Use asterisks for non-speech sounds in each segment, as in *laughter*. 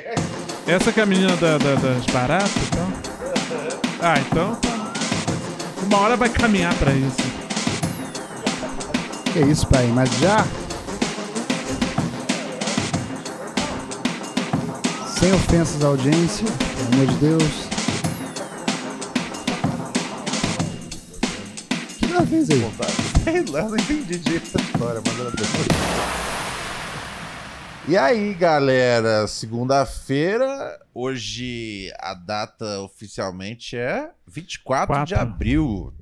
*laughs* Essa que é a menina da- da- das baratas, então? Ah, então tá. Uma hora vai caminhar pra isso. Que isso, pai? Mas já? Sem ofensas à audiência, pelo amor de Deus. O que ela fez aí? Sei lá, não entendi direito essa história, mas ela deu. E aí, galera, segunda-feira, hoje a data oficialmente é 24 de Quatro. abril.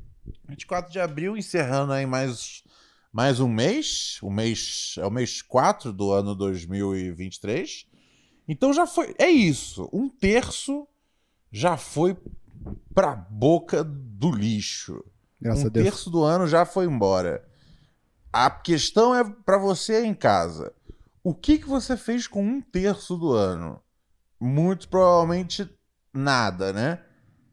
24 de abril, encerrando aí mais, mais um mês. O mês é o mês 4 do ano 2023. Então já foi. É isso. Um terço já foi pra boca do lixo Graças um a Deus. terço do ano já foi embora. A questão é pra você aí em casa. O que, que você fez com um terço do ano? Muito provavelmente nada, né?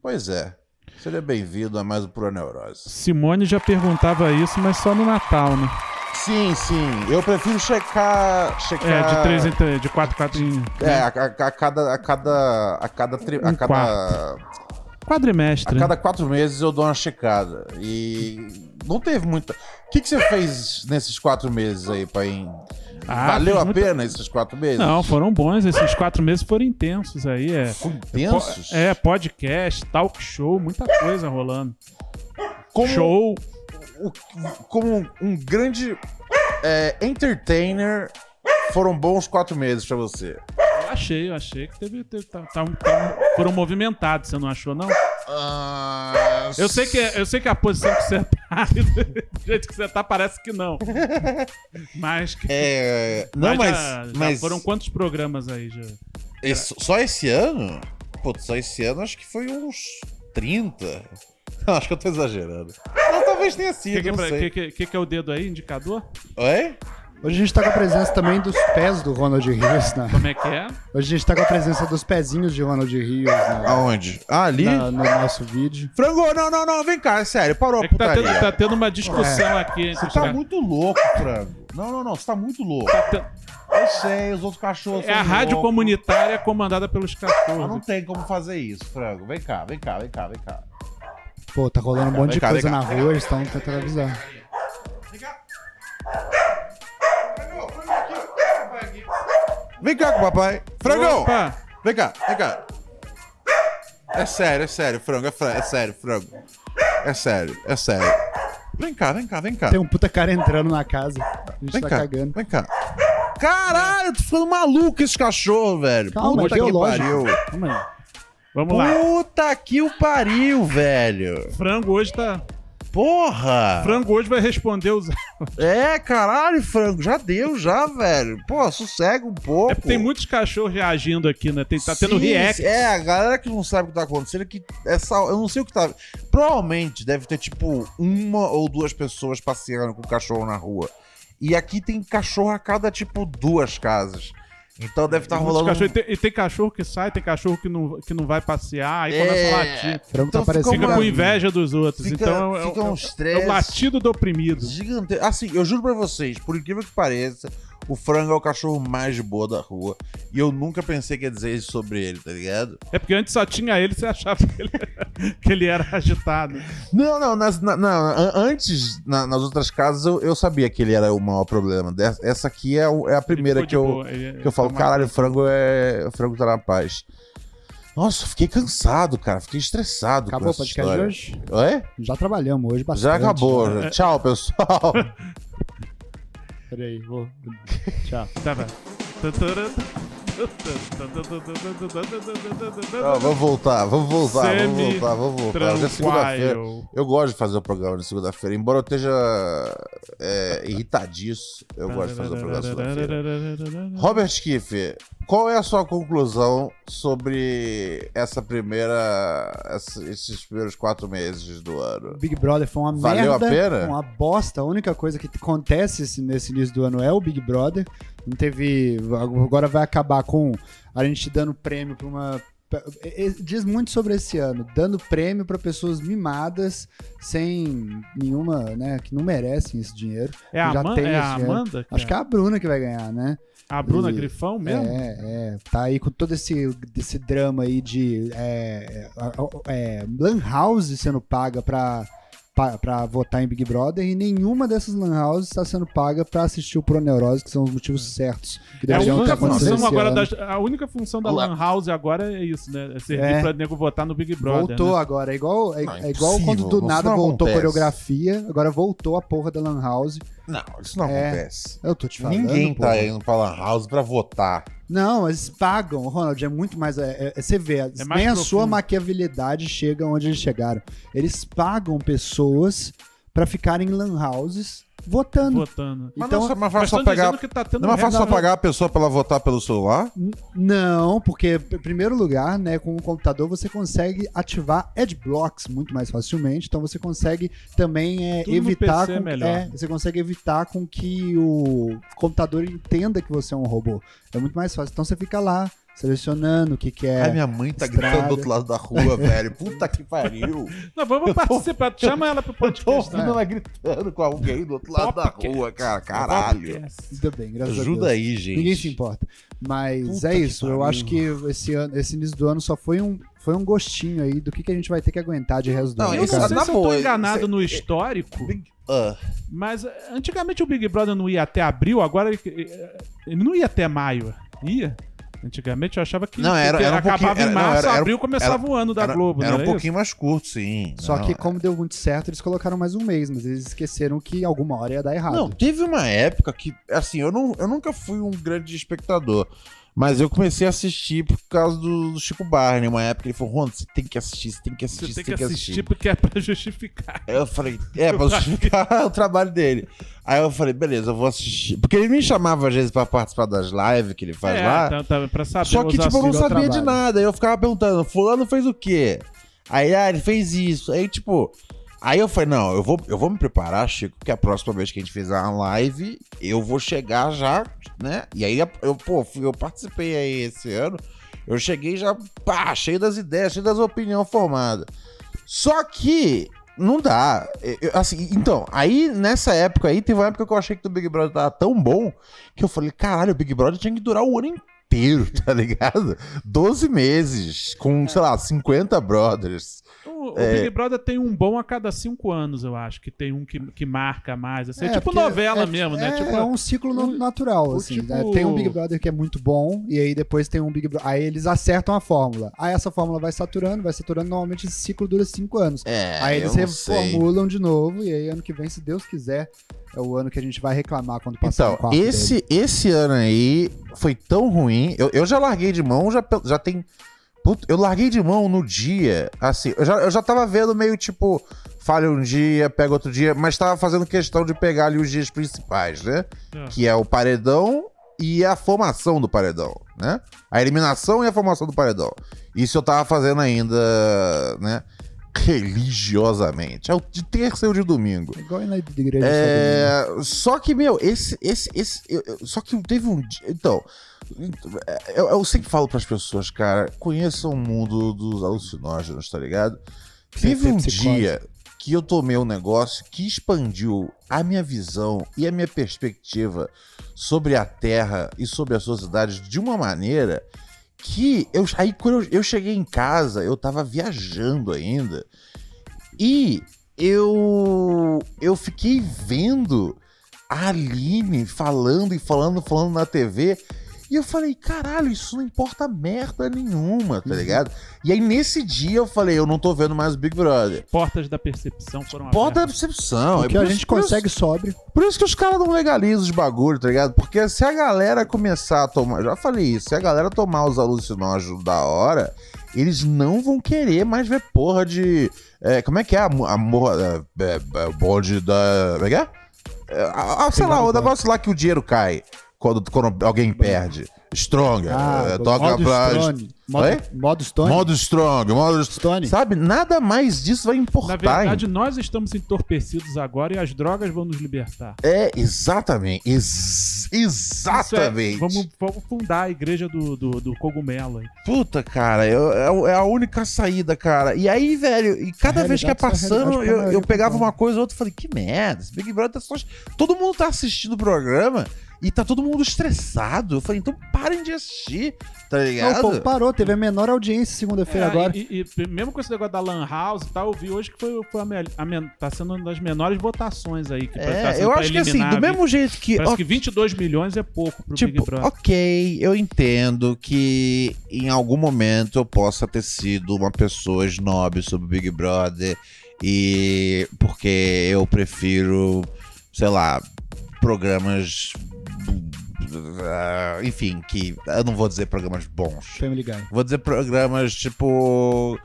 Pois é. Seja bem-vindo a mais um Pura Neurose. Simone já perguntava isso, mas só no Natal, né? Sim, sim. Eu prefiro checar. checar É, de 3 em 3, de 4 4 em. É, a, a- a cada. A cada. A cada. tri- a Um cada A Quadrimestre. cada quatro meses eu dou uma checada. E não teve muita. O que, que você fez nesses quatro meses aí, Paim? Ah, Valeu a pena esses quatro meses? Não, foram bons. Esses quatro meses foram intensos aí. É, Foram intensos? É podcast, talk show, muita coisa rolando. Como, Show. o- como um grande é, entertainer, foram bons quatro meses pra você. Eu achei, eu achei que teve. teve tá- tá- tá- foram movimentados, você não achou, não? Ah, Eu sei que, eu sei que a posição que você tá, *laughs* do jeito que você tá, parece que não. Mas. que- É, não, mas mas, já- já mas foram quantos programas aí já? esse- só esse ano? Pô, só esse ano acho que foi uns 30. Não, *laughs* acho que eu tô exagerando. Não, talvez tenha O sido, é sei. que, que- que que é o dedo aí, indicador? Oi? Hoje a gente tá com a presença também dos pés do Ronald Rios. Né? Como é que é? Hoje a gente tá com a presença dos pezinhos de Ronald Rios né? Aonde? Ah, ali? Na- no nosso vídeo. Frango, não, não, não, vem cá, é sério, parou a É tá putaria. tendo, tá tendo uma discussão aqui entre Você tá caras. muito louco, Frango. Não, não, não, você tá muito louco. Tá tendo- Eu sei, os outros cachorros É a rádio loucos. comunitária comandada pelos Mas cachorros. não tem como fazer isso, Frango. Vem cá, vem cá, vem cá, vem cá. Pô, tá rolando um monte de cá, coisa vem na cá. rua, eles estão tentando avisar. Vem cá com o papai. Frangão! Opa! Vem cá, vem cá. É sério, é sério, frango, é, fra- é sério, frango. É sério, é sério. Vem cá, vem cá, vem cá. Tem um puta cara entrando na casa. A gente Vem tá cá, cagando. vem cá. Caralho, eu tô ficando maluco esse cachorro, velho. Calma, Puta é que pariu. Calma aí. Vamos lá. Puta que o pariu, velho. Frango hoje tá. Porra! Frango hoje vai responder os. *laughs* É, caralho, frango, já deu, já, velho. Pô, sossega um pouco. É porque tem muitos cachorros reagindo aqui, né? Tem, tá tendo Sim, react. É, a galera que não sabe o que tá acontecendo, que essa, eu não sei o que tá. Provavelmente deve ter, tipo, uma ou duas pessoas passeando com o cachorro na rua. E aqui tem cachorro a cada, tipo, duas casas. Então deve estar muitos rolando. cachorros. E, tem, e tem cachorro que sai, tem cachorro que não, que não vai passear, aí começa a É, latir. Frango Então tá. Fica uma- com inveja dos outros. Fica- então é, fica é- um é- é estresse. o latido do oprimido. Gigante. Assim, eu juro pra vocês, por incrível que pareça, o frango é o cachorro mais de boa da rua. E eu nunca pensei que ia dizer isso sobre ele, tá ligado? É porque antes só tinha ele, você achava que ele, que ele era agitado. Não, não, nas, na- antes, na- nas outras casas, eu, eu sabia que ele era o maior problema. Essa aqui é, é a primeira que eu, boa, ele- que eu falo, caralho, o frango é. O frango tá na paz. Nossa, eu fiquei cansado, cara. Fiquei estressado Acabou o podcast de hoje? Oi? Já trabalhamos hoje bastante. Já acabou. É. Tchau, pessoal. *laughs* Peraí, vou. Tchau. Tá, vai. Não, vamos voltar, vamos voltar, vamos voltar, vamos voltar. Hoje é segunda-feira. Eu gosto de fazer o programa de segunda-feira, embora eu esteja é, irritadiço. Eu gosto de fazer o programa de segunda-feira. *laughs* Robert Kiff, qual é a sua conclusão sobre essa primeira. esses primeiros quatro meses do ano? Big Brother foi uma Valeu a merda. pena? Uma bosta. A única coisa que acontece esse- nesse início do ano é o Big Brother. Não teve. Agora vai acabar com a gente dando prêmio pra uma diz muito sobre esse ano, dando prêmio pra pessoas mimadas, sem nenhuma, né, que não merecem esse dinheiro. É a, Já Aman- tem é a esse dinheiro. Amanda? Acho que é a Bruna que vai ganhar, né? A Bruna E- Grifão mesmo? É, é. Tá aí com todo esse, esse drama aí de é, é, é, Lan House sendo paga pra, pra, pra votar em Big Brother e nenhuma dessas Lan Houses está sendo paga pra assistir o Pro Neurose, que são os motivos certos que É a única função agora da, a única função da Olá. Lan House agora é isso, né? É servir É. pra nego votar no Big Brother. Voltou né? agora, é igual, é, Não, é igual quando do nada voltou acontece. coreografia, agora voltou a porra da Lan House. Não, isso não É. acontece. Eu tô te falando. Ninguém tá indo pra Lan House pra votar. Não, eles pagam, Ronald, é muito mais. É, é- é- você vê, mais nem a sua profundo. maquiavelidade chega onde eles chegaram. Eles pagam pessoas pra ficarem em lan houses votando. Votando. Mas Então, não é mais Mas fácil só pegar. que tá tendo Não é mais fácil só pagar a pessoa pra ela votar pelo celular? Não, porque, em primeiro lugar, né, com o computador você consegue ativar adblocks muito mais facilmente, então você consegue também é, evitar é com, melhor. é, você consegue evitar com que o computador entenda que você é um robô. É muito mais fácil. Então você fica lá selecionando o que que é. Ai, minha mãe tá estrada. gritando do outro lado da rua, velho. Puta que pariu. *laughs* Não, vamos participar. Chama ela pro *laughs* Tô podcast. ouvindo né? ela gritando com alguém do outro lado da Podcast. rua, cara. Caralho. Podcast. Ainda bem, graças a Ajuda Deus. aí, gente. Ninguém se importa. Mas Puta é isso. Eu acho que esse, ano, esse início do ano só foi um, foi um gostinho aí do que, que a gente vai ter que aguentar de resto do Não, ano. Eu não cara. sei na se eu tô enganado no histórico, Big- ah, mas eh, antigamente o Big Brother não ia até abril, agora ele, eh, ele não ia até maio. Ia? Antigamente eu achava que, Não, era- era um acabava pouquinho- em era- não, março, era- abril começava o ano da era, Globo, era não um é pouquinho mais curto, sim. Só Não, que, como deu muito certo, eles colocaram mais um mês, mas eles esqueceram que alguma hora ia dar errado. Não, teve uma época que, assim, eu, não, eu nunca fui um grande espectador. Mas eu comecei a assistir por causa do, do Chico Barney. Uma época ele falou, Ron, você tem que assistir, você tem que assistir, Você tem que assistir porque é pra *laughs* justificar. Aí eu falei, é, pra justificar *laughs* o trabalho dele. Aí eu falei, beleza, eu vou assistir. Porque ele me chamava às vezes pra participar das lives que ele faz é, lá. tá, tá, pra saber Só que, tipo, eu não sabia de nada. Aí eu ficava perguntando, fulano fez o quê? Aí, ah, ele fez isso. Aí, tipo. Aí eu falei, não, eu vou, eu vou me preparar, Chico, que a próxima vez que a gente fizer uma live, eu vou chegar já, né? E aí, eu, pô, eu participei aí esse ano. Eu cheguei já, pá, cheio das ideias, cheio das opiniões formadas. Só que não dá. Eu- assim, então, aí nessa época aí, teve uma época que eu achei que o Big Brother tava tão bom que eu falei, caralho, o Big Brother tinha que durar o ano inteiro, tá ligado? 12 meses, com, sei lá, 50 brothers. O, o É. Big Brother tem um bom a cada cinco anos, eu acho, que tem um que, que marca mais. Assim, é, tipo porque novela é- mesmo, né? É, Tipo, é um ciclo o- natural, o assim. tipo- né? Tem um Big Brother que é muito bom, e aí depois tem um Big Brother. Aí eles acertam a fórmula. Aí essa fórmula vai saturando, vai saturando. Normalmente esse ciclo dura cinco anos. É, aí eles não sei. reformulam de novo, e aí ano que vem, se Deus quiser, é o ano que a gente vai reclamar quando passar Então, dele. esse, esse ano aí foi tão ruim. Eu, eu já larguei de mão, já, já tem. Puta, eu larguei de mão no dia. Assim, eu já, eu já tava vendo meio tipo. Falha um dia, pega outro dia, mas tava fazendo questão de pegar ali os dias principais, né? É. Que é o paredão e a formação do paredão, né? A eliminação e a formação do paredão. Isso eu tava fazendo ainda, né? Religiosamente. É o de terça e o de domingo. É igual na igreja. só É, só que, meu, esse. esse, esse eu- eu- só que teve um dia. Então. Eu, eu sempre falo pras pessoas, cara, conheçam o mundo dos alucinógenos, tá ligado? Teve um psicose. dia que eu tomei um negócio que expandiu a minha visão e a minha perspectiva sobre a Terra e sobre a sociedade de uma maneira que eu, aí quando eu, eu cheguei em casa, eu tava viajando ainda e eu eu fiquei vendo a Aline falando e falando, falando na TV. E eu falei, caralho, isso não importa merda nenhuma, tá ligado? E aí nesse dia eu falei, eu não tô vendo mais o Big Brother. Portas da percepção foram Porta da abertas. percepção. O é que a por isso- gente por isso- consegue sobre. por isso que os caras não legalizam os bagulho, tá ligado? Porque se a galera começar a tomar. Já falei isso, se a galera tomar os alucinógenos da hora, eles não vão querer mais ver porra de. é, como é que é a, mo- a morra. É, é, é, o bonde da. Como é que é? É, a- a- sei lá, o negócio lá que o dinheiro cai quando, quando alguém perde. Strong. Ah, é, toca modo pra. Stone. Modo, Oi? modo Stone. Modo Strong, modo. Stone. Sabe, nada mais disso vai Na importar. verdade, nós estamos entorpecidos agora e as drogas vão nos libertar. É, exatamente. Ex- é- exatamente. vamos, vamos fundar a igreja do, do, do cogumelo aí. Puta, cara, eu- é, é a única saída, cara. E aí, velho, e cada vez que é passando, eu, eu pegava uma coisa ou outra e falei, que merda, esse Big Brother tá só. Todo mundo tá assistindo o programa e tá todo mundo estressado. Eu falei, então parem de assistir, tá Não, ligado? o povo parou, teve a menor audiência segunda-feira É, agora. E, e- mesmo com esse negócio da Lan House e tal, eu vi hoje que foi, foi a, a tá sendo uma das menores votações aí. Que tá É, sendo eu acho que assim, do mesmo jeito que. Parece ó, que 22 milhões é pouco pro Big Tipo, Brother. ok, eu entendo que em algum momento eu possa ter sido uma pessoa snob sobre o Big Brother e porque eu prefiro, sei lá, programas. Ah, Enfim, que. Eu não vou dizer programas bons. Family Guy. Vou dizer programas tipo.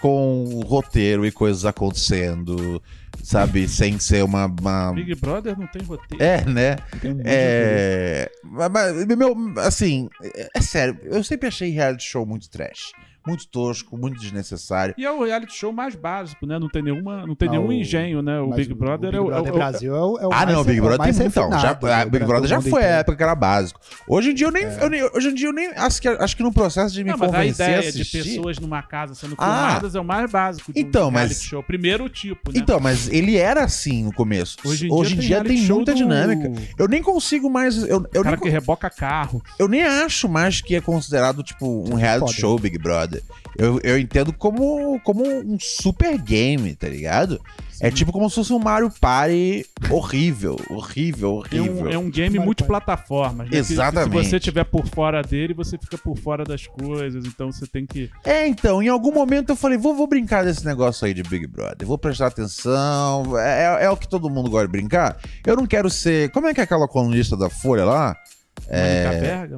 com roteiro e coisas acontecendo, sabe? Sem ser uma. uma- Big Brother não tem roteiro. É, né? Tem É. Mas, mas, meu, assim, é, é sério, eu sempre achei reality show muito trash. Muito tosco, muito desnecessário. E é o reality show mais básico, né? Não tem nenhuma, não tem Não, nenhum o- engenho, né? O Mas Big Brother Big é o- é o- Brother é o- Brasil é o, é o Ah, mais, não, o Big é o Brother tem então. Já, a do Big Brother já foi a época que era básico. Hoje em dia eu nem. eu nem- hoje em dia eu nem. Acho que, acho que no processo de me Não, mas a convencer a ideia de assistir. pessoas numa casa sendo Ah. filmadas é o mais básico de um Então, mas- reality show. Primeiro tipo, né? Então, mas ele era assim no começo. Hoje Hoje em dia dia, tem muita do- dinâmica. Eu nem consigo mais. Eu, eu, o cara nem, que reboca carro. eu nem acho mais que é considerado, tipo, um reality show Big Brother. Eu, eu entendo como, como um super game, tá ligado? É tipo como se fosse um Mario Party horrível, horrível, É horrível. um, é um game Mario multiplataformas. Né? Que- que Exatamente. se você estiver por fora dele, você fica por fora das coisas. Então você tem que. É, então, em algum momento eu falei, vou, vou brincar desse negócio aí de Big Brother, vou prestar atenção, é, é- é o que todo mundo gosta de brincar. Eu não quero ser. Como é que é aquela colunista da Folha lá? É...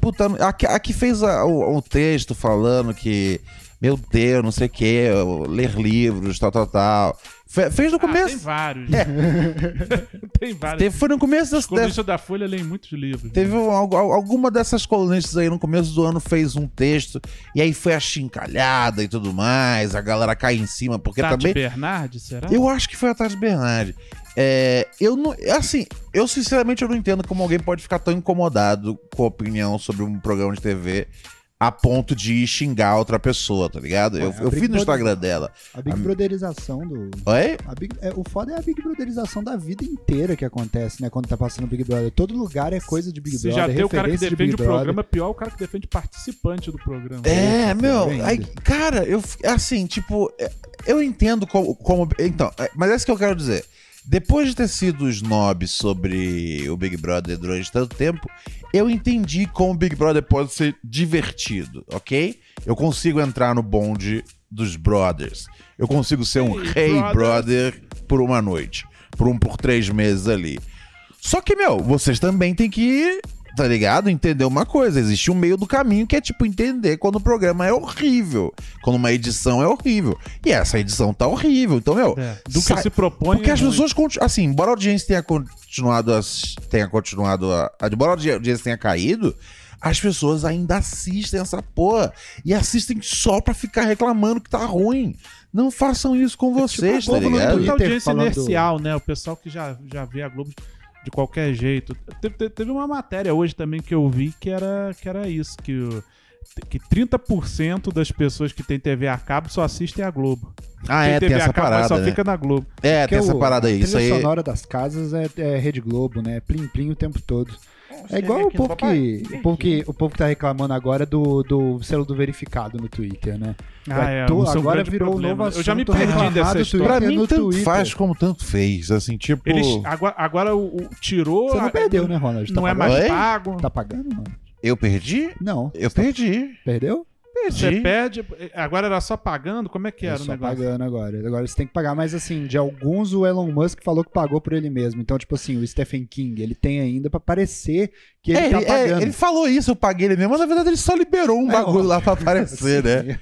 Puta, a, que- a que fez a- o, o texto falando que, meu Deus, não sei o que, ler livros, tal, tal, tal. Fe- fez no Ah, tem começo. vários. É. *laughs* tem vários. teve, foi no começo colunistas da Folha leem muitos livros. Teve um- algu- alguma dessas colunistas aí no começo do ano fez um texto e aí foi achincalhada e tudo mais, a galera cai em cima, porque Tati também. Bernardi, será? Eu acho que foi a Tati Bernardi. É, eu não. Assim, eu sinceramente eu não entendo como alguém pode ficar tão incomodado com a opinião sobre um programa de TV a ponto de xingar outra pessoa, tá ligado? Eu, Ué, eu vi no Instagram dela. A Big A- Brotherização do. Oi? a Big- é, o foda é a Big Brotherização da vida inteira que acontece, né? Quando tá passando Big Brother. Todo lugar é coisa de Big Você Brother. já tem o cara que referência de defende o programa, pior o cara que defende participante do programa. É, meu, ainda. aí, cara, eu assim, tipo, é, eu entendo como, como- então, é, mas é isso que eu quero dizer. Depois de ter sido snob sobre o Big Brother durante tanto tempo, eu entendi como o Big Brother pode ser divertido, ok? Eu consigo entrar no bonde dos brothers. Eu consigo ser um Hey, rei brothers. brother por uma noite, por um por três meses ali. Só que, meu, vocês também têm que, tá ligado? Entender uma coisa. Existe um meio do caminho que é, tipo, entender quando o programa é horrível. Quando uma edição é horrível. E essa edição tá horrível. Então, meu. É, do que se propõe. Porque é as ruim. pessoas, assim, embora a audiência tenha continuado a, tenha continuado a, embora a audiência tenha caído, as pessoas ainda assistem essa porra e assistem só pra ficar reclamando que tá ruim. Não façam isso com vocês, o tá povo no ligado? Muita Twitter audiência falando- inercial, né? O pessoal que já, já vê a Globo de qualquer jeito. Teve, teve- uma matéria hoje também que eu vi que era, que era isso, que, que 30% das pessoas que têm TV a cabo só assistem a Globo. Ah, é, tem TV essa a cabo parada, só né? fica na Globo. É, Porque tem essa o- parada aí. A Isso trilha aí. sonora das casas é, é Rede Globo, né? Plim plim o tempo todo. É igual o povo que, o povo que o povo que tá reclamando agora do, do selo do verificado no Twitter, né? Ah, é, é um agora virou um problema. novo Eu já me assunto perdi dessa do história. Pra mim, no tanto Twitter. faz como tanto fez. Assim, tipo. Eles, agora, agora o, o- tirou. Você não a- perdeu, né, Ronald? Tá Não é pagando? mais Oi? pago. Tá pagando, mano? Eu perdi? Não. Eu tá- perdi. Perdeu? Você Perdi. pede. Agora era só pagando? Como é que era É o só negócio? pagando agora. Agora você tem que pagar, mas assim, de alguns o Elon Musk falou que pagou por ele mesmo. Então, tipo assim, o Stephen King, ele tem ainda pra parecer que ele É, tá é, pagando. ele falou isso, eu paguei ele mesmo, mas na verdade ele só liberou um É, bagulho ó. lá pra *laughs* aparecer, né?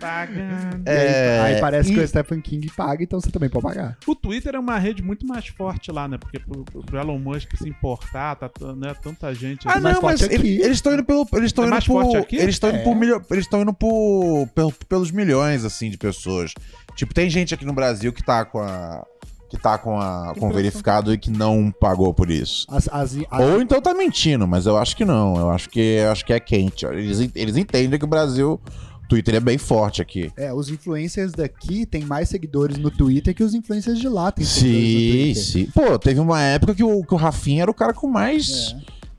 Pagando. E aí- É, aí parece e- que o Stephen King paga, então você também pode pagar. O Twitter é uma rede muito mais forte lá, né? Porque pro, pro Elon Musk se importar, tá né, tanta gente. Ah, ali. mais não, mas ele- eles estão indo pelo. Eles estão É indo mais por. forte aqui? Eles estão indo É. por milho- Eles estão indo por, pel- pelos milhões, assim, de pessoas. Tipo, tem gente aqui no Brasil que tá com a. Que tá com a. com o verificado e que não pagou por isso. As, as, as- Ou então tá mentindo, mas eu acho que não. Eu acho que, eu acho que é quente. Eles, eles entendem que o Brasil. O Twitter é bem forte aqui. é, os influencers daqui têm mais seguidores no Twitter que os influencers de lá têm seguidores no Sim, Twitter. sim. Pô, teve uma época que o, que o Rafinha era o cara com mais.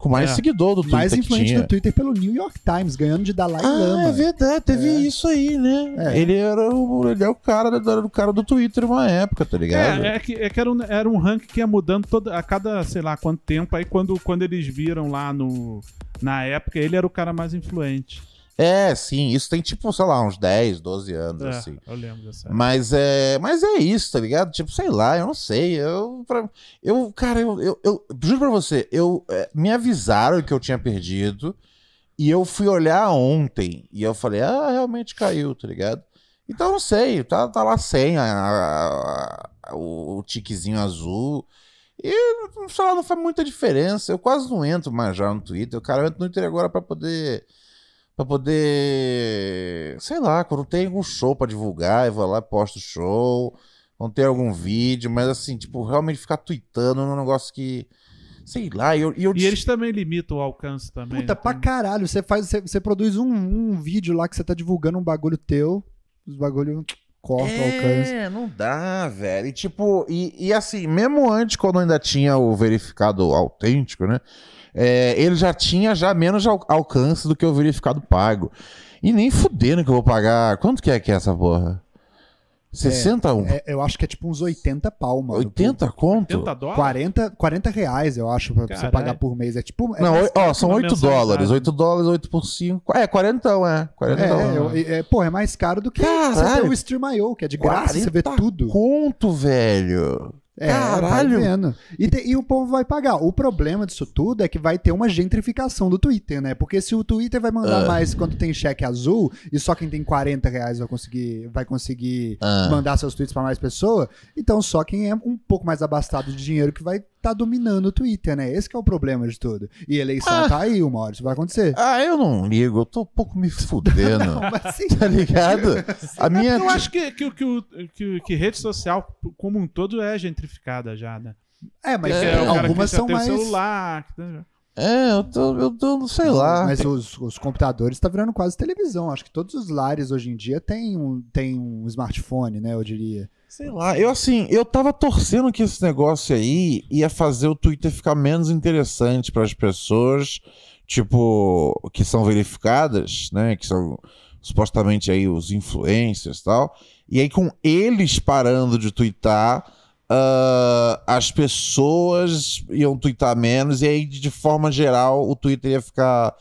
Com mais É. seguidor do Twitter. Mais que influente tinha. do Twitter pelo New York Times, ganhando de Dalai Ah, Lama. é verdade, teve É. isso aí, né? É. Ele era o, ele é o cara, era o cara do Twitter uma época, tá ligado? É, é que, é que era, um, era um ranking que ia mudando toda, a cada, sei lá, quanto tempo. Aí quando, quando eles viram lá no. Na época, ele era o cara mais influente. É, sim, isso tem tipo, sei lá, uns 10, 12 anos, É, assim. eu lembro dessa. Mas é, mas é isso, tá ligado? Tipo, sei lá, eu não sei. Eu, pra- eu cara, eu, eu, eu juro pra você, eu é, me avisaram que eu tinha perdido e eu fui olhar ontem e eu falei, ah, realmente caiu, tá ligado? Então eu não sei, tá, tá lá sem a, a- a- o, o tiquezinho azul. E, sei lá, não faz muita diferença. Eu quase não entro mais já no Twitter. O cara entra no Twitter agora pra poder Pra poder. Sei lá, quando tem algum show pra divulgar, eu vou lá e posto o show. Quando tem algum vídeo, mas assim, tipo, realmente ficar tweetando é um negócio que. Sei lá, e eu. E, eu E eles também limitam o alcance também. Puta, né? pra caralho. Você faz, você, você produz um, um vídeo lá que você tá divulgando um bagulho teu, os bagulho corta o alcance. É, não dá, velho. E tipo, e, e assim, mesmo antes, quando ainda tinha o verificado autêntico, né? É, ele já tinha já menos al- alcance do que o verificado pago. E nem fudendo que eu vou pagar. Quanto que é que é essa porra? 60? um? É, eu acho que é tipo uns 80 pau, mano. 80 conto? 80 dólares? 40, 40 reais, eu acho, pra você Caralho. pagar por mês. É tipo. É, Não, ó, são uma 8 mensalidade. dólares. 8 dólares, 8 por 5. É, 40, é. 40 É, dólares. eu- é, pô, é mais caro do que você Caralho. ter o Stream.io, que é de graça, você vê 40 tudo. Conto, velho. É, Caralho. vendo. E, te- e o povo vai pagar. O problema disso tudo é que vai ter uma gentrificação do Twitter, né? Porque se o Twitter vai mandar Ah. mais quando tem cheque azul e só quem tem 40 reais vai conseguir, vai conseguir Ah. mandar seus tweets pra mais pessoa, então só quem é um pouco mais abastado de dinheiro que vai estar dominando o Twitter, né? Esse que é o problema de tudo. E eleição Ah. tá aí, uma hora isso vai acontecer. Ah, eu não ligo. Eu tô um pouco me fudendo. *laughs* Não, mas sim. tá ligado? *laughs* A minha. Eu acho que, que, que, que, que rede social, como um todo, é gentrificada já, né? É, mas É, é, algumas são tem mais. celular. tem- É, eu tô, eu tô, sei lá. Mas os, os computadores tá virando quase televisão. Acho que todos os lares hoje em dia têm um, têm um smartphone, né? Eu diria. Sei lá, eu assim, eu tava torcendo que esse negócio aí ia fazer o Twitter ficar menos interessante para as pessoas, tipo, que são verificadas, né, que são supostamente aí os influencers e tal. E aí com eles parando de twittar, ah, as pessoas iam twittar menos e aí de forma geral o Twitter ia ficar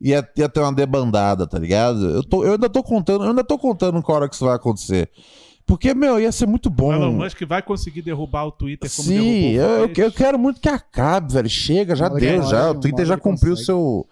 ia, ia ter uma debandada, tá ligado? Eu, tô, eu ainda tô contando, eu ainda tô contando a hora que isso vai acontecer. Porque, meu, ia ser muito O bom. Elon Musk vai conseguir derrubar o Twitter como Sim, derrubou eu, o eu, quero muito que acabe, velho. Chega, já hora deu, ele já. O Twitter já cumpriu o seu.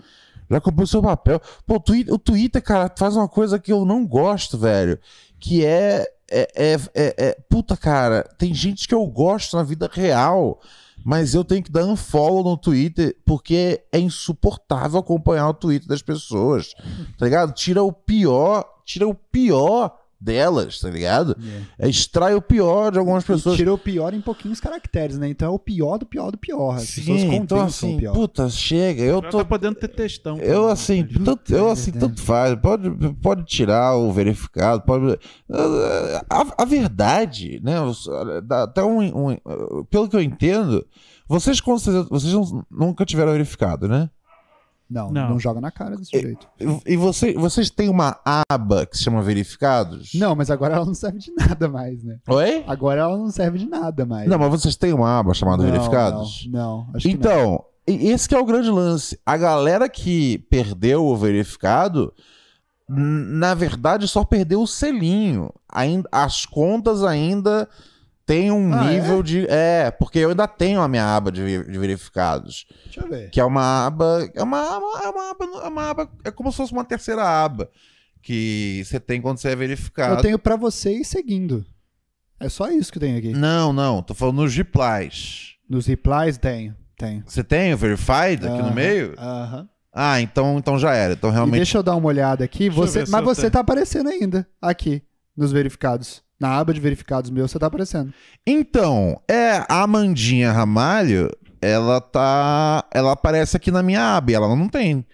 Já cumpriu o seu papel. Pô, o Twitter, o Twitter, cara, faz uma coisa que eu não gosto, velho. Que é. É, é, é, é- Puta, cara, tem gente que eu gosto na vida real. Mas eu tenho que dar unfollow no Twitter porque é insuportável acompanhar o Twitter das pessoas. Tá ligado? Tira o pior, tira o pior delas, tá ligado? É, extrai o pior de algumas pessoas. E tira o pior em pouquinhos caracteres, né? Então é o pior do pior do pior. As pessoas Sim, condensam então o assim, pior. puta, chega, eu tô. tá podendo ter textão. Eu assim, né? tanto, eu assim, verdade. tanto faz. Pode, pode tirar o verificado, pode. A, a verdade, né? Até um, um- Pelo que eu entendo, vocês com certeza- vocês nunca tiveram verificado, né? Não, não, Não. joga na cara desse jeito. E e você, vocês têm uma aba que se chama verificados? Não, mas agora ela não serve de nada mais, né? Oi? Agora ela não serve de nada mais. Não, mas vocês têm uma aba chamada Não, verificados? Não, não acho que não. Então, esse que é o grande lance. A galera que perdeu o verificado, na verdade, só perdeu o selinho. As contas ainda tem um Ah, nível de. É, porque eu ainda tenho a minha aba de, de verificados. Deixa eu ver. Que é uma aba. É uma, aba- é uma aba. É uma aba. É como se fosse uma terceira aba. Que você tem quando você é verificado. Eu tenho pra você ir seguindo. É só isso que tem aqui. Não, não, tô falando nos replies. Nos replies, tenho. Tenho. Você tem o verified aqui no Aham, meio? Aham. Ah, então, então já era. Então E realmente. deixa eu dar uma olhada aqui. Você, mas você tenho. tá aparecendo ainda. Aqui, nos verificados. Na aba de verificados meu, você tá aparecendo. Então, é, a Amandinha Ramalho, ela tá. Ela aparece aqui na minha aba ela não tem.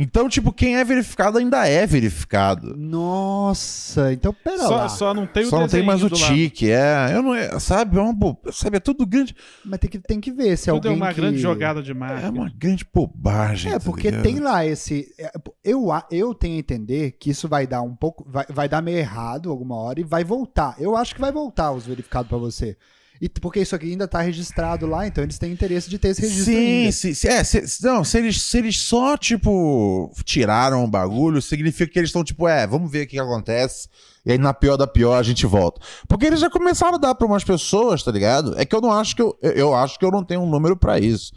Então, tipo, quem é verificado ainda é verificado. Nossa, então pera Só, lá. só não tem o Só não tem mais o tique, é. Eu não, é, sabe, é uma, bo- sabe, é tudo grande. Mas tem que, tem que ver se Tudo alguém é uma que... grande jogada de marketing. É uma grande bobagem. É, tá porque ligado? tem lá esse. é, Eu, a- eu tenho a entender que isso vai dar um pouco. Vai, vai dar meio errado alguma hora e vai voltar. Eu acho que vai voltar os verificados pra você. E, porque isso aqui ainda tá registrado lá, então eles têm interesse de ter esse registro Sim, ainda. sim, sim. É, se, não, se eles, se eles só, tipo, tiraram o bagulho, significa que eles estão, tipo, é, vamos ver o que, que acontece. E aí, na pior da pior, a gente volta. Porque eles já começaram a dar pra umas pessoas, tá ligado? É que eu não acho que eu. Eu, acho que eu não tenho um número pra isso.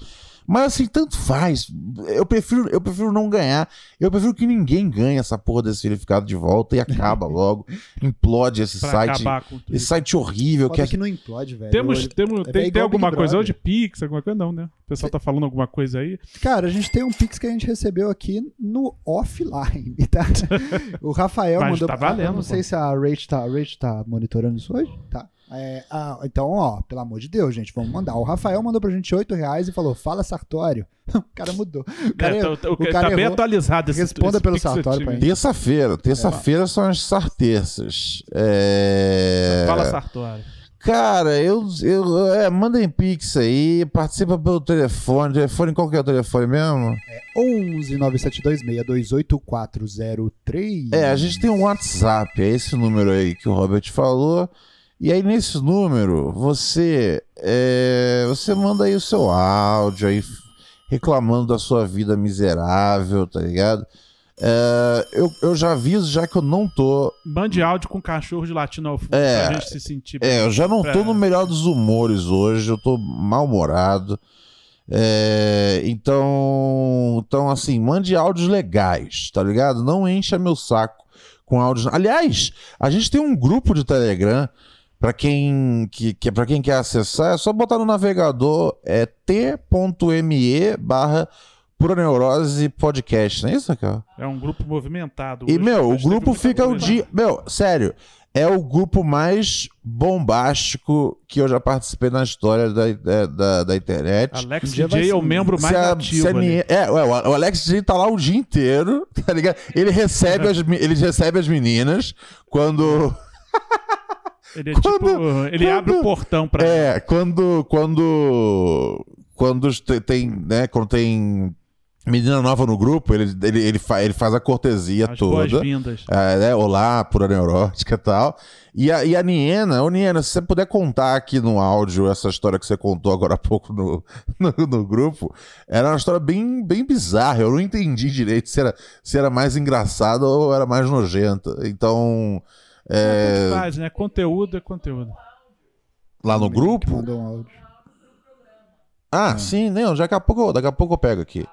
Mas assim, tanto faz. Eu prefiro, eu prefiro não ganhar. Eu prefiro que ninguém ganhe essa porra desse verificado de volta e acaba *laughs* logo. Implode esse Pra site. acabar com tudo. Esse site horrível que Foda é que não implode, velho. Temos, Eu- temos, é tem, tem alguma coisa de Pix, alguma coisa não, né? O pessoal tá falando alguma coisa aí. Cara, a gente tem um Pix que a gente recebeu aqui no offline, *laughs* tá? O Rafael Mas mandou. tá valendo, Eu não sei pô. se a Rach tá, a Rach tá monitorando isso hoje. Tá. É, ah, então, ó, pelo amor de Deus, gente, vamos mandar. O Rafael mandou pra gente 8 reais e falou: Fala Sartório. *laughs* O cara mudou. O cara, É, tá, tá- o tá cara bem errou. atualizado esse Responda esse pelo Sartório pra gente. Terça-feira. Terça-feira são as sarterças. É... Fala Sartori. Cara, eu. eu é, mandem pix aí, participa pelo telefone. Telefone, qual que é o telefone mesmo? 11 972 628 É, a gente tem um WhatsApp, é esse número aí que o Robert falou. E aí, nesse número, você. é, você manda aí o seu áudio aí, reclamando da sua vida miserável, tá ligado? É, eu, eu já aviso, já que eu não tô. Mande áudio com cachorro de latino ao fundo É, pra gente se sentir É, eu já não tô no melhor dos humores hoje, eu tô mal-humorado. É, então, então, assim, mande áudios legais, tá ligado? Não encha meu saco com áudios. Aliás, a gente tem um grupo de Telegram. Pra quem, que, que, pra quem quer acessar, é só botar no navegador é t.me barra Pura Neurose Podcast, não é isso, cara? É um grupo movimentado. E, meu, o grupo fica o dia. Meu, sério, é o grupo mais bombástico que eu já participei na história da, da, da, da internet. Alex Um vai DJ é o membro mais a- ativo a minha- é, ué, o Alex DJ tá lá o dia inteiro, *laughs* tá ligado? Ele recebe, as, ele recebe as meninas quando. *laughs* Ele é Quando- tipo. Ele quando- abre o portão pra. É, quando. Quando. Quando te- tem, né? Quando tem menina nova no grupo, ele, ele, ele, fa- ele faz a cortesia as toda. boas-vindas. É, né? Olá, pura neurótica e tal. E a, e a Niena, ô Niena, se você puder contar aqui no áudio essa história que você contou agora há pouco no, *laughs* no, no grupo, era uma história bem, bem bizarra. Eu não entendi direito se era, se era mais engraçada ou era mais nojenta. Então, É... é, faz, né? Conteúdo é conteúdo. lá no grupo. mandou um áudio. Ah, sim, não, daqui a pouco, eu- daqui a pouco eu pego aqui.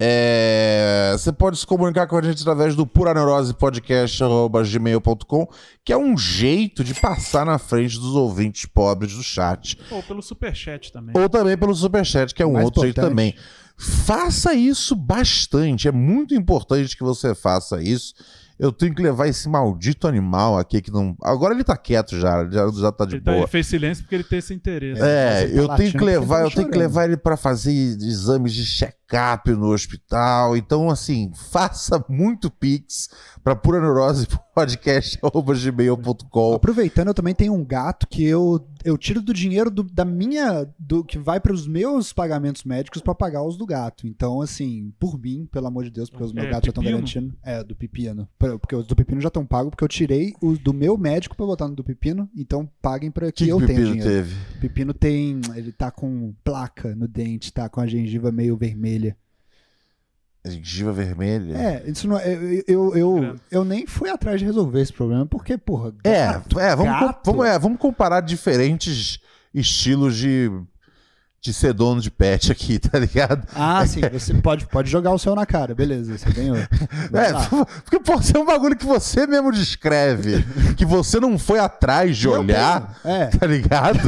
É, você pode se comunicar com a gente através do puraneurosepodcast.gmail.com, que é um jeito de passar na frente dos ouvintes pobres do chat. Ou pelo superchat também. Ou também pelo Superchat, que é um Mais outro jeito importante. também. Faça isso bastante. É muito importante que você faça isso. Eu tenho que levar esse maldito animal aqui que não. Agora ele tá quieto já, já, já tá de Ele, tá- boa. ele fez silêncio porque ele tem esse interesse. É, tá eu tenho que levar, ele eu tá tenho que levar ele para fazer exames de check-up no hospital. Então, assim, faça muito pix para pura neurose *laughs* podcast@gmail.com. Aproveitando, eu também tenho um gato que eu, eu tiro do dinheiro do- da minha. Do, que vai para os meus pagamentos médicos para pagar os do gato. Então, assim, por mim, pelo amor de Deus, porque os meus É, gatos já estão garantindo. É, do pepino. Porque os do pepino já estão pagos, porque eu tirei os do meu médico para botar no do pepino. Então, paguem para que, que, eu tenha Pepino dinheiro. teve? O pepino tem. Ele tá com placa no dente, tá com a gengiva meio vermelha. Gengiva vermelha. É, isso não é. Eu, eu, eu, eu nem fui atrás de resolver esse problema, porque, porra. É, gato, é, vamos, com- gato. vamos, é, vamos comparar diferentes estilos de, de ser dono de pet *laughs* aqui, tá ligado? Ah, sim, você pode, pode jogar o seu na cara, beleza, você ganhou. *laughs* É, *laughs* porque pode ser um bagulho que você mesmo descreve, que você não foi atrás de Eu olhar, É. tá ligado?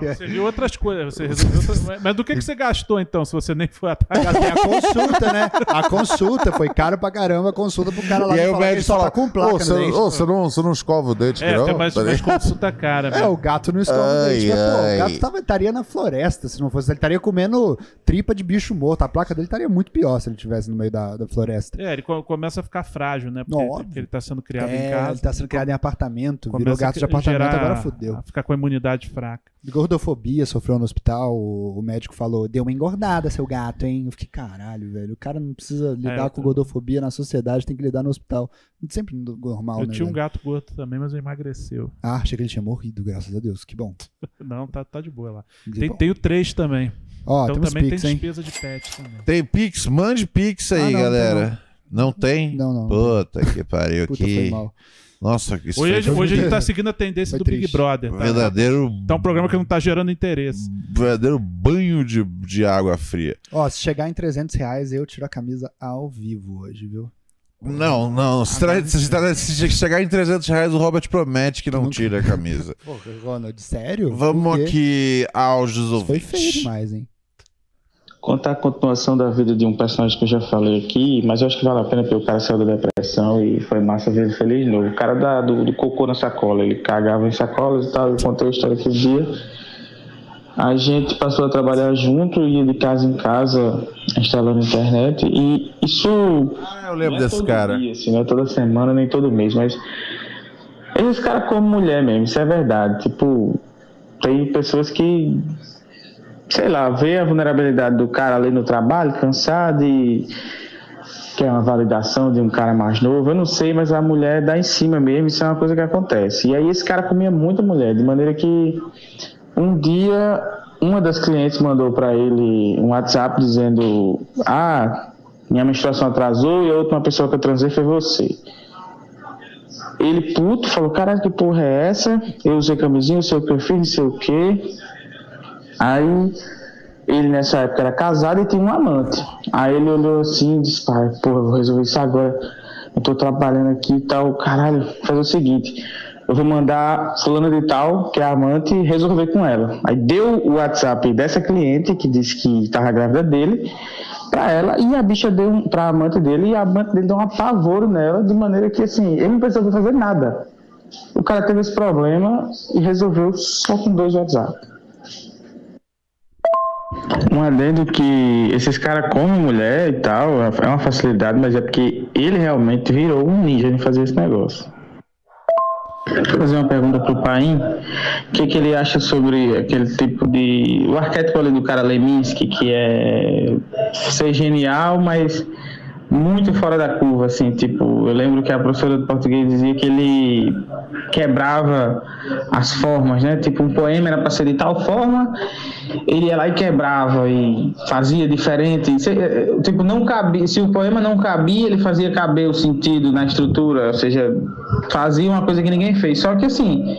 Mas Você viu outras coisas, você resolveu outras... Mas- Mas do que, que você gastou então, se você nem foi atrás? Tem a consulta, né? A consulta foi caro pra caramba a consulta pro cara lá e aí o médico fala, com placa "Ô, você, ô, você não, você não escova o dente, É, não? Tá mais ligado? consulta cara, É, o gato não escova o Ai, dente. Mas, pô, o gato tava, estaria na floresta se não fosse. Ele estaria comendo tripa de bicho morto. A placa dele estaria muito pior se ele estivesse no meio da, da floresta. É, ele co- começa a ficar frágil, né? Porque, porque ele tá sendo criado em É, casa. ele tá sendo criado em apartamento, virou gato de apartamento, gerar- agora fodeu. Ficar com a imunidade fraca. Gordofobia, sofreu no hospital, o, o médico falou, deu uma engordada seu gato, hein? Eu fiquei, caralho, velho, o cara não precisa lidar eu com tô- gordofobia na sociedade, tem que lidar no hospital. Sempre normal, eu né? tinha um gato gordo também, mas emagreceu. Ah, achei que ele tinha morrido, graças a Deus, que bom. *laughs* Não, tá, tá de boa lá. Que Tem, bom. tenho três também. Ó, então temos também Pix, tem hein? despesa de pet também. Tem Pix? Mande Pix aí, Ah, não, galera. Não tem? Não, não. Puta que pariu Puta, foi aqui. mal. Nossa, isso Hoje, foi hoje a gente tá seguindo a tendência Foi do Big. Brother. Tá? verdadeiro, Tá um programa que não tá gerando interesse. verdadeiro banho de, de água fria. Ó, se chegar em 300 reais, eu tiro a camisa ao vivo hoje, viu? Não, não. Se, tra- se, tra- se chegar em 300 reais, o Robert promete que não Nunca. tira a camisa. *laughs* Pô, Ronald, sério? Vamos aqui aos Isso foi ouvintes. feio demais, hein? Contar a continuação da vida de um personagem que eu já falei aqui, mas eu acho que vale a pena porque o cara saiu da depressão e foi massa ver ele feliz de novo. O cara da- do, do cocô na sacola, ele cagava em sacolas e tal, eu contei a história aquele dia. A gente passou a trabalhar junto, ia de casa em casa, instalando internet, e isso Ah, eu lembro é desse todo cara. Dia, assim, não é toda semana, nem todo mês, mas esse cara come mulher mesmo, isso é verdade. Tipo, tem pessoas que, sei lá, vê a vulnerabilidade do cara ali no trabalho, cansado e quer uma validação de um cara mais novo, eu não sei, mas a mulher dá em cima mesmo, isso é uma coisa que acontece. E aí esse cara comia muita mulher, de maneira que um dia uma das clientes mandou para ele um WhatsApp dizendo: Ah, minha menstruação atrasou e a última pessoa que eu transei foi você. Ele puto falou: Caralho, que porra é essa? Eu usei camisinha, não sei o que eu fiz, não sei o que. Aí ele nessa época era casado e tinha um amante. Aí ele olhou assim e disse: Pai, porra, vou resolver isso agora. Eu tô trabalhando aqui e tal. Caralho, fazer o seguinte: eu vou mandar fulana de tal, que é a amante, resolver com ela. Aí deu o WhatsApp dessa cliente que disse que estava grávida dele pra ela e a bicha deu um- pra amante dele e a amante dele deu um apavoro nela de maneira que assim, ele não precisava fazer nada. O cara teve esse problema e resolveu só com dois WhatsApp. Um adendo que esses caras comem mulher e tal, é uma facilidade, mas é porque ele realmente virou um ninja em fazer esse negócio. Vou fazer uma pergunta pro Paim. O que, que ele acha sobre aquele tipo de. O arquétipo ali do cara Leminski, que é ser genial, mas muito fora da curva, assim, tipo, eu lembro que a professora de português dizia que ele quebrava as formas, né? Tipo, um poema era para ser de tal forma, ele ia lá e quebrava e fazia diferente. Eh, Tipo, não cabia, se o poema não cabia, ele fazia caber o sentido na estrutura, ou seja, fazia uma coisa que ninguém fez. Só que assim,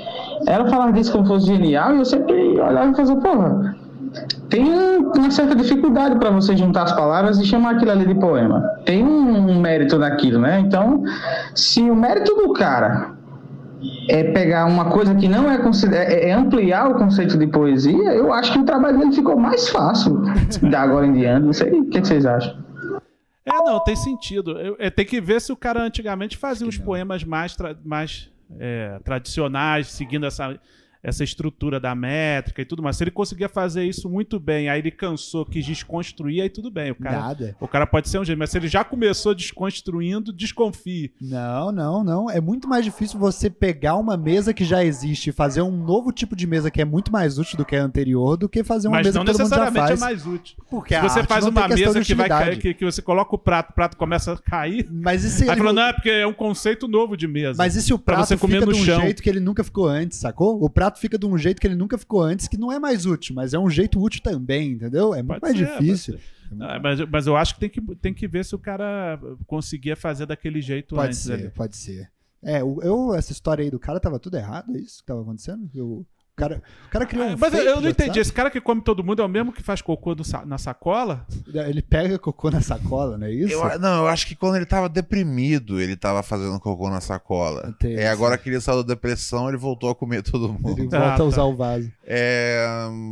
ela falava disso como fosse genial e eu sempre olhava e fazia, porra, tem um- uma certa dificuldade para você juntar as palavras e chamar aquilo ali de poema. Tem um, mérito naquilo, né? Então, se o mérito do cara é pegar uma coisa que não é, é, é ampliar o conceito de poesia, eu acho que o trabalho dele ficou mais fácil *laughs* da agora em diante. Não sei o que, que vocês acham. É, não, tem sentido. Eu- é, tem que ver se o cara antigamente fazia uns poemas mais, tra- mais é, tradicionais, seguindo essa, essa estrutura da métrica e tudo mais. Se ele conseguia fazer isso muito bem, aí ele cansou, quis desconstruir, aí tudo bem. O cara, Nada. o cara pode ser um gênio, mas se ele já começou desconstruindo, desconfie. Não, não, não. É muito mais difícil você pegar uma mesa que já existe e fazer um novo tipo de mesa que é muito mais útil do que a anterior do que fazer uma Mas mesa não que todo mundo já necessariamente é faz. mais útil. Porque Se a você faz não uma mesa que vai cair, que, que você coloca o prato, o prato começa a cair. Mas e se Aí ele... falou, não, é porque é um conceito novo de mesa. Mas e se o Pra prato fica de um chão. jeito que ele nunca ficou antes, sacou? O prato fica de um jeito que ele nunca ficou antes, que não é mais útil, mas é um jeito útil também, entendeu? É muito Pode mais ser, difícil. pode muito Ah, mas, mas eu acho que tem, que tem que ver se o cara conseguia fazer daquele jeito Pode antes ser, ali. pode ser. É, eu, essa história aí do cara tava tudo errado, é isso que tava acontecendo? Eu- o, cara, o cara criou um Ah, mas eu, fake eu não entendi. WhatsApp? Esse cara que come todo mundo é o mesmo que faz cocô sa- na sacola? Ele pega cocô na sacola, não é isso? Eu, não, eu acho que quando ele tava deprimido, ele tava fazendo cocô na sacola. Entendi. É, agora que ele saiu da depressão, ele voltou a comer todo mundo. Ele Ah, volta tá. a usar o vaso. É,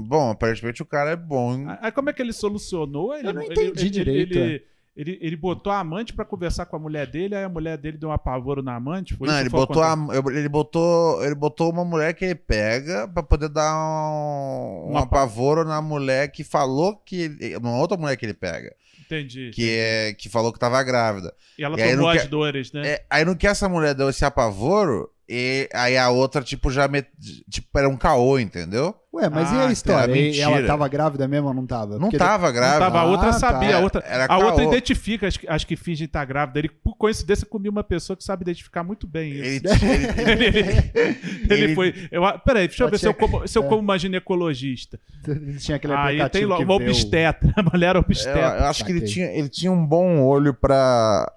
bom, aparentemente o cara é bom. Aí como é que ele solucionou? Ele, Eu não ele- entendi ele- direito, é. Ele, ele, botou a amante pra conversar com a mulher dele, aí a mulher dele deu um apavoro na amante. Foi Não, ele botou, a, ele, botou, ele botou uma mulher que ele pega pra poder dar um, um Um apa- apavoro na mulher que falou que. Ele, uma outra mulher que ele pega. Entendi. Que, é, que falou que tava grávida. E ela e tomou não as quer- dores, né? É, aí no que essa mulher deu esse apavoro, e aí a outra, tipo, já. Met, tipo, era um caô, entendeu? Ué, mas e Ah, a história? era E- mentira. ela tava grávida mesmo ou não tava? Não Porque tava Não grávida. tava, a outra Ah, sabia, tá. a outra, Era a outra identifica as, que- as que fingem estar grávida. Ele, por coincidência, comia uma pessoa que sabe identificar muito bem isso. Ele, *laughs* ele- Ele, ele Ele- foi. Eu, peraí, deixa eu ver se eu como, se eu é. como uma ginecologista. Ele tinha aquele Aí tem aplicativo lo- que uma obstetra, a *laughs* mulher eu, obstetra. eu acho que ele tinha, ele tinha um bom olho pra.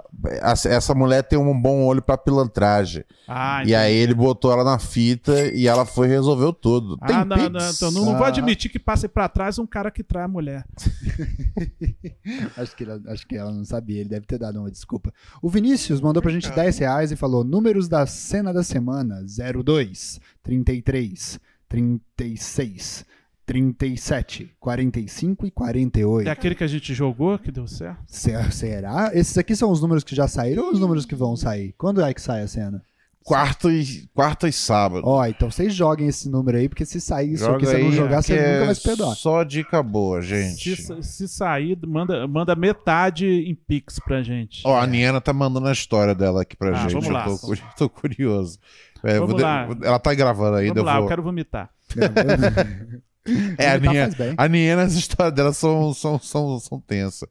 essa- mulher tem um bom olho pra pilantragem. Ah, e entendi. Aí ele botou ela na fita e ela foi e resolveu tudo. Tem Ah, não, Pix? não, então não, não vou Ah. admitir que passe pra trás um cara que trai a mulher. *laughs* Acho que, ela, acho que ela não sabia, ele deve ter dado uma desculpa. O Vinícius mandou pra gente 10 reais e falou: números da cena da semana: 02, 33, 36, 37, 45 e 48. É aquele que a gente jogou que deu certo? Se- Será? Esses aqui são os números que já saíram ou os números que vão sair? Quando é que sai a cena? Quarto e, quarto e sábado. Ó, então vocês joguem esse número aí, porque se sair isso Joga aqui, você não aí, jogar, você que nunca é vai se perdoar. Só dica boa, gente. Se, se sair, manda, manda metade em Pix pra gente. Ó, a Niana tá mandando a história dela aqui pra Ah, gente. vamos eu lá. tô, curi- *laughs* tô curioso. É, Vamos de- lá. Ela tá gravando ainda. Vamos lá, eu eu vou... quero vomitar. *laughs* É, a faz bem. a Niana, as histórias dela são, são, são, são tensas.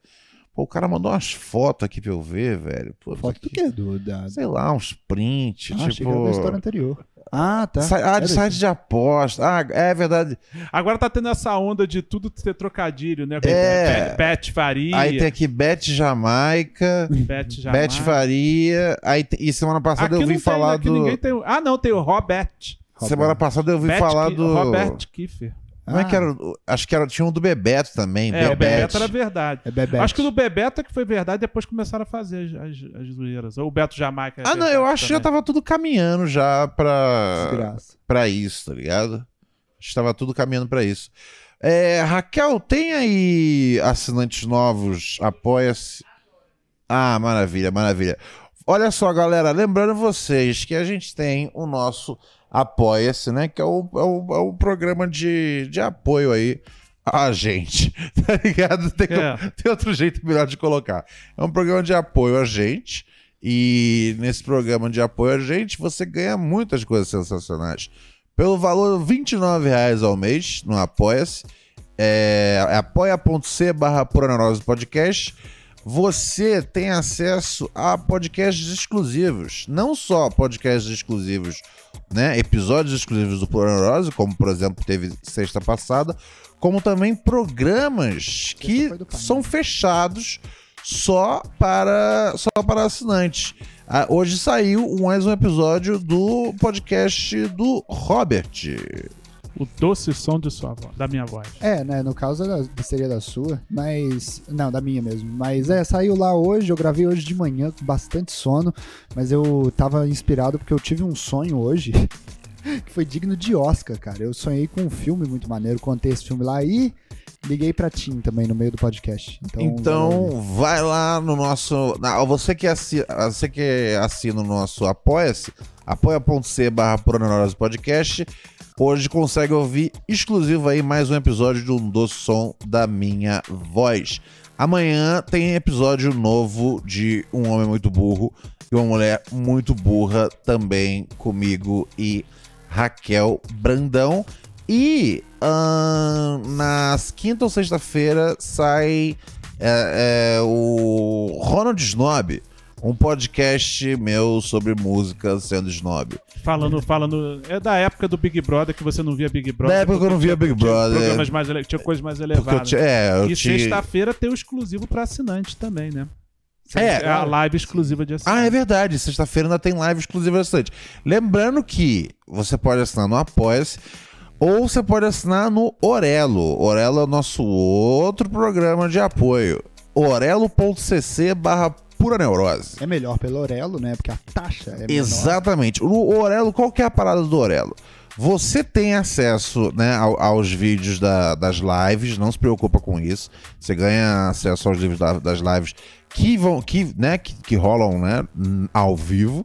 Pô, o cara mandou umas fotos aqui pra eu ver, velho. Pô, Foto do que- quê? Do, da... Sei lá, uns prints. Ah, achei que era tipo. da história anterior. Ah, tá. Sa- Ah, de site de aposta. Ah, é verdade. Agora tá tendo essa onda de tudo ter trocadilho, né? É. Pet Faria. Aí tem aqui Beth Jamaica, Pet Jamaica. Beth Faria. Aí, e semana passada Aqui eu tem, falar aqui do. ninguém tem. Ah, não, tem o Robert. Semana passada eu Bet falar do. Robert Kiefer. Como é que era? o- Acho que era, tinha um do Bebeto também. É, o. Bebeto era verdade. É Bebete. Acho que o do Bebeto é que foi verdade, depois começaram a fazer as, as, as zoeiras. Ou o Beto Jamaica. Ah, não, eu acho que já tava tudo caminhando já pra, Desgraça. pra isso, tá ligado? Estava tudo caminhando pra isso. É, Raquel, tem aí assinantes novos? Apoia-se. Ah, maravilha, maravilha. Olha só, galera, lembrando vocês que a gente tem o nosso Apoia-se, né? Que é o, é o, é o programa de, de apoio aí a gente, *laughs* tá ligado? Tem, É. tem outro jeito melhor de colocar. É um programa de apoio a gente. E nesse programa de apoio a gente, você ganha muitas coisas sensacionais. Pelo valor 29 reais ao mês no Apoia-se, é, é apoia.c barra Podcast, você tem acesso a podcasts exclusivos. Não só podcasts exclusivos, né? Episódios exclusivos do Pura Neurose, como por exemplo teve sexta passada, como também programas que são fechados só para só para assinantes. Ah, hoje saiu mais um episódio do podcast do Robert. O doce som de sua voz, da minha voz. É, né? No caso era, seria da sua, mas. Não, da minha mesmo. Mas é, saiu lá hoje, eu gravei hoje de manhã com bastante sono, mas eu tava inspirado porque eu tive um sonho hoje *laughs* que foi digno de Oscar, cara. Eu sonhei com um filme muito maneiro, contei esse filme lá e liguei pra Tim também no meio do podcast. Então, Então, vai lá no nosso. na- você, que assina, você que assina o nosso Apoia-se, apoia.c barra Podcast. Hoje consegue ouvir exclusivo aí mais um episódio do Doce Som da Minha Voz. Amanhã tem episódio novo de Um Homem Muito Burro e uma Mulher Muito Burra também comigo e Raquel Brandão. E nas quinta ou sexta-feira sai é, é, o Ronald Snob um podcast meu sobre música sendo snob. Falando, falando. É da época do Big Brother que você não via Big Brother. Da época que eu não via Big Brother. Programas mais ele- tinha coisas mais elevadas. tinha. É, E tinha. sexta-feira tem o exclusivo pra assinante também, né? É, a live exclusiva de assinante. Ah, é verdade. Sexta-feira ainda tem live exclusiva bastante. Lembrando que você pode assinar no Apoia-se ou você pode assinar no Orelo. Orelo é o nosso outro programa de apoio. orelo.cc barra pura neurose. É melhor pelo Orelo, né? Porque a taxa é menor. Exatamente. O Orelo, qual que é a parada do Orelo? Você tem acesso né, ao- aos vídeos da- das lives, não se preocupa com isso. Você ganha acesso aos vídeos da- das lives que vão, que, né, que, que rolam né, ao vivo,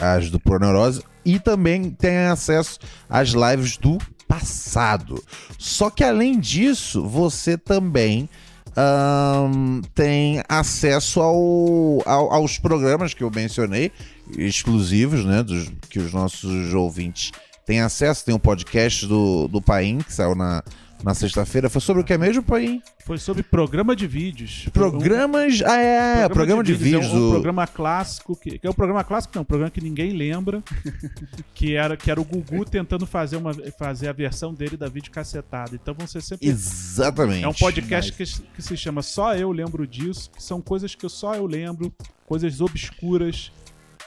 as do Pro Neurose, e também tem acesso às lives do passado. Só que além disso, você também ahn, tem acesso ao- ao- aos programas que eu mencionei, exclusivos, né? Dos, que os nossos ouvintes têm acesso. Tem um podcast do, do Paim, que saiu na, na sexta-feira. Foi sobre o que é mesmo, Paim? Foi sobre programa de vídeos. Programas. Ah, é, programa, de, vídeos. É um, um programa clássico, que, que é um programa clássico, não, um programa que ninguém lembra, *laughs* que era, que era o Gugu tentando fazer, uma, fazer a versão dele da vídeo cacetada. Então vão ser sempre. Exatamente. É um podcast que, que se chama Só Eu Lembro Disso, que são coisas que só eu lembro, coisas obscuras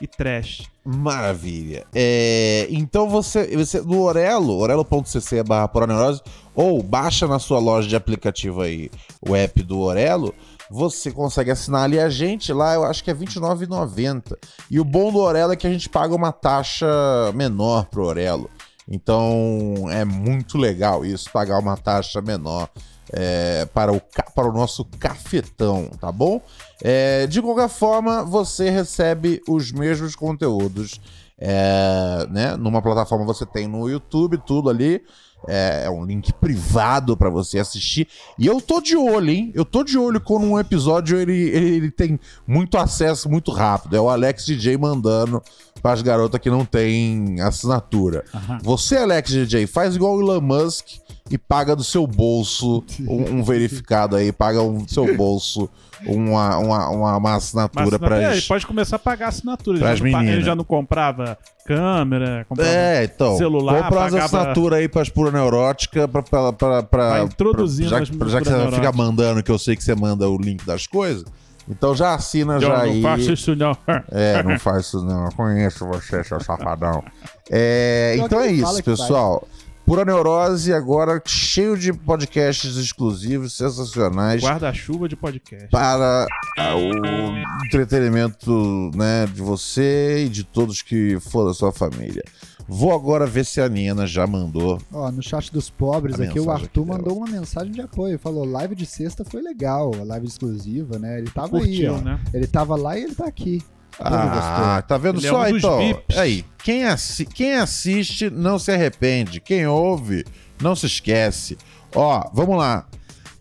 e trash. Maravilha. É, então você, você no Orelo, orelo.cc barra Poroneurose, ou baixa na sua loja de aplicativo aí o app do Orelo, você consegue assinar ali a gente, lá eu acho que é R$29,90. E o bom do Orelo é que a gente paga uma taxa menor pro Orelo. Então é muito legal isso, pagar uma taxa menor é, para, o, para o nosso cafetão, tá bom? É, de qualquer forma, você recebe os mesmos conteúdos. é, né? Numa plataforma você tem no YouTube, tudo ali. É, é um link privado para você assistir. E eu tô de olho, hein? Eu tô de olho quando um episódio ele, ele, ele tem muito acesso muito rápido. É o Alex DJ mandando para as garotas que não tem assinatura. Você, Alex DJ, faz igual o Elon Musk e paga do seu bolso um, um *laughs* verificado aí, paga do seu bolso uma, uma, uma, uma assinatura é, para ele pode começar a pagar assinatura. Ele pras já, não, ele já não comprava câmera, comprava É, então. celular, compra umas pagava- assinaturas aí pras pura neurótica pra, pra, pra, pra- Vai introduzindo pra- as já, já que você fica mandando, que eu sei que você manda o link das coisas. Então já assina Eu já não aí. faço isso não. É, não faz isso não. Eu conheço você, seu safadão. *laughs* É, então é ele isso, pessoal. Pura Neurose agora cheio de podcasts exclusivos, sensacionais Guarda-chuva de podcast. para ah, o entretenimento né, de você e de todos que for da sua família. Vou agora ver se a Nina já mandou. Ó, no chat dos pobres aqui, o Arthur aqui mandou uma mensagem de apoio. Falou, live de sexta foi legal, a live exclusiva, né? Ele tava aí, Curtiu, ó. né? Ele tava lá e ele tá aqui. Ah, tá vendo Ele é só? um dos então, VIPs. aí, quem, assi- quem assiste não se arrepende. Quem ouve não se esquece. Ó, vamos lá.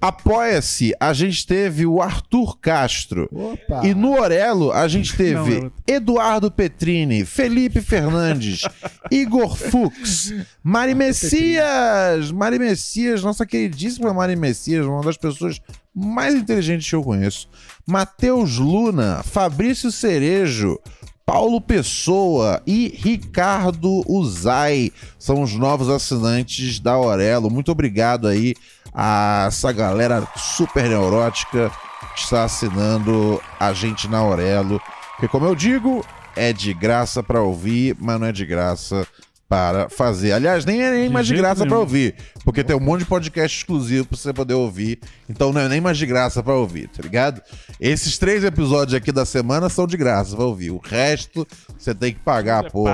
Apoia-se, a gente teve o Arthur Castro. Opa! E no Orelo, a gente *laughs* Não, teve é outro. Eduardo Petrini, Felipe Fernandes, *laughs* Igor Fux, Mari Messias, Mari Messias, nossa queridíssima Mari Messias, uma das pessoas mais inteligentes que eu conheço. Matheus Luna, Fabrício Cerejo, Paulo Pessoa e Ricardo Uzai são os novos assinantes da Orelo. Muito obrigado aí a essa galera super neurótica que está assinando a gente na Aurelo. Porque, como eu digo, é de graça para ouvir, mas não é de graça para fazer. Aliás, nem é nem mais de graça para ouvir, porque tem um monte de podcast exclusivo para você poder ouvir. Então não é nem mais de graça para ouvir, tá ligado? Esses três episódios aqui da semana são de graça para ouvir. O resto você tem que pagar, É pô.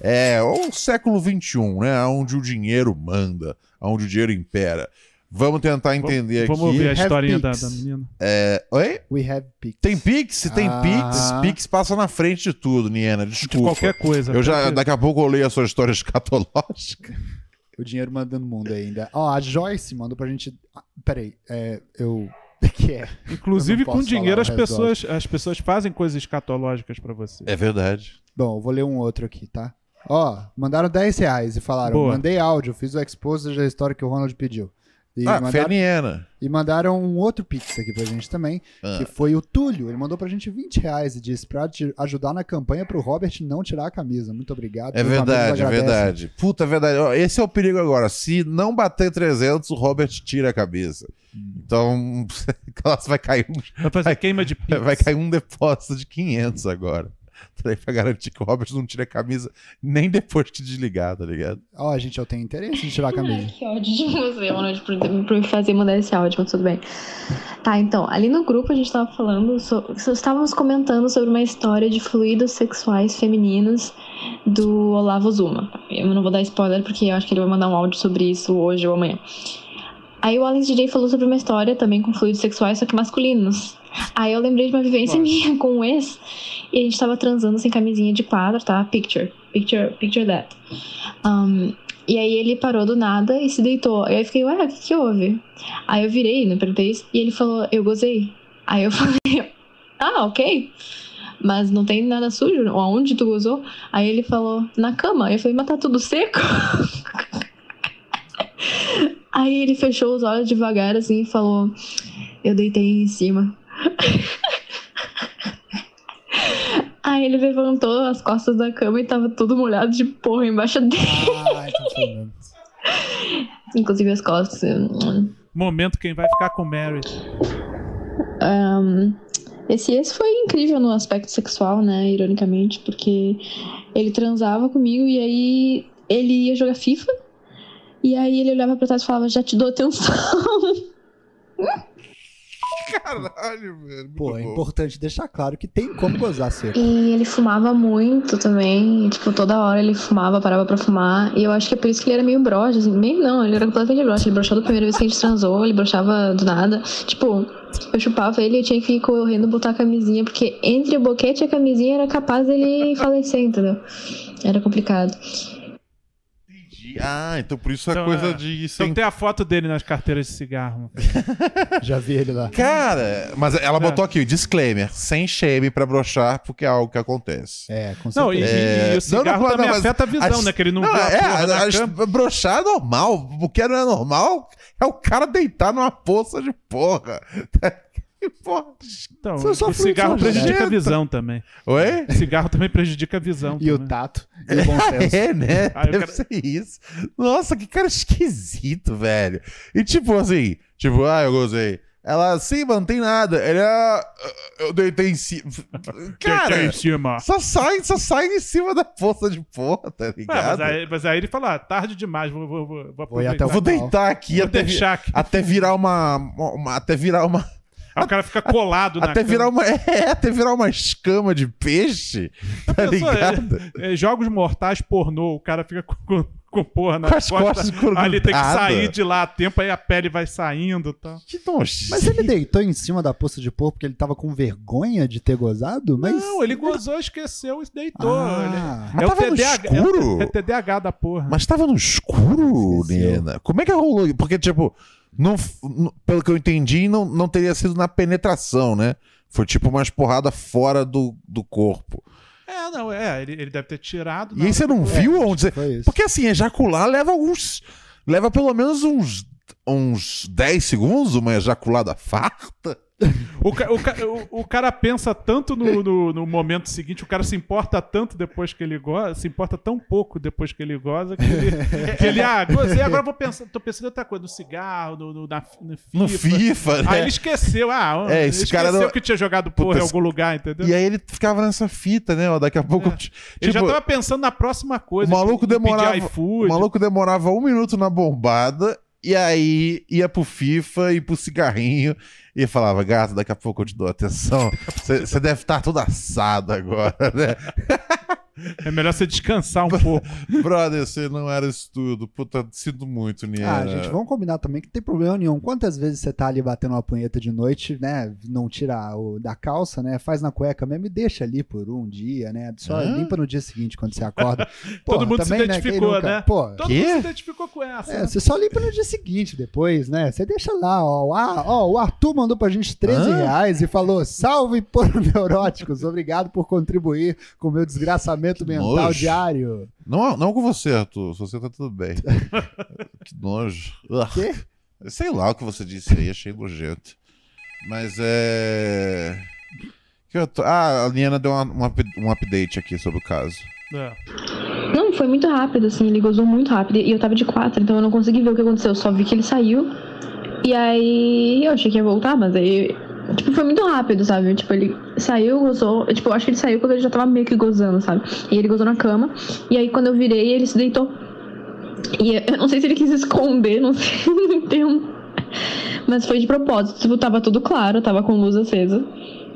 É, o século XXI, né? Onde o dinheiro manda, onde o dinheiro impera. Vamos tentar entender Vamos aqui. ouvir a Have historinha da, da menina. É, Oi? We have Pix. Tem Pix? Se tem Ah. Pix, Pix passa na frente de tudo, Niena. De Desculpa. qualquer coisa. Eu já, que- daqui a pouco eu leio a sua história *laughs* escatológica. O dinheiro mandando mundo ainda. Ó, a Joyce mandou pra gente. Ah, peraí, é. Eu. *laughs* que é? Inclusive, com dinheiro, as pessoas, as pessoas fazem coisas escatológicas pra você. É verdade. Bom, eu vou ler um outro aqui, tá? Ó, mandaram 10 reais e falaram: Boa. mandei áudio, fiz o expose da história que o Ronald pediu. E, Ah, mandaram, Feniana. e mandaram um outro pix aqui pra gente também, Ah. que foi o Túlio. Ele mandou pra gente 20 reais e disse pra te ajudar na campanha pro Robert não tirar a camisa. Muito obrigado. É verdade, é verdade. Puta, é verdade. Esse é o perigo agora. Se não bater 300, o Robert tira a cabeça. Então, *laughs* você vai cair um, Vai fazer queima de pix. vai cair um depósito de 500 agora. *laughs* Pra pra garantir que o Robert não tire a camisa nem depois de desligar, tá ligado? Ó, gente, eu tenho interesse em tirar a Ai, camisa. que ódio de você, mano, por, por me fazer mudar esse áudio, mas tudo bem. Tá, então, ali no grupo a gente tava falando, so- estávamos comentando sobre uma história de fluidos sexuais femininos do Olavo Zuma. Eu não vou dar spoiler porque eu acho que ele vai mandar um áudio sobre isso hoje ou amanhã. Aí o Alex DJ falou sobre uma história também com fluidos sexuais, só que masculinos. Aí eu lembrei de uma vivência minha com um ex, e a gente tava transando sem camisinha de quadro, tá? Picture. Picture, picture that. Um, e aí ele parou do nada e se deitou. E aí eu fiquei, ué, o que, que houve? Aí eu virei, não perguntei isso, e ele falou, eu gozei. Aí eu *laughs* falei, ah, ok. Mas não tem nada sujo? Aonde tu gozou? Aí ele falou, na cama. Eu falei, mas tá tudo seco? *laughs* Aí ele fechou os olhos devagar assim e falou, eu deitei em cima. *laughs* Aí ele levantou as costas da cama e tava tudo molhado de porra embaixo dele. Ai, tô falando. Inclusive as costas. Momento quem vai ficar com Mary. Ahn, esse esse foi incrível no aspecto sexual, né? Ironicamente, porque ele transava comigo e aí ele ia jogar FIFA. E aí ele olhava pra trás e falava, já te dou atenção. *laughs* Caralho, velho. Pô, é bom. importante deixar claro que tem como gozar seco. E ele fumava muito também. e, tipo, toda hora ele fumava, parava pra fumar. E eu acho que é por isso que ele era meio broxa, assim. Meio não, ele era completamente broxa. Ele broxou da primeira vez que a gente transou, ele broxava do nada. Tipo, eu chupava ele e eu tinha que ir correndo botar a camisinha, porque entre o boquete e a camisinha era capaz dele falecer, entendeu? Era complicado. Entendi. Ah, então por isso a Então, coisa é. de Então sem tem a foto dele nas carteiras de cigarro. *laughs* Já vi ele lá. Cara, mas ela É. botou aqui, disclaimer, sem shame pra brochar, porque é algo que acontece. É, com Não, e, certeza. e- É, e o cigarro não, não, também mas afeta a visão, as- né? Que ele não, Não, vê a é, cama. brochar é normal. O que não é normal é o cara deitar numa poça de porra. *laughs* Que porra. Então, o cigarro prejudica a visão também. Oi? O cigarro também prejudica a visão. E o também. tato. E o bom *laughs* senso. É, né? Ah, eu Deve quero- ser isso. Nossa, que cara esquisito, velho. E tipo assim, tipo, ah, eu gozei. Ela, sim, mano, não tem nada. Ele, ah, eu deitei em cima. *laughs* Deitei Cara, em cima. só sai, só sai em cima da poça de porra, tá Ah, mas, ligado? aí, mas aí ele fala, ah, tarde demais, vou, vou, vou, vou Vou aproveitar. até o Eu vou deitar aqui Vou até, deixar aqui. até virar uma, uma- Até virar uma. Aí o cara fica colado na Até cama. virar uma. *laughs* É, até virar uma escama de peixe. Tá Pensou, ligado? É, jogos mortais pornô, o cara fica com, com, com porra na Com as costas Aí ele tem que sair de lá a tempo, aí a pele vai saindo e tal. Que nojento. Mas ele deitou em cima da poça de porco porque ele tava com vergonha de ter gozado? Mas... Não, ele gozou, esqueceu e deitou. Ah. Ele- Mas é, o tava no TDAH, escuro? é, o TDAH da porra. Mas tava no escuro. Nena. Como é que rolou? Porque, tipo, não, pelo que eu entendi, não, não teria sido na penetração, né? Foi tipo umas porradas fora do, do corpo. É, não, é, ele, ele deve ter tirado. E aí você não viu onde você. Porque assim, ejacular leva alguns. Leva pelo menos uns. Uns 10 segundos, uma ejaculada farta. *laughs* O, ca- o ca- o- o cara pensa tanto no, no, no momento seguinte, o cara se importa tanto depois que ele goza, se importa tão pouco depois que ele goza, que ele, *laughs* que ele ah, gozei, agora eu vou pensar, tô pensando em outra coisa, no cigarro, no, no, na, no FIFA. No FIFA, né? Aí ele esqueceu, ah, É, esse esqueceu cara não- que tinha jogado porra em Puta, algum lugar, entendeu? E aí ele ficava nessa fita, né? Ó, daqui a pouco. É. Ele já tipo, tava pensando na próxima coisa. o maluco em pedir demorava-. O maluco demorava um minuto na bombada e aí ia pro FIFA e pro cigarrinho e falava, gato, daqui a pouco eu te dou atenção. Você deve estar todo assado agora, né? *laughs* É melhor você descansar um pouco. *laughs* Brother, você não era isso tudo. Puta, sinto muito, Niera. Ah, gente, vamos combinar também que não tem problema nenhum. Quantas vezes você tá ali batendo uma punheta de noite, né? Não tira o da calça, né? Faz na cueca mesmo e deixa ali por um dia, né? Só Hã? limpa no dia seguinte quando você acorda. *laughs* Todo mundo se também, identificou, nunca? né? Pô, Todo Quê? mundo se identificou com essa. é, né? você só limpa no dia seguinte depois, né? Você deixa lá, ó. O, Ar- ó, o Arthur mandou pra gente 13 Hã? reais e falou: salve por neuróticos, obrigado por contribuir com o meu desgraçamento Que mental nojo. diário. Não, não com você, Arthur. Se você tá tudo bem. *laughs* que nojo. Quê? Sei lá o que você disse aí, achei nojento. Mas é. que eu tô- Ah, a Liana deu uma- um up- um update aqui sobre o caso. É. Não, foi muito rápido, assim, ele gozou muito rápido. E eu tava de quatro, então eu não consegui ver o que aconteceu. Eu só vi que ele saiu. E aí eu achei que ia voltar, mas aí. Tipo, foi muito rápido, sabe? Tipo, ele saiu, gozou. Tipo, eu acho que ele saiu quando ele já tava meio que gozando, sabe? E ele gozou na cama. E aí quando eu virei, ele se deitou. E eu não sei se ele quis *laughs* esconder, não sei, *laughs* não entendo. Mas foi de propósito. Tipo, tava tudo claro, tava com luz acesa.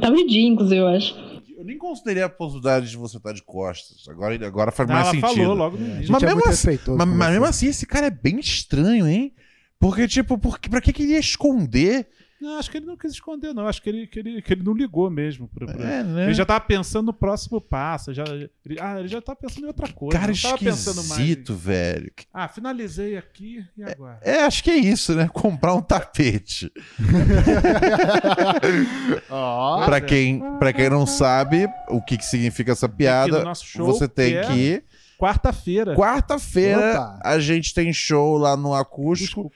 Tava de dia, inclusive, eu acho. Eu nem considerei a possibilidade de você estar de costas. Agora, agora faz Não, mais ela sentido. falou logo no A início. gente Mas é mesmo assim-. Mas, mas mesmo assim, esse cara é bem estranho, hein? Porque, tipo, por, que- pra que que ele ia esconder? Não, acho que ele não quis esconder, não. Acho que ele, que ele, que ele não ligou mesmo. Pra, pra- É, né? Ele já tava pensando no próximo passo. Já, ele, ah, ele já tava pensando em outra coisa. Cara não tava pensando mais. velho. Ah, finalizei aqui e agora? É, acho que é isso, né? Comprar um tapete. *laughs* Ó, Pra quem, pra quem não sabe o que, que significa essa piada, no nosso show, você tem que é que ir. Quarta-feira. Quarta-feira a gente tem show lá no acústico.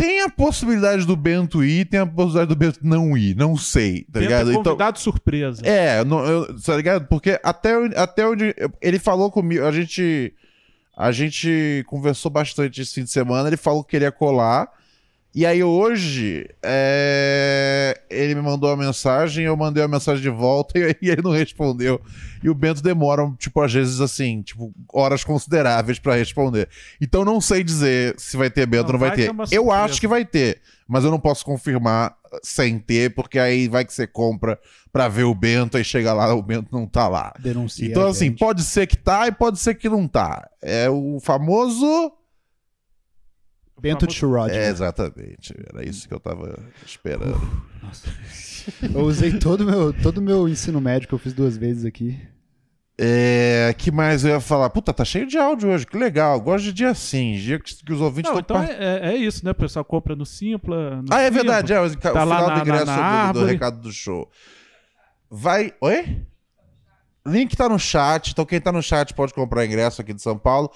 Tem a possibilidade do Bento ir, tem a possibilidade do Bento não ir. Não sei, tá Tenta ligado? Então, convidado surpresa. é, não, eu, tá ligado? Porque até, até onde. Ele falou comigo, a gente. A gente conversou bastante esse fim de semana, ele falou que queria colar. E aí hoje, é, ele me mandou uma mensagem, eu mandei uma mensagem de volta *laughs* e, e ele não respondeu. E o Bento demora, tipo, às vezes assim, tipo, horas consideráveis pra responder. Então não sei dizer se vai ter Bento ou não vai, vai ter. é eu surpresa. acho que vai ter, mas eu não posso confirmar sem ter, porque aí vai que você compra pra ver o Bento e chega lá, o Bento não tá lá. denuncia. Então, a assim, pode ser que tá e pode ser que não tá. É o famoso. Bento de Rod. É, exatamente. Era isso que eu tava esperando. *laughs* Eu usei todo o meu, todo o meu ensino médio que eu fiz duas vezes aqui. É, que mais eu ia falar? Puta, tá cheio de áudio hoje, que legal. Gosto de dia assim, dia que, que os ouvintes estão então é, é- é isso, né? O pessoal compra no Simpla. no Ah, é Simpla. verdade, é. O, o Tá final lá na- do ingresso na- na do- do, recado do show. Vai. Oi? Link tá no chat, então quem tá no chat pode comprar ingresso aqui de São Paulo.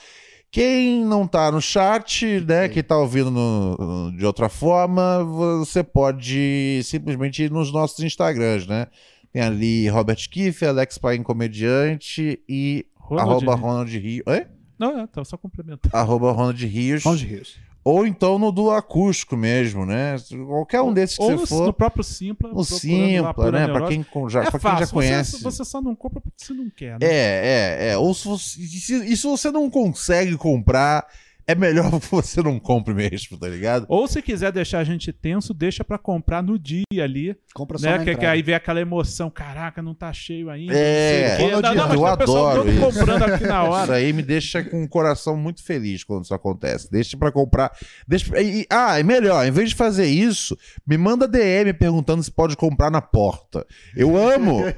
Quem não tá no chat, né, quem tá ouvindo no- de outra forma, você pode simplesmente ir nos nossos Instagrams, né? Tem ali Robert Kiff, Alex Paim Comediante e Ronald arroba Rios. Ronald Rios. Oi? Não, é, tá só complementando. Arroba Ronald Rios. Ronald Rios. Ou então no do acústico mesmo, né? Qualquer um desses que Ou você no, for. no próprio Simpla. No Simpla, né? Pra Neurose. quem, já, é pra quem já fácil, conhece. Você, você só não compra porque você não quer, né? É, é, é. Ou se você, e se, e se você não consegue comprar, é melhor que *laughs* você não compre mesmo, tá ligado? Ou se quiser deixar a gente tenso, deixa pra comprar no dia ali, Compra só né? na Que, que aí vem aquela emoção, caraca, não tá cheio ainda. É, não Não, não, mas eu adoro isso. comprando aqui na Isso hora. aí me deixa com o coração muito feliz quando isso acontece. Deixa pra comprar. Deixa, e- ah, e melhor, em vez de fazer isso, me manda DM perguntando se pode comprar na porta. Eu amo. o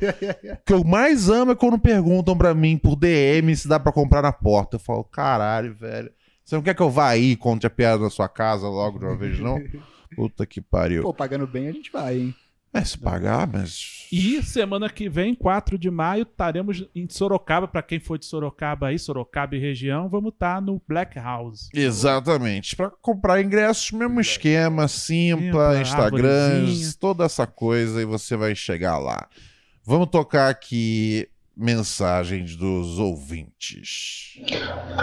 que eu mais amo é quando perguntam pra mim por DM se dá pra comprar na porta. Eu falo, caralho, velho. Você não quer que eu vá aí e conte a piada na sua casa logo de uma vez, não? *laughs* Puta que pariu. Pô, pagando bem a gente vai, hein? É, se pagar, mas. E semana que vem, 4 de maio, estaremos em Sorocaba. Pra quem for de Sorocaba aí, Sorocaba e região, vamos estar no Black House. Exatamente. Pra comprar ingressos, mesmo esquema, Simpla, arvorezinha. toda essa coisa e você vai chegar lá. Vamos tocar aqui mensagens dos ouvintes.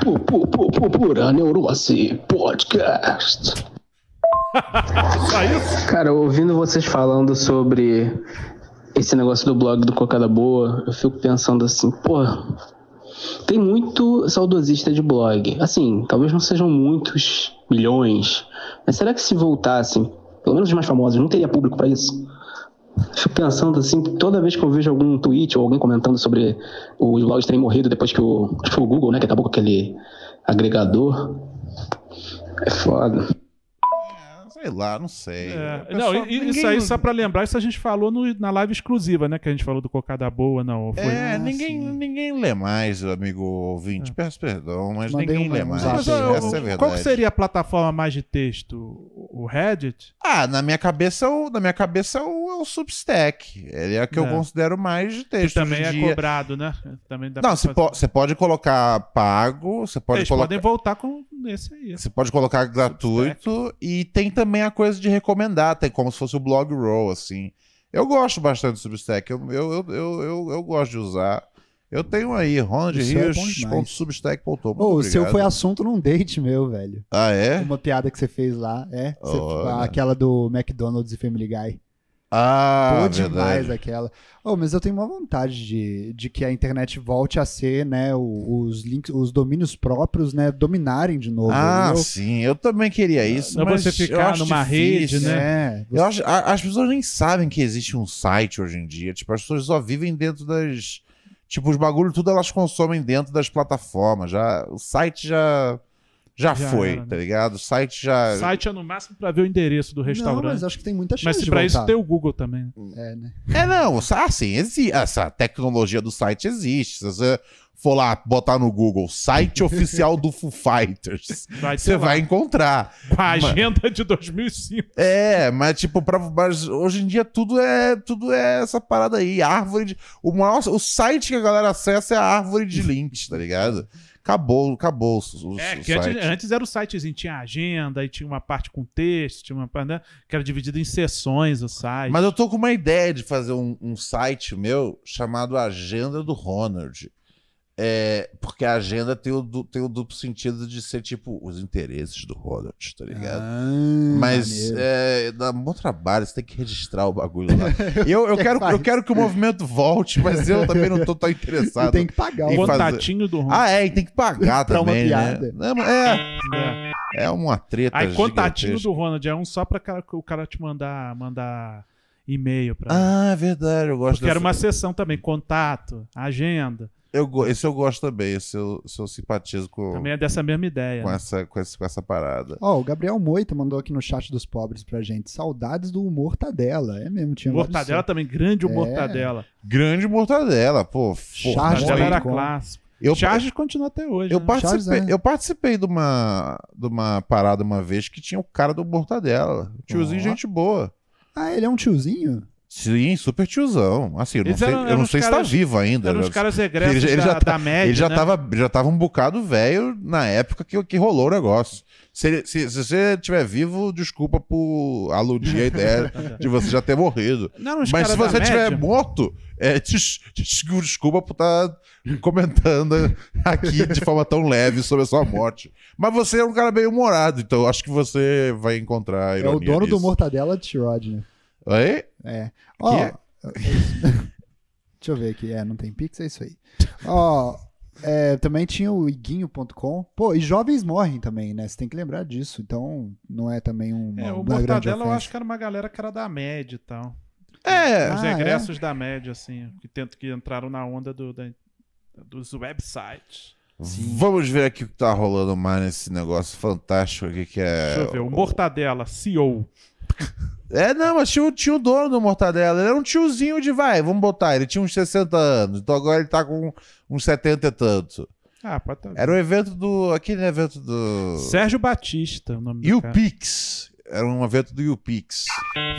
Pu- pu- pu- pu- Pura Neurose Podcast. *laughs* Só isso? Cara, ouvindo vocês falando sobre esse negócio do blog do Cocada Boa, eu fico pensando assim, pô, tem muito saudosista de blog. Assim, talvez não sejam muitos milhões, mas será que se voltassem, pelo menos os mais famosos, não teria público pra isso? Fico pensando assim, toda vez que eu vejo algum tweet ou alguém comentando sobre os blogs terem morrido depois que o, acho que foi o Google, né, que acabou com aquele agregador. É foda. Sei lá, não sei. É, O não, isso aí, só pra lembrar, isso a gente falou no- na live exclusiva, né? Que a gente falou do Cocada Boa, não. Foi... É, Ah, ninguém, sim. ninguém lê mais, amigo ouvinte. É. Peço perdão, mas Mandei ninguém um- lê mais. Mas, ó, Essa é a verdade. qual que seria a plataforma mais de texto? o Reddit? Ah, na minha cabeça, o, na minha cabeça é o, é o Substack. Ele é o que eu É. considero mais de Que texto. também Hoje é dia- cobrado, né? Também dá Não, você, fazer. po- você pode colocar pago, você pode Eles colocar. podem voltar com esse aí. Você pode colocar gratuito e tem também a coisa de recomendar, tem como se fosse o blog roll, assim. Eu gosto bastante do Substack, eu, eu, eu, eu, eu, gosto de usar. Eu tenho aí, seu é ronaldrios.substack.com. Ô, o seu foi assunto num date meu, velho. Ah, é? Uma piada que você fez lá, é? Você- aquela do McDonald's e Family Guy. Ah, Boa demais aquela. Oh, mas eu tenho uma vontade de, de que a internet volte a ser, né, os links, os domínios próprios, né, dominarem de novo. Ah, eu, sim, eu também queria isso, Não mas você eu ficar acho numa rede, difícil. né? é, Eu acho, a- as pessoas nem sabem que existe um site hoje em dia. Tipo, as pessoas só vivem dentro das. Tipo, os bagulho tudo elas consomem dentro das plataformas. Já, o site já. Já, Já foi, era, né? tá ligado? O site já. Site é no máximo pra ver o endereço do Não, restaurante. mas mas acho que tem muita chance se de pra isso tem o Google também. É, né? É, não. Sim, exi- essa tecnologia do site existe. Se você for lá botar no Google site *laughs* oficial do Foo Fighters, Vai você lá, vai encontrar. Com a agenda de 2005. É, mas tipo, pra, mas hoje em dia tudo é tudo é essa parada aí. Árvore de. O, maior, o site que a galera acessa é a árvore de links, tá ligado? Acabou, acabou o, o, É, que antes, site. antes era o sitezinho, tinha agenda, aí tinha uma parte com texto, tinha uma parte né, que era dividida em seções o site. Mas eu tô com uma ideia de fazer um, um site meu chamado Agenda do Ronald. É, porque a agenda tem o, tem o duplo sentido de ser tipo os interesses do Ronald, tá ligado? Ah, Mas é, dá um bom trabalho, você tem que registrar o bagulho lá. *laughs* Eu, eu, quero, eu quero que o movimento volte, mas eu também não tô tão E interessado. tem que pagar o fazer- Contatinho do Ron. Ah, é, e tem que pagar *laughs* também, né? É, É. é uma treta Aí contatinho do Ronald é um só pra cara- o cara te mandar, mandar e-mail pra. Ah, é verdade, eu gosto Porque era dessa- uma seção também, contato, agenda. Eu, Esse eu gosto também, esse eu, esse eu simpatizo com, Também é dessa mesma ideia. com, né? essa, com, essa, com essa parada. Ó, o Gabriel Moita mandou aqui no chat dos pobres pra gente. Saudades do Mortadela. É mesmo, tinha Mortadela também, grande o É. Mortadela. Grande mortadela, pô. Charge Mortadela era clássico. Eu, Charges continua até hoje. eu, né? participei, Charles, é. eu participei de uma, de uma parada uma vez que tinha o cara do Mortadela. Tiozinho, Ó. gente boa. Ah, ele é um tiozinho? Sim, super tiozão. Assim, eu não Eles sei, eram- eu não sei se caras- tá vivo ainda. Eram os né? caras egressos Ele já- ele da, já tá- da média, Ele já, né? tava, já tava um bocado velho na época que, que rolou o negócio. Se, ele- se, se você estiver vivo, desculpa por aludir a ideia *laughs* de você já ter morrido. Não Mas se você estiver média? morto, é, des- des- desculpa por estar comentando aqui de forma tão leve sobre a sua morte. Mas você é um cara bem humorado, então acho que você vai encontrar É o dono do nisso. Mortadela de Rodney. Oi? É. Ó, é? *laughs* deixa eu ver aqui. É, não tem Pix, é isso aí. Ó, é, também tinha o iguinho.com. Pô, e jovens morrem também, né? Você tem que lembrar disso. Então, não é também um, É, o Mortadela eu acho que era uma galera que era da média e tal. É, Os Ah, egressos da média, assim, que, tentam, que entraram na onda do, da- dos websites. vamos ver aqui o que tá rolando mais nesse negócio fantástico aqui que é. Deixa eu ver, o Mortadela, CEO. É, não, mas tinha, o- tinha o dono do Mortadela. Ele era um tiozinho de vai, vamos botar. Ele tinha uns 60 anos, então agora ele tá com uns 70 e tanto. Ah, pode tá... Era o evento do. Aquele evento do. Sérgio Batista, o nome do cara. YouPix. Era um evento do YouPix.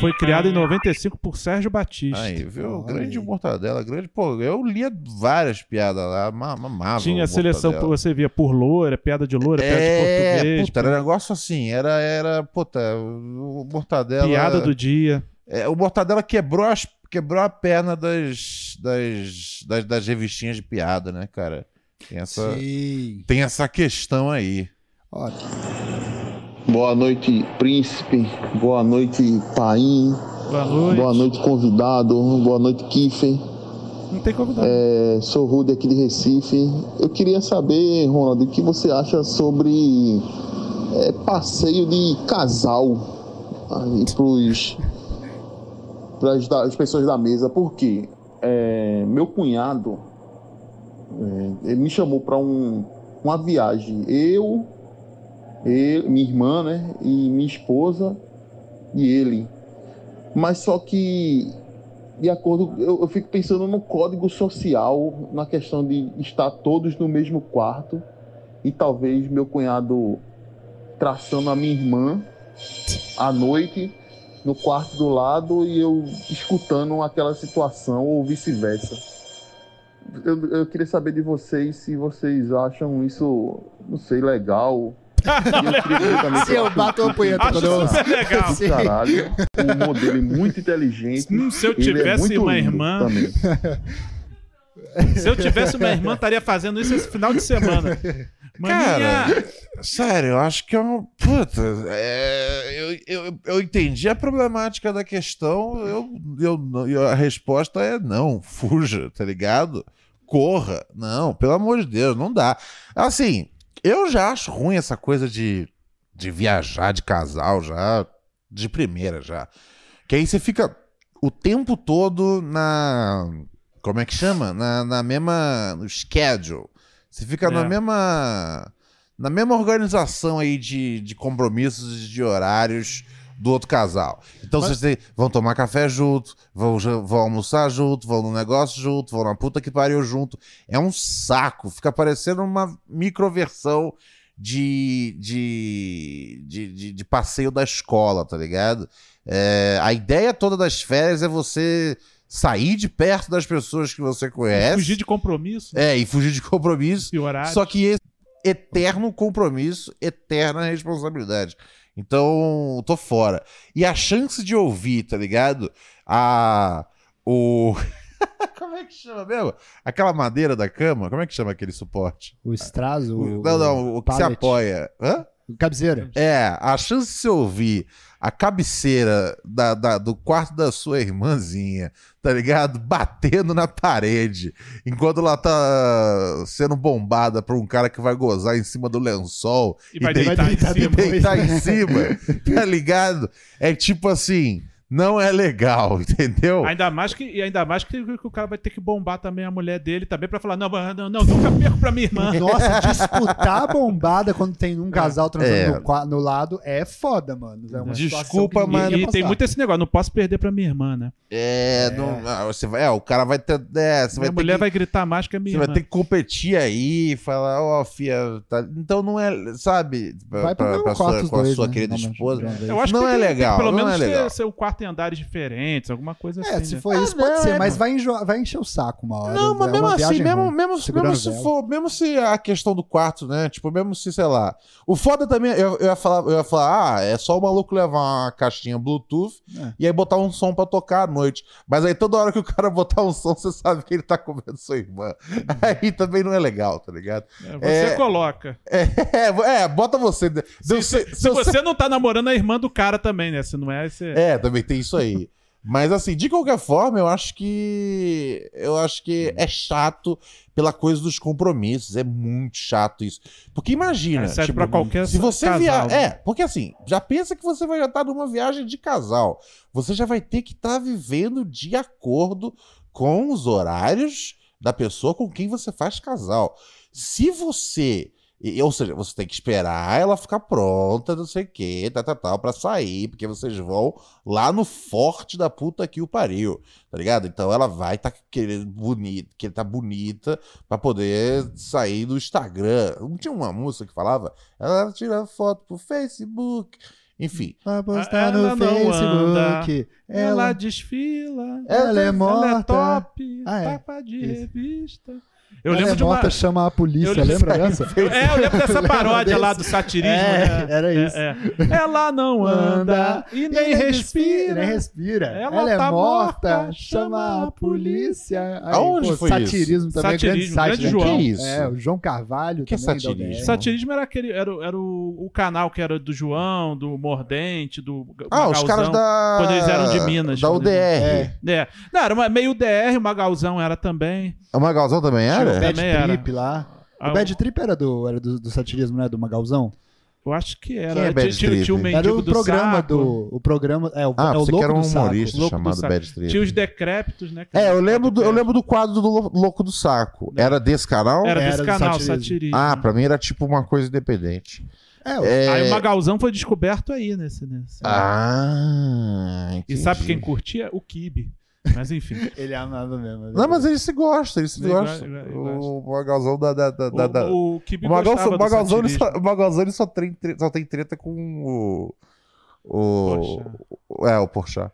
Foi criado em 95 por Sérgio Batista. Aí, viu? Olha grande. Mortadela, grande. Pô, eu lia várias piadas lá, ma- amava. Tinha a seleção, Mortadela. você via por loura, piada de loura, piada de É, português, puta, era um negócio assim, era, era, puta, o Mortadela... piada do dia. É, o Mortadela quebrou, as, quebrou a perna das, das, das, das revistinhas de piada, né, cara? Tem essa, Sim. tem essa questão aí. Ó, Boa noite, príncipe. Boa noite, Paim. Boa noite. Boa noite, convidado. Boa noite, Kiffer. Não tem convidado. É, sou Rude aqui de Recife. Eu queria saber, Ronald, o que você acha sobre é, passeio de casal para as pessoas da mesa. Por quê? É, meu cunhado é, ele me chamou para um, uma viagem. Eu, eu, minha irmã, né? E minha esposa e ele. Mas só que de acordo, eu, eu fico pensando no código social, na questão de estar todos no mesmo quarto e talvez meu cunhado traçando a minha irmã à noite no quarto do lado e eu escutando aquela situação ou vice-versa. Eu, eu queria saber de vocês se vocês acham isso, não sei, legal. Eu Se eu bato a punheta quando eu... super legal. Sim. caralho, um modelo muito inteligente. Hum, se eu é tivesse muito uma irmã, também. se eu tivesse uma irmã, estaria fazendo isso esse final de semana. Maninha, Cara, sério, eu acho que é um. Puta, é, eu, eu, eu entendi a problemática da questão, eu, eu, eu- a resposta é não, fuja, tá ligado? Corra. Não, pelo amor de Deus, não dá. Assim, eu já acho ruim essa coisa de, de viajar de casal, já, de primeira já. Que aí você fica o tempo todo na. Como é que chama? Na, na mesma. No schedule. Você fica na É. mesma. Na mesma organização aí de, de compromissos e de horários do outro casal. Então vocês têm- vão tomar café junto, vão, vão almoçar junto, vão no negócio junto, vão na puta que pariu junto. É um saco. Fica parecendo uma microversão de, de, de, de, de passeio da escola, tá ligado? É, a ideia toda das férias é você sair de perto das pessoas que você conhece. fugir de compromisso É, e fugir de compromisso. e horário. Só que esse eterno compromisso, eterna responsabilidade. Então, tô fora. E a chance de ouvir, tá ligado? A. O. *laughs* como é que chama mesmo? Aquela madeira da cama, como é que chama aquele suporte? O estraso, o, não, não, o que se apoia. Hã? Cabeceira. É, a chance de você ouvir a cabeceira da, da- do quarto da sua irmãzinha, tá ligado? Batendo na parede, enquanto ela tá sendo bombada por um cara que vai gozar em cima do lençol E vai deitar- deitar em cima. e deitar em cima, *laughs* tá ligado? É tipo assim, não é legal, *laughs* entendeu? Ainda mais que, e ainda mais que, que o cara vai ter que bombar também a mulher dele também pra falar: não, não, não, nunca perco pra minha irmã. Nossa, *laughs* disputar a bombada quando tem um casal transando É. no, no lado é foda, mano. É uma Desculpa, mas- quer E tem muito esse negócio: não posso perder pra minha irmã, né? É, não- ah, você vai, é, o cara vai ter, é, você vai ter mulher que- vai gritar mais que a minha Você vai irmã. ter que competir aí, falar, ó, fia, tá- então não é, sabe, pra, Vai pra- pra quarto sua, com a dois, sua né, querida esposa. Eu acho Não que é legal, pelo não menos é ser- legal. Ser, um quarto em andares diferentes, alguma coisa É, assim. se né? for isso, Ah, pode não, ser, é, mas vai, vai encher o saco uma hora. Não, mas é mesmo assim, mesmo, ruim. mesmo, mesmo se vela. for, mesmo se a questão do quarto, né? Tipo, mesmo se, sei lá. O foda também, eu, eu ia falar, eu ia falar, ah, é só o maluco levar uma caixinha Bluetooth É. e aí botar um som pra tocar à noite. Mas aí toda hora que o cara *laughs* botar um som, você sabe que ele tá comendo sua irmã. Aí também não é legal, tá ligado? É, Você É. coloca. É, é, bota você. Se, se- se você não tá namorando a irmã do cara também, né? Se não é, você. É, também tem isso aí. Mas assim, de qualquer forma, eu acho que eu acho que é chato pela coisa dos compromissos, é muito chato isso. Porque imagina, É, tipo, pra qualquer se você casal, viaja, né? é, porque assim, já pensa que você vai estar numa viagem de casal. Você já vai ter que estar vivendo de acordo com os horários da pessoa com quem você faz casal. Se você e- ou seja, você tem que esperar ela ficar pronta, não sei o que, tal, tal, tal, pra sair, porque vocês vão lá no forte da puta que o pariu, tá ligado? Então ela vai tá querendo bonita, que tá bonita pra poder sair do Instagram. Não tinha uma música que falava? Ela tira foto pro Facebook, enfim. Vai postar Ela no não Facebook. Ela, Ela, desfila. ela é morta. Ela é top. Ah, é. Capa de Isso. revista. Eu ela lembro é de uma. morta, chama a polícia. Eu- Lembra dessa? É, eu lembro dessa *laughs* paródia lá do satirismo. É, né? era isso. É, é. Ela não anda e nem respira. Nem respira. Ela Ela, é tá morta, morta, chama a polícia. Aí, Aonde pô, foi satirismo isso? também, grande Satirismo, site. grande né? João. Que isso? É, o João Carvalho Que é também. da satirismo? UDR. Satirismo era aquele. Era, era o, o canal que era do João, do Mordente, do. Ah, os Magalzão. caras da. quando eles eram de Minas, Da UDR. eles- É. Não, era uma, meio DR, o Magalzão era também. O Magalzão também o era? Bad era. Trip lá. Ah, O Bad Trip era do, era do, do satirismo, né? Do Magalzão? Eu acho que era. Quem é Bad tinha, tinha, tinha o Trip? mendigo Era o do programa saco, do. O programa. É, o, Ah, é o você louco que era um saco. humorista do chamado Saco. Bad Trip. Tinha os decrépitos, né? É, eu lembro, do, eu lembro do quadro do Lo- Louco do Saco. Era desse canal? Era desse Era canal, satirismo. satirismo. Ah, pra mim era tipo uma coisa independente. É, É... Aí o Magalzão foi descoberto aí nesse. nesse. Ah, e entendi. sabe quem curtia? O Kibe. Mas enfim. *laughs* ele amava mesmo. Não, mas ele se gosta, ele se Ele gosta. gosta, ele O Magalzão da... da, da, da- da- o, o Kibe O Magalzão, o Magalzão, ele só, o Magalzão ele só, tem, só tem treta com o, O, Porchat. o- é, o Porchat.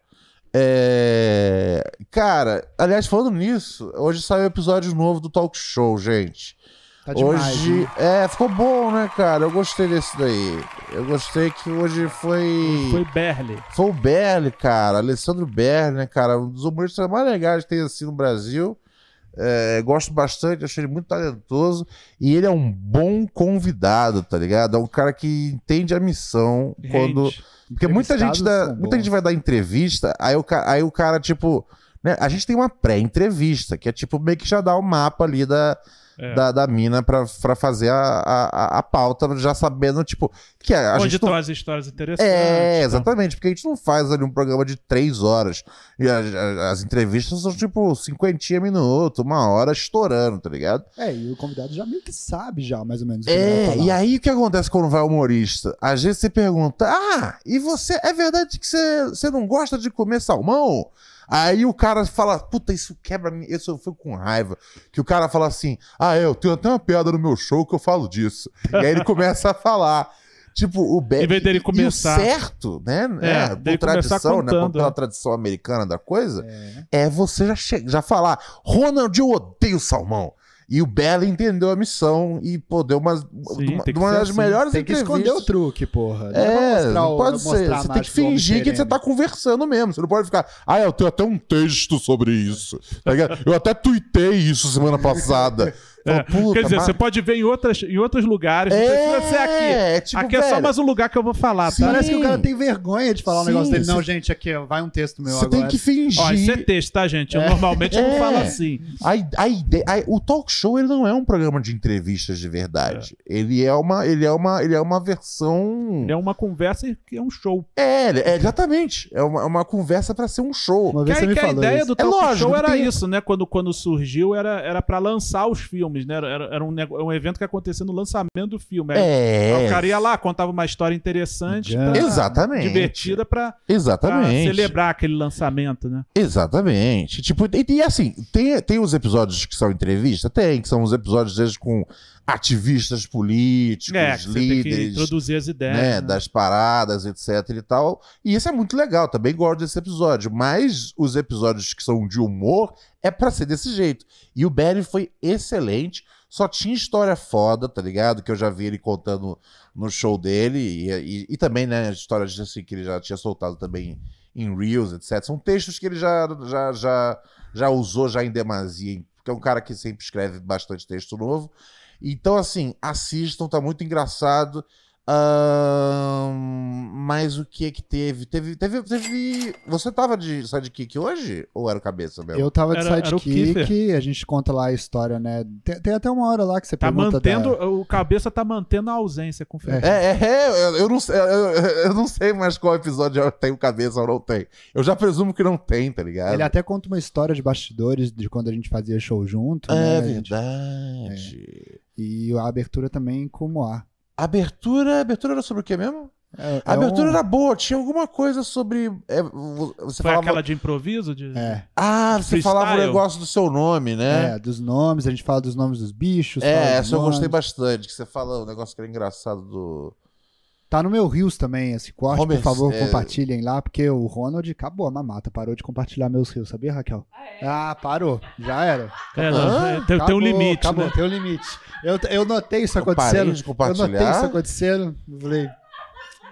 É, Cara, aliás, falando nisso, hoje saiu um episódio novo do Talk Show, gente. Tá demais. hoje. né? É, ficou bom, né, cara? Eu gostei desse daí. Eu gostei que hoje foi. Foi Berle. Foi o Berli, cara. Alessandro Berli, né, cara? Um dos humoristas mais legais que tem assim no Brasil. É, gosto bastante, achei ele muito talentoso. E ele é um bom convidado, tá ligado? É um cara que entende a missão quando. Rende. Porque muita gente, dá, muita gente vai dar entrevista, aí o, aí o cara, tipo. né, a gente tem uma pré-entrevista, que é tipo meio que já dá o mapa ali da, É. da, da mina pra, pra fazer a, a, a- pauta, já sabendo, tipo. Que a, a Onde gente estão não as histórias interessantes. é, então. exatamente, porque a gente não faz ali um programa de três horas. E a- a- as entrevistas são tipo cinquentinha minutos, uma hora estourando, tá ligado? É, e o convidado já meio que sabe já, mais ou menos, o que ele vai É, falar. e aí o que acontece quando vai humorista? Às vezes você pergunta, ah, e você, é verdade que você, você não gosta de comer salmão? Aí o cara fala, puta, isso quebra mim, isso eu fico com raiva. Que o cara fala assim, ah, é, eu tenho até uma piada no meu show que eu falo disso. E aí ele começa a falar. Tipo, o Be Em vez dele começar- E o certo, né? É, É, dele por tradição, né? contando, Pela é. tradição americana da coisa, é, você já, che- já falar, Ronald, eu odeio salmão. E o Bela entendeu a missão e, pô, deu uma, Sim, uma, tem uma das assim. melhores Tem que esconder o entrevistas. truque, porra. Não É, mostrar não o- pode mostrar ser. a Você tem que fingir que você tá conversando mesmo. Você não pode ficar, ah, eu tenho até um texto sobre isso. Tá ligado? eu até tuitei isso semana passada. *laughs* É, Fala, "Puta, Quer dizer, mas- você pode ver em, outras, em outros lugares. Não precisa ser aqui. É, tipo, aqui é só velho, mais um lugar que eu vou falar, Sim. tá? Parece que o cara tem vergonha de falar um Sim, negócio dele. você- Não, gente, aqui, ó, vai um texto meu Você agora. tem que fingir. Ó, isso é texto, tá, gente? Eu normalmente eu não É. falo assim. A, a ideia, a- o talk show ele não é um programa de entrevistas de verdade. Ele é uma, ele é uma, ele é uma versão. É uma conversa que é um show. É, é, exatamente. É uma, é uma conversa pra ser um show. Uma Que, vez a- você me que a ideia isso. do É talk lógico show era tem- isso, né? Quando, quando surgiu, era, era pra lançar os filmes, né? Era, era um, nego- um evento que acontecia no lançamento do filme. É. O cara ia lá, contava uma história interessante, pra- Exatamente. divertida pra, pra Exatamente. celebrar aquele lançamento, né? Exatamente. Tipo, e, e assim, tem, tem os episódios que são entrevista? Tem, que são os episódios às vezes com ativistas políticos, É, líderes. introduzir as ideias. né, né? das paradas, etc e tal. E isso é muito legal, também gosto desse episódio. Mas os episódios que são de humor é pra ser desse jeito. E o Barry foi excelente. Só tinha história foda, tá ligado? Que eu já vi ele contando no show dele. E, e- e também, né, histórias assim, que ele já tinha soltado também em Reels, etc. São textos que ele já, já, já, já usou já em demasia. Porque é um cara que sempre escreve bastante texto novo. Então, assim, assistam, tá muito engraçado. Mas o que que teve? Teve, teve, teve. Você tava de sidekick hoje? Ou era o cabeça mesmo? Eu tava de Era- era sidekick, a gente conta lá a história, né? Tem, tem até uma hora lá que você Tá pergunta mantendo, da- o cabeça tá mantendo a ausência, confere. É, é, é, eu, eu não, sei- eu, eu- não sei mais qual episódio tem o cabeça ou não tem. Eu já presumo que não tem, tá ligado? Ele até conta uma história de bastidores de quando a gente fazia show junto, né? É gente- verdade. E a abertura também com o Moá. Abertura, a abertura era sobre o que mesmo? É, A é abertura um- era boa, tinha alguma coisa sobre. é, vo- você Foi falava. aquela de improviso? De... É, Ah, você freestyle? falava o negócio do seu nome, né? é, dos nomes, a gente fala dos nomes dos bichos. É, dos essa eu gostei nomes. bastante. Que você fala o negócio que era engraçado do. Tá no meu Rios também, esse corte, por favor, é- compartilhem lá, porque o Ronald acabou a mamata, parou de compartilhar meus rios, sabia, Raquel? Ah, parou, já era. É, não, Ah, é, tem, Acabou, um limite, acabou, né? tem um limite. Eu, eu notei isso Eu parei acontecendo. de Eu notei isso acontecendo. Falei.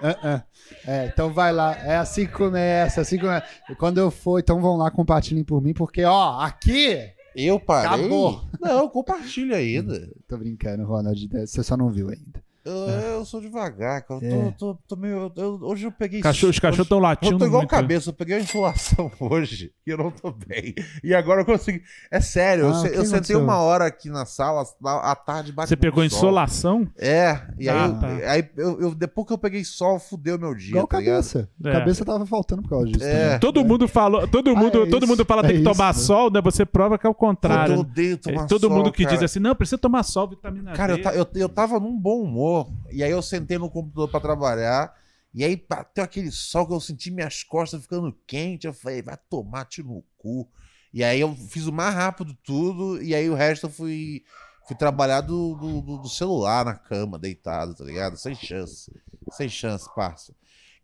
"Ah, ah." É, então vai lá. É assim que começa, é assim que começa. E Quando eu for, então vão lá, compartilhem por mim, porque, ó, aqui. Eu parei? Acabou. Não, compartilha ainda. Tô brincando, Ronald. Você só não viu ainda. Eu, eu sou devagar, cara. Eu É. tô, tô, tô meio. eu- hoje eu peguei. Cachorro- os cachorros estão latindo Eu tô igual muito. cabeça, eu peguei a insolação *laughs* hoje e eu não tô bem. E agora eu consegui. É sério, eu, Ah, que eu sentei aconteceu? uma hora aqui na sala, à tarde Você pegou sol. insolação? É, e aí, Ah, eu- tá. aí eu, eu- depois que eu peguei sol, fudeu meu dia, Igual tá ligado? cabeça. É. Cabeça tava faltando por causa disso. É. Todo mundo falou, todo mundo, é todo isso, mundo fala é tem que tomar né? sol, né? Você prova que é o contrário. eu odeio tomar É, todo sol, mundo que cara. diz assim, não, precisa tomar sol, vitamina Cara, D. eu, ta- eu, eu tava num bom humor. E aí eu sentei no computador pra trabalhar. E aí bateu aquele sol que eu senti minhas costas ficando quente. Eu falei, vai tomar tiro no cu. E aí eu fiz o mais rápido tudo. E aí o resto eu fui, fui trabalhar do, do, do- celular na cama, deitado, tá ligado? Sem chance. Sem chance, parça.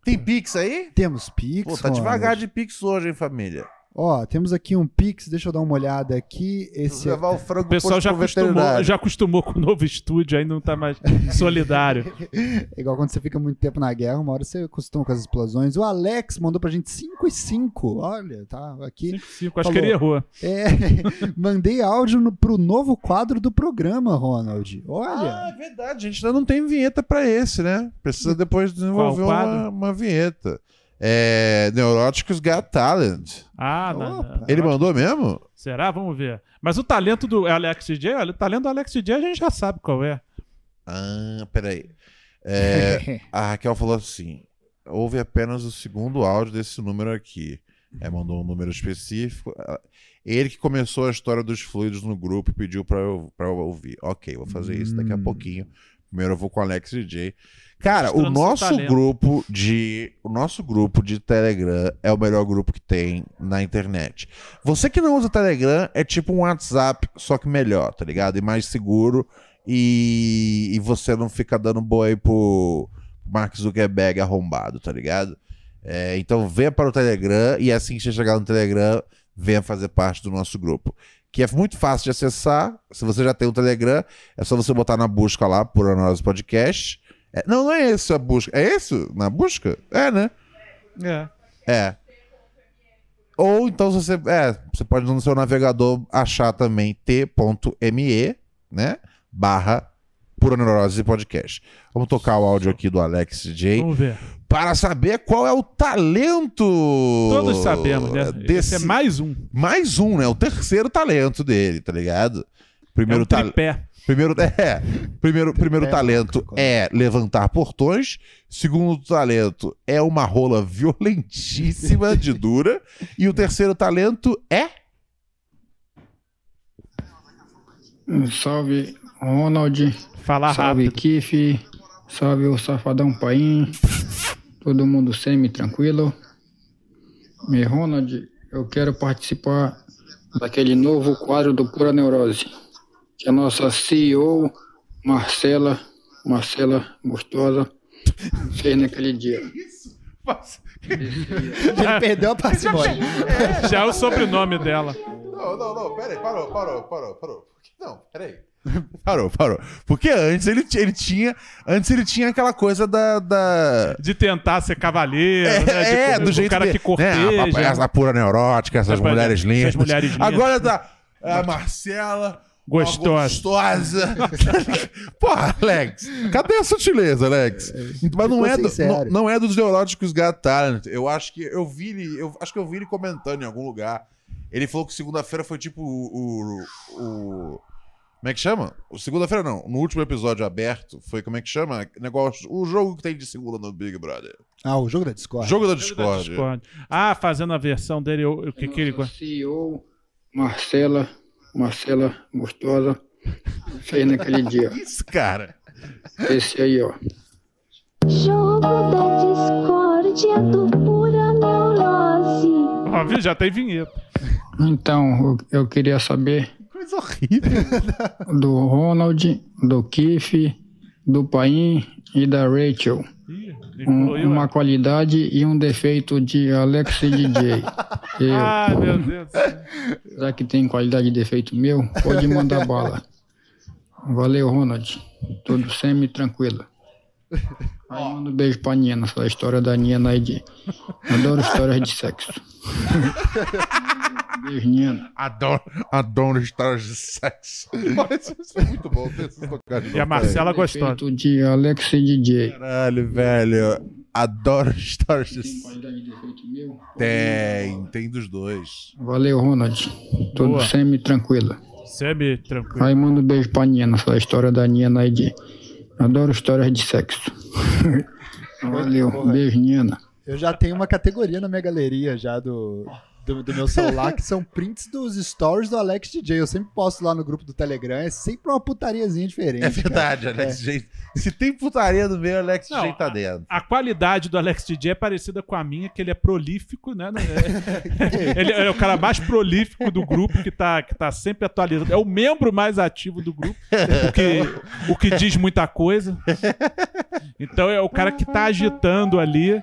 Tem Pix aí? Temos Pix. Pô, tá Ronald. devagar de Pix hoje, hein, família? Ó, temos aqui um Pix, deixa eu dar uma olhada aqui. Esse levar o frango O pessoal já acostumou, já acostumou com o novo estúdio, aí não tá mais *laughs* solidário. é igual quando você fica muito tempo na guerra, uma hora você acostuma com as explosões. O Alex mandou pra gente 5 e 5. Olha, tá aqui. 5, 5, acho que ele errou. É, *laughs* mandei áudio no, pro novo quadro do programa, Ronald. Ah, Olha. é verdade. A gente ainda não tem vinheta pra esse, né? Precisa depois desenvolver uma, uma vinheta. É, Neuróticos Got Talent. Ah, não, Opa. não. Ele mandou mesmo? Será? Vamos ver. Mas o talento do Alex DJ, olha, o talento do Alex DJ a gente já sabe qual é. Ah, peraí. É, *laughs* a Raquel falou assim: houve apenas o segundo áudio desse número aqui. É, mandou um número específico. Ele que começou a história dos fluidos no grupo e pediu pra eu, pra eu ouvir. Ok, vou fazer isso daqui a Hum. pouquinho. Primeiro eu vou com o Alex DJ. Cara, o nosso talento. grupo de. O nosso grupo de Telegram é o melhor grupo que tem na internet. Você que não usa Telegram é tipo um WhatsApp, só que melhor, tá ligado? E mais seguro. E, e você não fica dando boi pro Mark Zuckerberg arrombado, tá ligado? É, então venha para o Telegram e assim que você chegar no Telegram, venha fazer parte do nosso grupo. Que é muito fácil de acessar. Se você já tem o Telegram, é só você botar na busca lá por Análise Podcast. É, não, não é esse a busca. É esse na busca? É, né? É. É. Ou então você, é, você pode no seu navegador achar também t.me, né? Barra Pura Neurose Podcast. Vamos tocar o áudio aqui do Alex DJ Vamos ver. para saber qual é o talento. Todos sabemos, né? Desse, Esse é mais um. mais um, né? O terceiro talento dele, tá ligado? É Primeiro um talento. Primeiro, *laughs* é, primeiro, primeiro É, talento é levantar portões. Segundo talento é uma rola violentíssima de dura. *laughs* E o terceiro talento é. Salve Ronald, Falar salve rápido. Kiff, salve o Safadão Paim, todo mundo semi tranquilo. E Ronald, eu quero participar daquele novo quadro do Pura Neurose, que a nossa CEO, Marcela, Marcela Gostosa, fez naquele dia. Ele perdeu a parcimônia. Já é o sobrenome dela. Não, não, não, peraí, parou, parou, parou, parou. Não, peraí. Parou, parou. Porque antes ele, ele tinha. Antes ele tinha aquela coisa da. da... De tentar ser cavaleiro, É, né? De, é, o- do o jeito cara que Né, corteja. a, essa pura neurótica, essas Essas mulheres mulheres- essas lindas. mulheres lindas. Agora tá a Marcela. Gostosa. gostosa. *laughs* Porra, Alex. Cadê a sutileza, Alex? Mas não é, do, não, não é dos neuróticos Got Talent. Eu acho que eu vi ele. Eu acho que eu vi ele comentando em algum lugar. Ele falou que segunda-feira foi tipo o. o, o- como é que chama? O Segunda-feira não. No último episódio aberto foi como é que chama? Negócio, o jogo que tem de segunda no Big Brother. Ah, o jogo da Discord. Jogo da Da Discord. Ah, fazendo a versão dele, o, o que, que ele. CEO, Marcela, Marcela Gostosa, fez naquele *laughs* dia. Isso, cara. Esse aí, ó. Jogo da discórdia do pura neurose. Ó, viu? Já tem vinheta. Então, eu eu queria saber Coisa horrível. *laughs* do Ronald, do Kiff, do Paim e da Rachel. Ih, Um- uma qualidade e um defeito de Alex DJ. *laughs* Eu, Ai, meu Deus já que tem qualidade e defeito meu, pode mandar bala. Valeu, Ronald. Tudo semi *laughs* Aí manda um beijo pra Nina, a história da Nina aí de. Adoro histórias de sexo. *laughs* beijo, Nina. Adoro, adoro histórias de sexo. Mas isso é muito bom ter esses de E a Marcela gostosa. Defeito de Alex DJ. Caralho, velho. Adoro histórias de Tem sexo. qualidade e defeito meu? Tem, tem dos dois. Valeu, Ronald. Tudo Boa. semi tranquilo. Semi tranquilo. Aí manda um beijo pra Nina, a história da Nina aí de. Adoro histórias de sexo. *laughs* Valeu, beijo, Nina. Eu já tenho uma categoria na minha galeria já do, do, do meu celular, que são prints dos stories do Alex DJ. Eu sempre posto lá no grupo do Telegram, é sempre uma putariazinha diferente. É verdade, cara. Alex J. Se tem putaria no meio, Alex Não, J tá dentro. A qualidade do Alex DJ é parecida com a minha, que ele é prolífico, né? É- *laughs* ele é o cara mais prolífico do grupo, que tá, que tá sempre atualizando. É o membro mais ativo do grupo, o que, o que diz muita coisa. Então é o cara que tá agitando ali.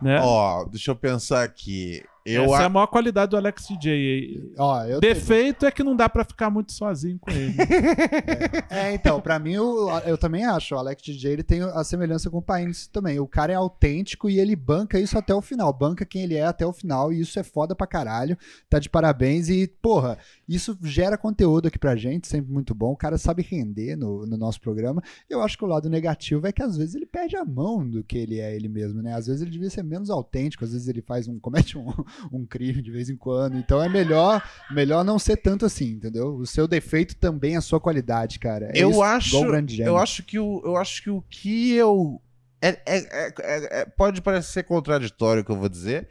Né? Ó, deixa eu pensar aqui. Eu Essa é a- a maior qualidade do Alex DJ. Ó, eu Defeito é que não dá pra ficar muito sozinho com ele. *laughs* É, então, pra mim, eu, eu também acho. O Alex DJ ele tem a semelhança com o Pains também. O cara é autêntico e ele banca isso até o final. Banca quem ele é até o final. E isso é foda pra caralho. Tá de parabéns. E, porra, isso gera conteúdo aqui pra gente, sempre muito bom. O cara sabe render no, no nosso programa. Eu acho que o lado negativo é que às vezes ele perde a mão do que ele é ele mesmo, né? Às vezes ele devia ser menos autêntico, às vezes ele faz um. comete um, um crime de vez em quando. Então é melhor, melhor não ser tanto assim, entendeu? O seu defeito também é a sua qualidade, cara. É eu isso, acho, eu acho que o, eu acho que o que eu é, é- é- é- é- pode parecer contraditório o que eu vou dizer,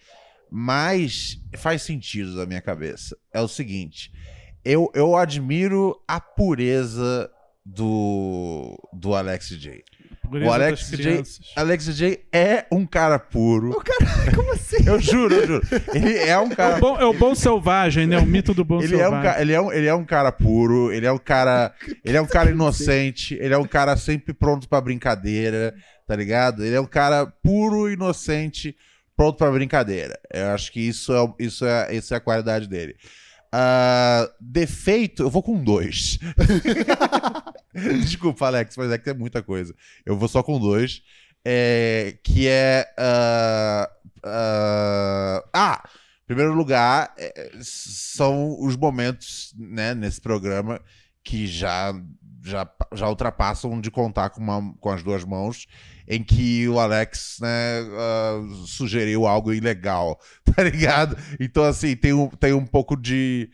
mas faz sentido na minha cabeça. É o seguinte, eu, eu admiro a pureza do do Alex J. O Alex crianças. Alex DJ é um cara puro. O cara, *laughs* como assim? Eu juro, eu juro. Ele é um É cara o, bom, é o bom selvagem, né? O mito do bom ele é, um, selvagem. ele, é um, ele é um cara puro, ele é um cara. *laughs* Ele é um cara inocente, ele é um cara sempre pronto pra brincadeira, tá ligado? Ele é um cara puro, inocente, pronto pra brincadeira. Eu acho que isso é, isso é, isso é a qualidade dele. Ah, defeito, eu vou com dois. *laughs* *laughs* Desculpa, Alex, mas é que é muita coisa. Eu vou só com dois. É, que é. ah, ah, ah, em primeiro lugar, é, são os momentos né, nesse programa que já, já, já ultrapassam de contar com, uma- com as duas mãos, em que o Alex né, ah, sugeriu algo ilegal, *laughs* tá ligado? Então, assim, tem um, tem um pouco de.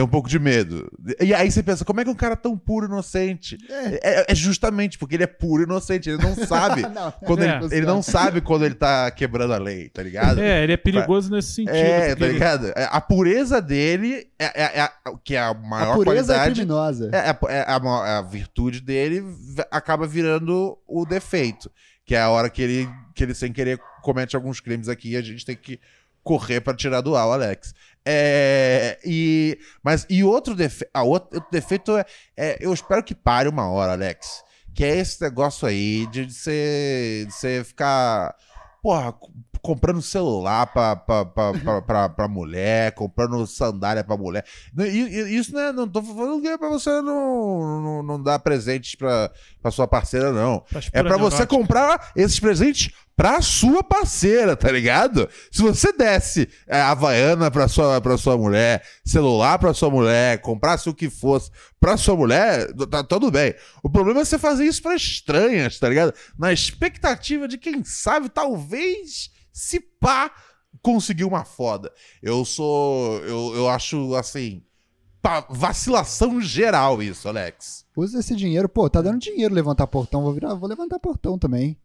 Tem um pouco de medo. E aí você pensa, como é que um cara tão puro e inocente? É, é justamente porque ele é puro e inocente, ele não sabe. *laughs* Não, *laughs* quando É. ele, ele não sabe quando ele tá quebrando a lei, tá ligado? É, ele é perigoso nesse sentido. É, tá ele- ligado? É, A pureza dele é, é- é a- que é a A maior pureza é qualidade. criminosa. É, é- é a, a virtude dele acaba virando o defeito. Que é a hora que ele, que ele sem querer comete alguns crimes aqui e a gente tem que correr pra tirar do ar o Alex. É, e, mas, e outro, defe, a outro, outro defeito é, é, Eu espero que pare uma hora, Alex. Que é esse negócio aí de você, ficar. Porra, comprando celular pra, pra, pra, pra, pra, pra mulher, comprando sandália pra mulher. Isso não, é, não tô falando que é pra você não, não, não dar presentes pra, pra sua parceira, não. É pra você comprar esses presentes pra sua parceira, tá ligado? Se você desse é, Havaiana pra sua, pra sua mulher, celular pra sua mulher, comprasse o que fosse pra sua mulher, tá tudo bem. O problema é você fazer isso pra estranhas, tá ligado? Na expectativa de quem sabe, talvez, se pá, conseguir uma foda. Eu sou. Eu, eu acho assim. vacilação geral isso, Alex. Usa esse dinheiro. Pô, tá dando dinheiro levantar portão. Vou, virar, vou levantar portão também.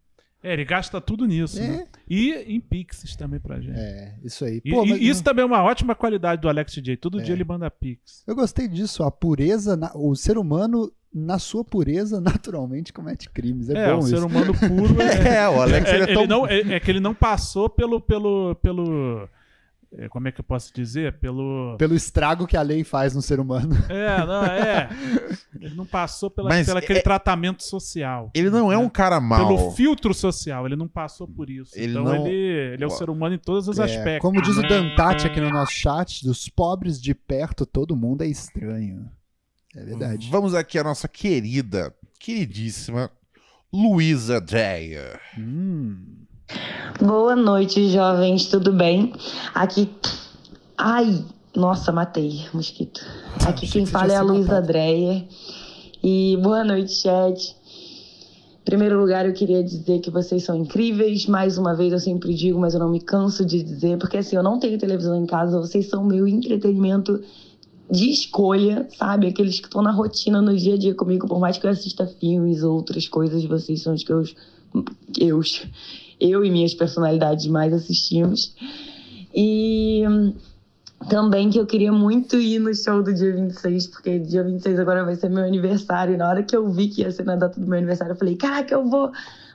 É, ele gasta tudo nisso. É. né? E em Pix também pra gente. É, isso aí. Pô, e mas- isso também é uma ótima qualidade do Alex DJ. Todo dia ele manda Pix. Eu gostei disso. A pureza, na- o ser humano, na sua pureza, *laughs* naturalmente comete crimes. É, É, bom o isso. ser humano puro *laughs* é. É, o Alex ele é tão. não, é, é que ele não passou pelo. pelo, pelo é, como é que eu posso dizer? Pelo. Pelo estrago que a lei faz no ser humano. *laughs* É, não, é. Ele não passou pela, Mas pelo aquele é- tratamento social. Ele não é um cara mau. Pelo filtro social, ele não passou por isso. Ele então não- ele, ele é o ser humano em todos os É, aspectos. como diz o Dantati aqui no nosso chat, dos pobres de perto, todo mundo é estranho. É verdade. Vamos aqui a nossa querida, queridíssima Luísa Dreyer. Hum. Boa noite, jovens, tudo bem? Aqui. Ai, nossa, matei, mosquito. Aqui quem fala é a Luísa. Dreyer. E boa noite, chat. Em primeiro lugar, eu queria dizer que vocês são incríveis. Mais uma vez, eu sempre digo, mas eu não me canso de dizer, porque assim, eu não tenho televisão em casa, vocês são meu entretenimento de escolha, sabe? Aqueles que estão na rotina, no dia a dia comigo, por mais que eu assista filmes, outras coisas, vocês são os que eu. Eu, eu e minhas personalidades mais assistimos. E também que eu queria muito ir no show do dia 26, porque dia 26 agora vai ser meu aniversário. E na hora que eu vi que ia ser na data do meu aniversário, eu falei, caraca, eu vou.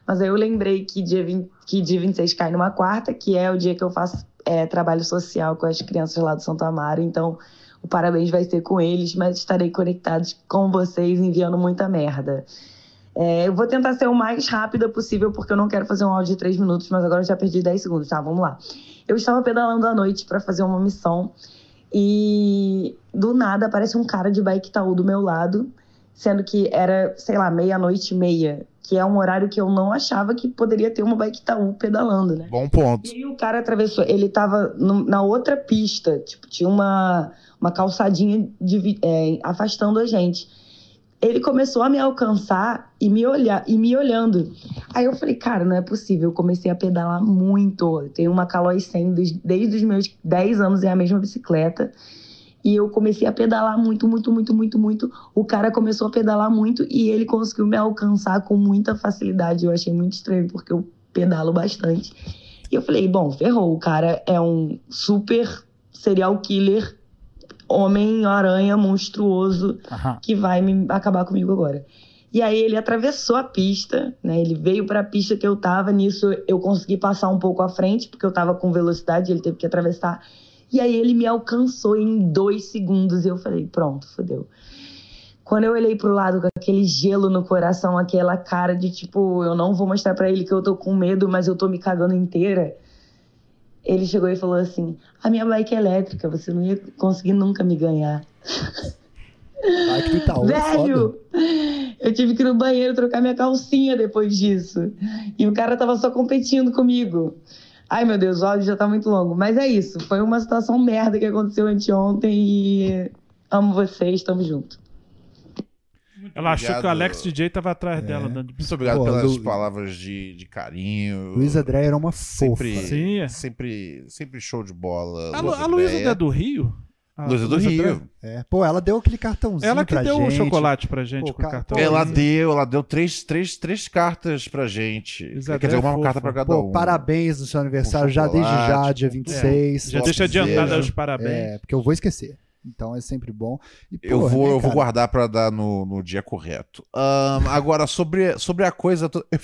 Mas aí eu lembrei que dia, 20, que dia 26 cai numa quarta, que é o dia que eu faço é, trabalho social com as crianças lá do Santo Amaro. Então, o parabéns vai ser com eles, mas estarei conectados com vocês enviando muita merda. É, eu vou tentar ser o mais rápida possível, porque eu não quero fazer um áudio de 3 minutos, mas agora eu já perdi 10 segundos. Tá, vamos lá. Eu estava pedalando à noite para fazer uma missão e do nada aparece um cara de bike Itaú do meu lado, sendo que era, sei lá, meia-noite e meia, que é um horário que eu não achava que poderia ter uma bike Itaú pedalando, né? Bom ponto. E o cara atravessou, ele tava no- na outra pista, tipo, tinha uma, uma calçadinha divi- é, afastando a gente. Ele começou a me alcançar e me olhar e me olhando. Aí eu falei, cara, não é possível. Eu comecei a pedalar muito. Eu tenho uma Caloi 100 des- desde os meus 10 anos, é a mesma bicicleta. E eu comecei a pedalar muito, muito, muito, muito, muito. O cara começou a pedalar muito e ele conseguiu me alcançar com muita facilidade. Eu achei muito estranho, porque eu pedalo bastante. E eu falei, bom, ferrou. O cara é um super serial killer, homem-aranha monstruoso que vai me acabar comigo agora. E aí ele atravessou a pista, né? Ele veio para a pista que eu tava, nisso eu consegui passar um pouco à frente, porque eu tava com velocidade, ele teve que atravessar. E aí ele me alcançou em dois segundos e eu falei, pronto, fodeu. Quando eu olhei pro lado com aquele gelo no coração, aquela cara de tipo, eu não vou mostrar para ele que eu tô com medo, mas eu tô me cagando inteira. Ele chegou e falou assim: "A minha bike é elétrica, você não ia conseguir nunca me ganhar". Do Itaú, é. *laughs* Velho, eu tive que ir no banheiro trocar minha calcinha depois disso. E o cara tava só competindo comigo. Ai, meu Deus, o áudio já tá muito longo. Mas é isso. Foi uma situação merda que aconteceu anteontem e amo vocês, tamo junto. Ela achou que o obrigado. Alex DJ tava atrás dela. Dando Muito obrigado Pô, pelas Lu- palavras de, de carinho. Luísa Dreyer era uma fofa. Sempre, Sim, é. sempre, sempre show de bola. A, Lu- a Luísa é do Rio? A Luísa do Rio. Dreyer? É, pô, ela deu aquele cartãozinho Ela que pra deu o gente. chocolate pra gente Pô, com o ca- cartão. pô, Ela deu, ela deu três, três, três cartas pra gente. Quer dizer, é uma fofa. carta pra cada Pô, um. parabéns no seu aniversário, já desde já, dia 26. Já Nossa, deixa adiantado Deus. os parabéns. É, porque eu vou esquecer. Então é sempre bom. E, Eu pô, vou, né, eu vou guardar pra dar no, no dia correto. Ahn, agora, sobre, sobre a coisa. to- Eu,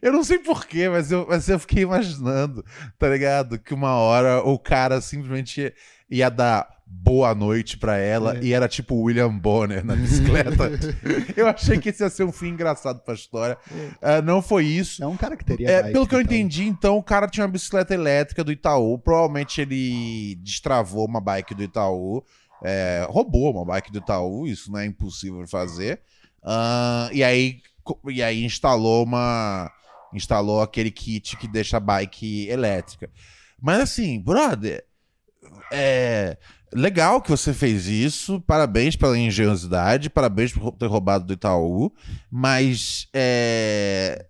eu não sei porquê, mas eu, mas eu fiquei imaginando, tá ligado? Que uma hora o cara simplesmente ia, ia dar boa noite pra ela É. e era tipo William Bonner na bicicleta. *laughs* eu achei que esse ia ser um fim engraçado pra história. Ah, não foi isso. É um cara que teria. É, pelo que eu tal. entendi, então, o cara tinha uma bicicleta elétrica do Itaú. Provavelmente ele destravou uma bike do Itaú. É, roubou uma bike do Itaú, isso não é impossível fazer. Ah, e, aí, e aí instalou uma. Instalou aquele kit que deixa a bike elétrica. Mas assim, brother, é legal que você fez isso. Parabéns pela engenhosidade, parabéns por ter roubado do Itaú. Mas é,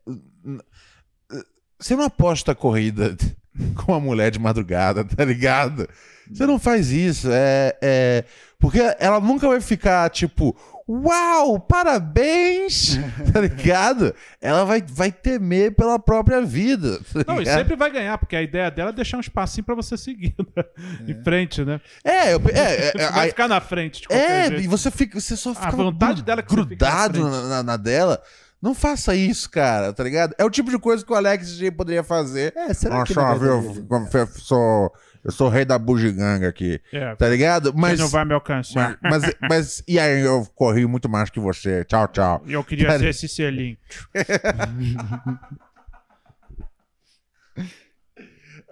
você não aposta a corrida *laughs* com uma mulher de madrugada, tá ligado? Você não faz isso. É, é- porque ela nunca vai ficar tipo, uau, parabéns, *laughs* tá ligado? Ela vai, vai temer pela própria vida. tá Não, e sempre vai ganhar, porque a ideia dela é deixar um espacinho pra você seguir né? em frente, né? É, eu- é, é, Você vai é, ficar na frente de qualquer É, jeito. e você fica, você só fica vontade dela é que você fique na grudado na, na- na dela. Não faça isso, cara, tá ligado? É o tipo de coisa que o Alex G poderia fazer. É, será Nossa, que na viu, verdade- eu sou, eu sou o rei da bugiganga aqui, É, tá ligado? Mas Mas, não vai me alcançar. mas, mas, mas- e aí eu corri muito mais que você. Tchau, tchau. E eu queria Cara, ser esse selinho. *laughs*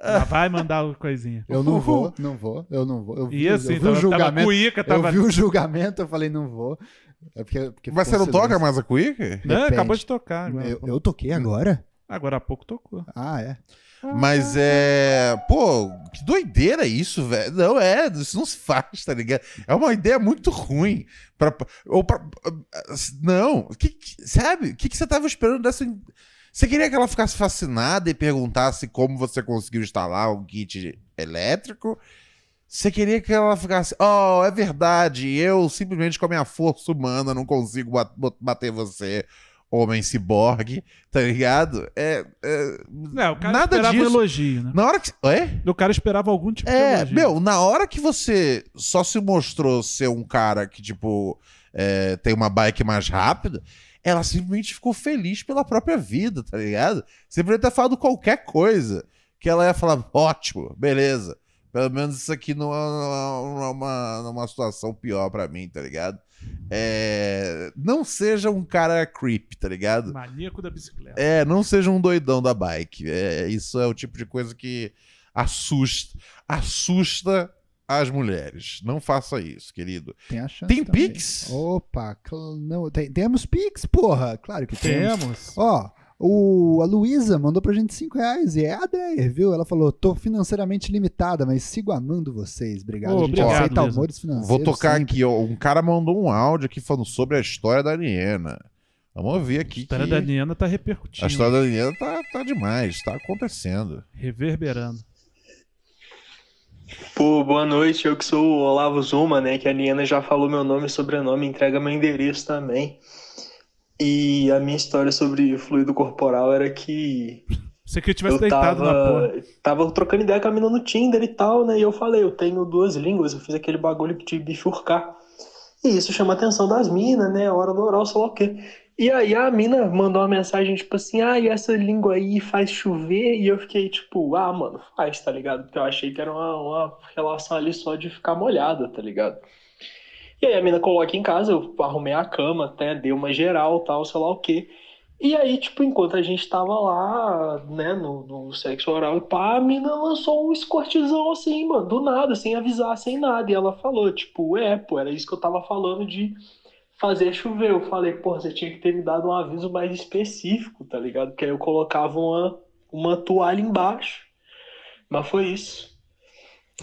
Ela vai mandar coisinha. Eu não vou, não vou, eu não vou. Eu vi, E assim, eu vi o tava julgamento. cuíca, tava- Eu vi o julgamento, eu falei, não vou. É porque, porque Mas você não toca mais a Quick? Não, Depende. acabou de tocar. Agora, Eu, eu toquei agora? agora há pouco tocou. Ah, é. Mas é. Pô, que doideira isso, velho. Não é, isso não se faz, tá ligado? É uma ideia muito ruim. Pra, ou pra, não, que, sabe? O que, que você tava esperando dessa. Você queria que ela ficasse fascinada e perguntasse como você conseguiu instalar um kit elétrico? Você queria que ela ficasse. Oh, é verdade, eu simplesmente com a minha força humana não consigo bat- bater você, homem ciborgue, tá ligado? É. é Não, o cara nada esperava disso. um elogio, né? Na hora que. É? O cara esperava algum tipo de É, elogio. meu, na hora que você só se mostrou ser um cara que, tipo, é, tem uma bike mais rápida, ela simplesmente ficou feliz pela própria vida, tá ligado? Você poderia ter falado qualquer coisa, que ela ia falar, ótimo, beleza. Pelo menos isso aqui não é, não é uma, não é uma situação pior pra mim, tá ligado? É, não seja um cara creep, tá ligado? Maníaco da bicicleta. É, não seja um doidão da bike. É, isso é o tipo de coisa que assusta, assusta as mulheres. Não faça isso, querido. Tem a chance. Tem também. Pix? Opa, não, tem- temos Pix, porra. Claro que temos. Temos. Ó, o, a Luísa mandou pra gente 5 reais e é a Dreyer, viu? Ela falou: tô financeiramente limitada, mas sigo amando vocês. Obrigado. Ô, a gente obrigado, aceita Luísa. humores financeiros. Vou tocar sempre. aqui, ó. Um cara mandou um áudio aqui falando sobre a história da Niena. Vamos ouvir aqui. A história que da Niana tá repercutindo. A história da Niena tá, tá demais, tá acontecendo. Reverberando. Pô, boa noite, eu que sou o Olavo Zuma, né? Que a Liana já falou meu nome e sobrenome, entrega meu endereço também. E a minha história sobre fluido corporal era que Você que tivesse eu deitado na porra. tava, tava trocando ideia com a mina no Tinder e tal, né? E eu falei, eu tenho duas línguas, eu fiz aquele bagulho de bifurcar. E isso chama a atenção das minas, né? A hora do oral, sei lá o quê. E aí a mina mandou uma mensagem, tipo assim, ah, e essa língua aí faz chover? E eu fiquei, tipo, ah, mano, faz, tá ligado? Porque eu achei que era uma, uma relação ali só de ficar molhada, tá ligado? E aí a mina coloca em casa, eu arrumei a cama, até dei uma geral, tal, sei lá o quê. E aí, tipo, enquanto a gente tava lá, né, no, no sexo oral e pá, a mina lançou um escortizão assim, mano, do nada, sem avisar, sem nada. E ela falou, tipo, é, pô, era isso que eu tava falando de fazer chover. Eu falei, pô, você tinha que ter me dado um aviso mais específico, tá ligado? Porque aí eu colocava uma, uma toalha embaixo. Mas foi isso.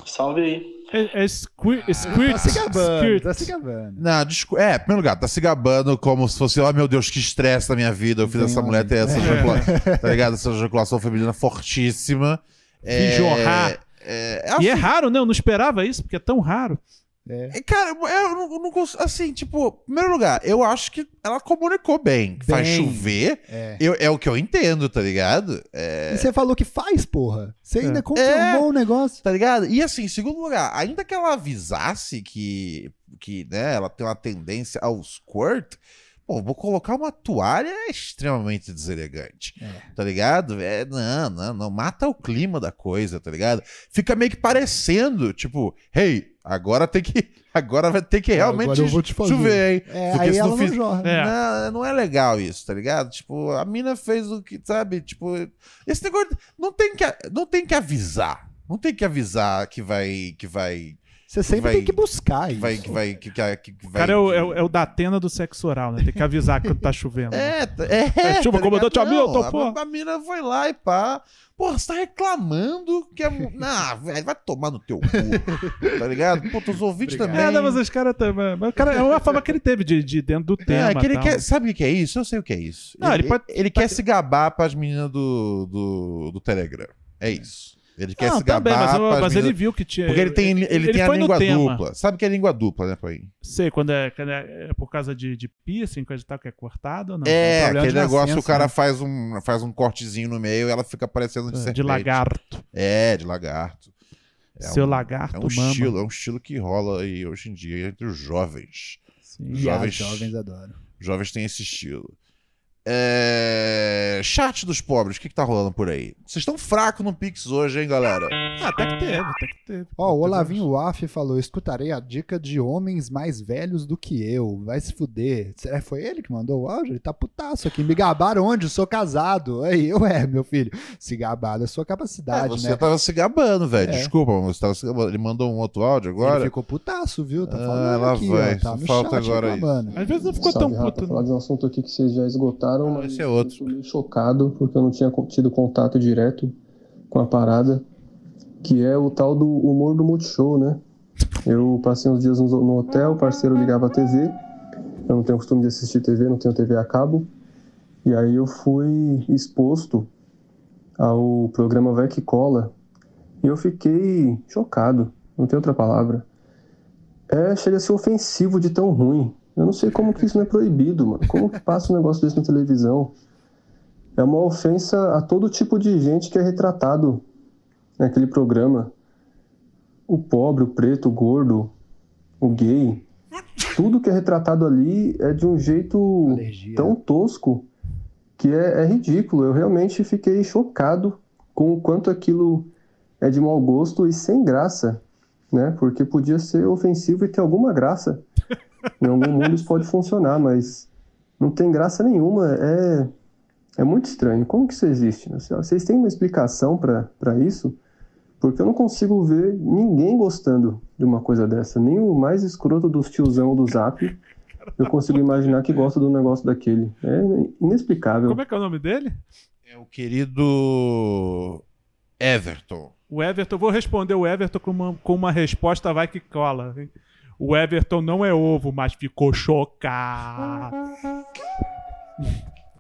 Salve aí. É, é squir, squirt, Tá se gabando, squirt. tá se gabando. Não, desculpa. É, em primeiro lugar, tá se gabando como se fosse, oh meu Deus, que estresse na minha vida. Eu fiz essa mulher ter essa É. ejaculação, tá ligado? Essa ejaculação feminina fortíssima. É, jorrar. É, E é assim, raro, né? Eu não esperava isso, porque é tão raro. É, Cara, eu não, consigo. Assim, tipo, em primeiro lugar, eu acho que ela comunicou bem. Faz Bem. chover. É. Eu, é o que eu entendo, tá ligado? É, E você falou que faz, porra. Você ainda É. confirmou o negócio. Tá ligado? E assim, em segundo lugar, ainda que ela avisasse que, que né, ela tem uma tendência ao squirt, pô, vou colocar uma toalha é extremamente deselegante. Tá ligado? É, não, não, não. Mata o clima da coisa, tá ligado? Fica meio que parecendo, tipo, hey, agora tem que. *laughs* Agora vai ter que realmente Agora eu vou te fazer. chover, hein? É, Porque aí se ela não não fiz- jorra. É. não, não é legal isso, tá ligado? Tipo, a mina fez o que, sabe? Tipo, esse negócio não tem que, não tem que avisar. Não tem que avisar que vai. Que vai Você sempre vai- tem que buscar isso. vai. Vai. Que, que, que O vai cara é o, é, o, é o da Atena do sexo oral, né? Tem que avisar quando tá chovendo. É, tá- é, É, chuva, tá comandante? Hamilton, Não, pô. a, a mina foi lá e pá. Porra, você tá reclamando que é. *laughs* Não, velho, vai tomar no teu cu. tá ligado? Pô, os ouvintes também. É, não, mas os caras também. Mas o cara é uma forma que ele teve de, de dentro do tema. É, que ele tal. quer, sabe o que é isso? Eu sei o que é isso. Não, ele pode- ele quer se gabar pras meninas do, do, do Telegram. É isso. Ele quer Não, se gabar também, mas, eu- pras mas ele viu que tinha. Porque ele tem, ele, ele tem a língua dupla. Sabe o que é língua dupla, né, Pai? Sei, quando é, quando é, é por causa de, de piercing, coisa e tal, que é cortado ou não? É, problema aquele de negócio, nascença, o cara né? faz, um, faz um cortezinho no meio e ela fica parecendo de É, de serpente. lagarto. É, de lagarto. É Seu um- lagarto É um mama. estilo, é um estilo que rola aí hoje em dia entre os jovens. Sim. Jovens, jovens adoram. jovens têm esse estilo. É... Chat dos pobres, o que, que tá rolando por aí? Vocês estão fracos no Pix hoje, hein, galera? Ah, até que teve, até que teve. Ó, o Olavinho Waff falou: escutarei a dica de homens mais velhos do que eu. Vai se fuder. Será que foi ele que mandou o áudio? Ele tá putaço aqui. Me gabaram onde? Eu sou casado. Aí, *laughs* eu é, meu filho. Se gabar da sua É, capacidade, você né? tava se gabando, velho. É. Desculpa, mas você tava se gabando. Ele mandou um outro áudio agora. Ele ficou putaço, viu? Tá Ah, falando lá aqui, vai. ó. Tá no falta chat agora. Às vezes não ficou Salve, tão puto, Falar não. de um assunto aqui que vocês já esgotaram, mas esse é outro. eu chocado porque eu não tinha tido contato direto com a parada, que é o tal do humor do Multishow, né? Eu passei uns dias no, no hotel, o parceiro ligava a TV, eu não tenho costume de assistir TV, não tenho TV a cabo, e aí eu fui exposto ao programa Vai Que Cola, e eu fiquei chocado, não tem outra palavra. É, chega a ser ofensivo de tão ruim. Eu não sei como que isso não é proibido, mano. Como que passa um negócio desse na televisão? É uma ofensa a todo tipo de gente que é retratado naquele programa. O pobre, o preto, o gordo, o gay. Tudo que é retratado ali é de um jeito Alergia. tão tosco que é, é ridículo. Eu realmente fiquei chocado com o quanto aquilo é de mau gosto e sem graça, né? Porque podia ser ofensivo e ter alguma graça. Em algum mundo isso pode funcionar, mas não tem graça nenhuma. É, é muito estranho. Como que isso existe? né? Vocês têm uma explicação para isso? Porque eu não consigo ver ninguém gostando de uma coisa dessa. Nem o mais escroto dos tiozão do Zap eu consigo imaginar que gosta do negócio daquele. É inexplicável. Como é que é o nome dele? É o querido Everton. O Everton, vou responder o Everton com uma, com uma resposta vai que cola. hein? O Everton não é ovo, mas ficou chocado.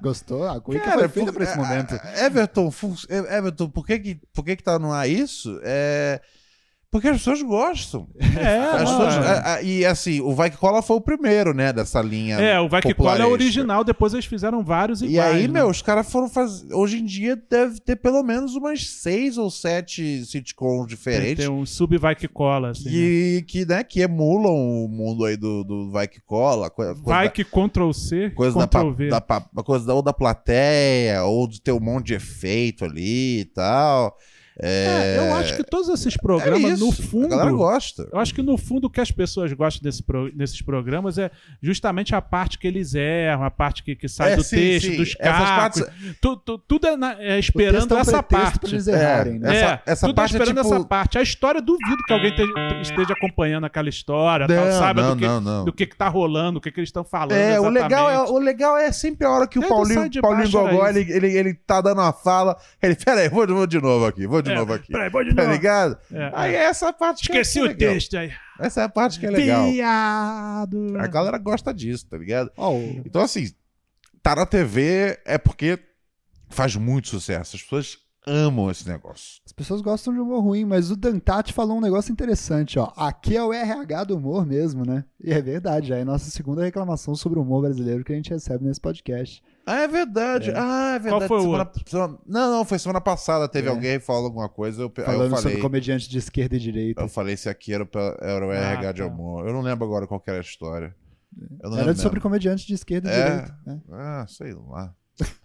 Gostou? A cuica Cara, foi feita por- pra esse momento. Everton, Everton, por que que, por que que tá no ar isso? É... Porque as pessoas gostam. É, As pessoas- a- a- e assim, o Vai Que Cola foi o primeiro, né, dessa linha É, o Vai Que Cola é original, depois eles fizeram vários E iguais. aí, né? meu, os caras foram fazer. Hoje em dia deve ter pelo menos umas seis ou sete sitcoms Tem, diferentes. tem um sub Vai Que Cola, assim. né? que, né, que emulam o mundo aí do, do Vai Que Cola. Coisa, Vai coisa que Ctrl C, da, coisa da, Ctrl V. da, pa- coisa da, ou da plateia, ou de ter um monte de efeito ali e tal. É, É, eu acho que todos esses programas, é isso, no A fundo. galera gosta. Eu acho que no fundo o que as pessoas gostam desse pro- desses programas é justamente a parte que eles erram, a parte que, que sai É, do sim, texto, sim. dos partes- Tu- tu- tudo é, na- é esperando texto é um essa parte. pra eles errarem, né? É, Essa- essa tudo parte é é esperando tipo- essa parte. A história, duvido que alguém te- esteja acompanhando aquela história, Não, tal, sabe não, do, que, não, não. do que, que tá rolando, o que, que eles estão falando. É, o legal é, exatamente. o legal é sempre a hora que o Paulinho, Paulinho Gogó, ele, ele, ele tá dando uma fala, ele, pera aí, vou, vou de novo aqui, vou de É, novo aqui. peraí, vou de Tá novo. ligado? É, aí é. essa parte que é- Esqueci que é o legal. texto aí. Essa é a parte que é legal. Viado. A galera gosta disso, tá ligado? Ó, o- Então, assim, tá na TV é porque faz muito sucesso. As pessoas amam esse negócio. As pessoas gostam de humor ruim, mas o Dantati falou um negócio interessante, ó. Aqui é o RH do humor mesmo, né? E é verdade, já é a nossa segunda reclamação sobre o humor brasileiro que a gente recebe nesse podcast. Ah, é verdade. Ah, é verdade. foi o semana, semana- Não, não, foi semana passada. Teve É. alguém falando alguma coisa. Eu, aí eu Falando falei. sobre comediante de esquerda e direita. Eu falei se aqui era, pra- era o Ah, RH de tá. amor. Eu não lembro agora qual era a história. Era sobre comediante de esquerda e É? direita. né? Ah, sei lá.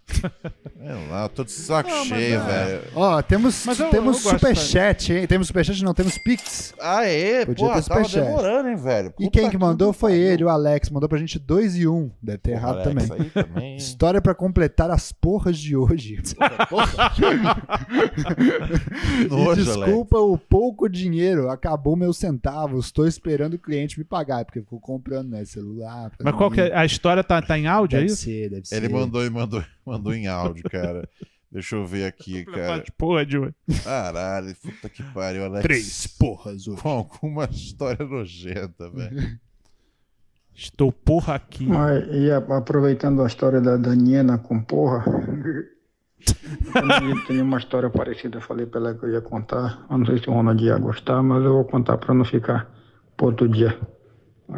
Sei *laughs* lá, eu tô de saco Não, cheio, é. velho. Ó, temos, eu- temos eu superchat, hein? Temos superchat, não, temos Pix. Aê, Podia pô, ter tava superchat. demorando, hein, velho. E Puta quem que mandou foi pariu. ele, o Alex. Mandou pra gente 2 e 1. Um. Deve ter Porra, errado Alex, também. aí também. História pra completar as porras de hoje. *laughs* e *laughs* Nojo, desculpa o pouco dinheiro, acabou meus centavos. Tô esperando o cliente me pagar, porque ficou comprando né, celular. Mas qual que é? A história tá, tá em áudio, é Deve isso? ser, deve ser. Ele mandou e mandou, *laughs* mandou em áudio, cara. Deixa eu ver aqui, cara. Porra, de hoje. Caralho, puta que pariu, Alex. Três porras hoje. Com alguma história nojenta, velho. Estou porra aqui. Mas, e a- aproveitando a história da Daniela com porra, eu tenho uma história parecida, eu falei pra ela que eu ia contar. Eu não sei se o Ronald ia gostar, mas eu vou contar pra não ficar pro outro dia.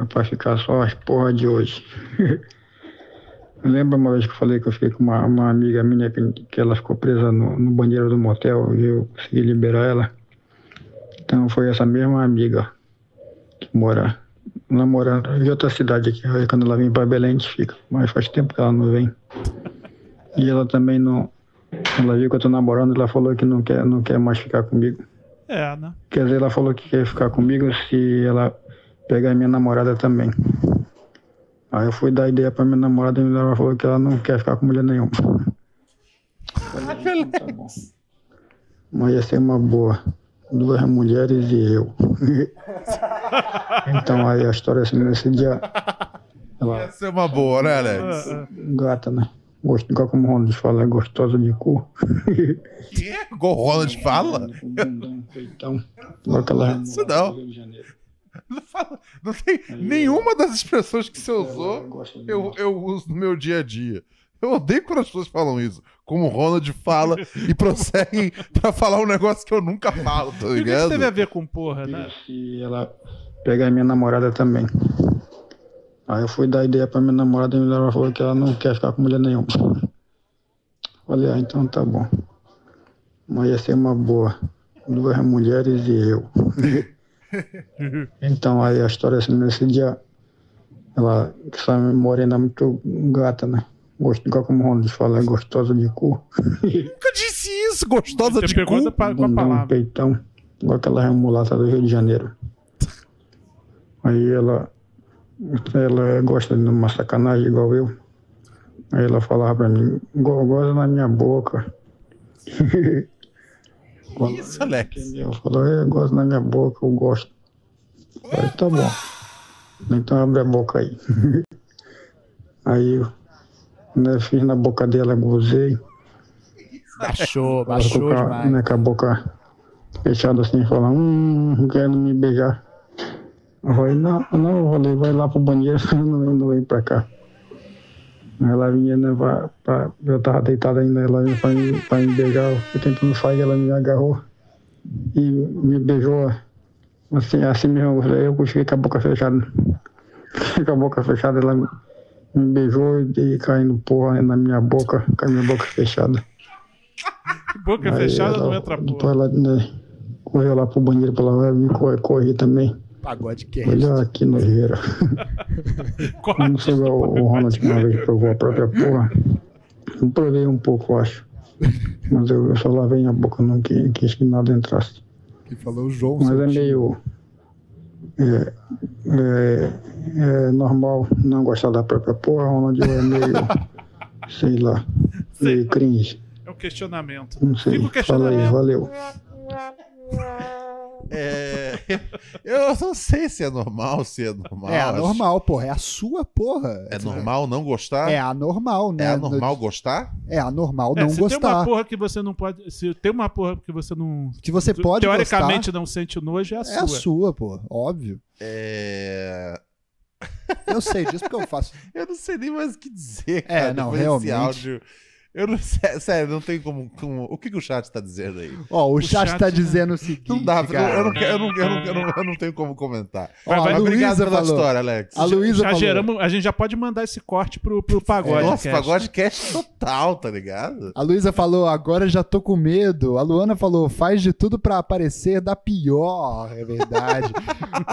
Pra ficar só as porra de hoje. *laughs* Lembra uma vez que eu falei que eu fiquei com uma, uma amiga minha que, que ela ficou presa no, no banheiro do motel e eu consegui liberar ela? Então foi essa mesma amiga que mora namorando em outra cidade aqui. Aí quando ela vem pra Belém, a gente fica. Mas faz tempo que ela não vem. E ela também não. Ela viu que eu tô namorando, ela falou que não quer, não quer mais ficar comigo. É, né? Quer dizer, ela falou que quer ficar comigo se ela pegar minha namorada também. Aí eu fui dar ideia pra minha namorada e ela falou que ela não quer ficar com mulher nenhuma. Falei, "Então tá bom." Mas ia ser uma boa. Duas mulheres e eu. então aí a história assim, nesse dia. Ela Essa é uma boa, né, Alex? gata, né? Gosto, igual como o Ronald fala, é gostosa de cu. Que é? Igual o Ronald fala? Então, igual aquela Isso não. *laughs* Não, fala, não tem nenhuma das expressões que você usou eu, eu uso no meu dia a dia. Eu odeio quando as pessoas falam isso. Como o Ronald fala *laughs* e prosseguem pra falar um negócio que eu nunca falo, tá E o que isso ligado? teve a ver com porra, né? E ela pegar minha namorada também. Aí eu fui dar ideia pra minha namorada e ela falou que ela não quer ficar com mulher nenhuma. Falei, ah, então tá bom. Mas ia ser uma boa. Duas mulheres e eu. *laughs* então aí a história assim, nesse dia, ela, essa morena muito gata, né? Gosto, igual como o Ronald fala, é gostosa de cu. Nunca disse isso, gostosa Você de pegou cu. com a palavra. peitão, igual aquela remulata do Rio de Janeiro. Aí ela ela gosta de uma sacanagem igual eu. Aí ela falava pra mim, "Go- goza na minha boca. *laughs* Isso, Alex. Eu falou, é, goza na minha boca, eu gosto. Eu Falei, tá bom. Então abre a boca aí. *laughs* aí eu né, fiz na boca dela, gozei. Baixou, baixou com a- demais. né, com a boca fechada assim, falando, hum, querendo me beijar. Eu falei, não, não, eu falei, vai lá pro banheiro, *laughs* não vem pra cá. Ela vinha, né, pra, pra- eu tava deitado ainda, ela vinha pra me, pra me beijar, eu tentando sair, ela me agarrou e me beijou, assim, assim mesmo, eu fiquei com a boca fechada. Fiquei *laughs* com a boca fechada, ela me beijou e caindo porra na minha boca, com a minha boca fechada. Boca Aí fechada ela- não entra porra. Depois ela né, correu lá pro banheiro pra lavar, eu me corri, corri também. Pagode que Olha que nojeira. Não sei igual o Ronald uma vez provou a própria porra. Eu provei um pouco, eu acho. Mas eu, eu só lavei a boca, não qui- quis que nada entrasse. Que falou o João. Mas é meio. É, é, é normal não gostar da própria porra, Ronald é meio. *laughs* sei lá. Meio cringe. É um questionamento. Não sei. Fica o Fala aí, questionamento. valeu. É, eu não sei se é normal, se é normal. É acho- anormal, porra. É a sua porra. É normal não gostar? É anormal, né? É anormal gostar? É anormal É, não se tem uma gostar. porra que você não pode. Se tem uma porra que você não. Que você pode Teoricamente gostar, não sente nojo, é a É sua. a sua, pô. Óbvio. É. Eu sei disso porque eu faço. *laughs* Eu não sei nem mais o que dizer, É, cara. não, depois desse realmente. áudio. Eu não sei, *laughs* sério, não tem como. como- o que, que o chat tá dizendo aí? Ó, o, chat, tá dizendo o seguinte. Não dá, cara. eu não, eu, não, eu, não, eu, não, eu não tenho como comentar. Ó, a Mas obrigado Luísa pela falou. história, Alex. A Luísa já falou. geramos, a gente já pode mandar esse corte pro, pro pagode. Nossa, cast. pagode cast total, tá ligado? A Luísa falou, agora já tô com medo. A Luana falou, faz de tudo pra aparecer da pior. É verdade.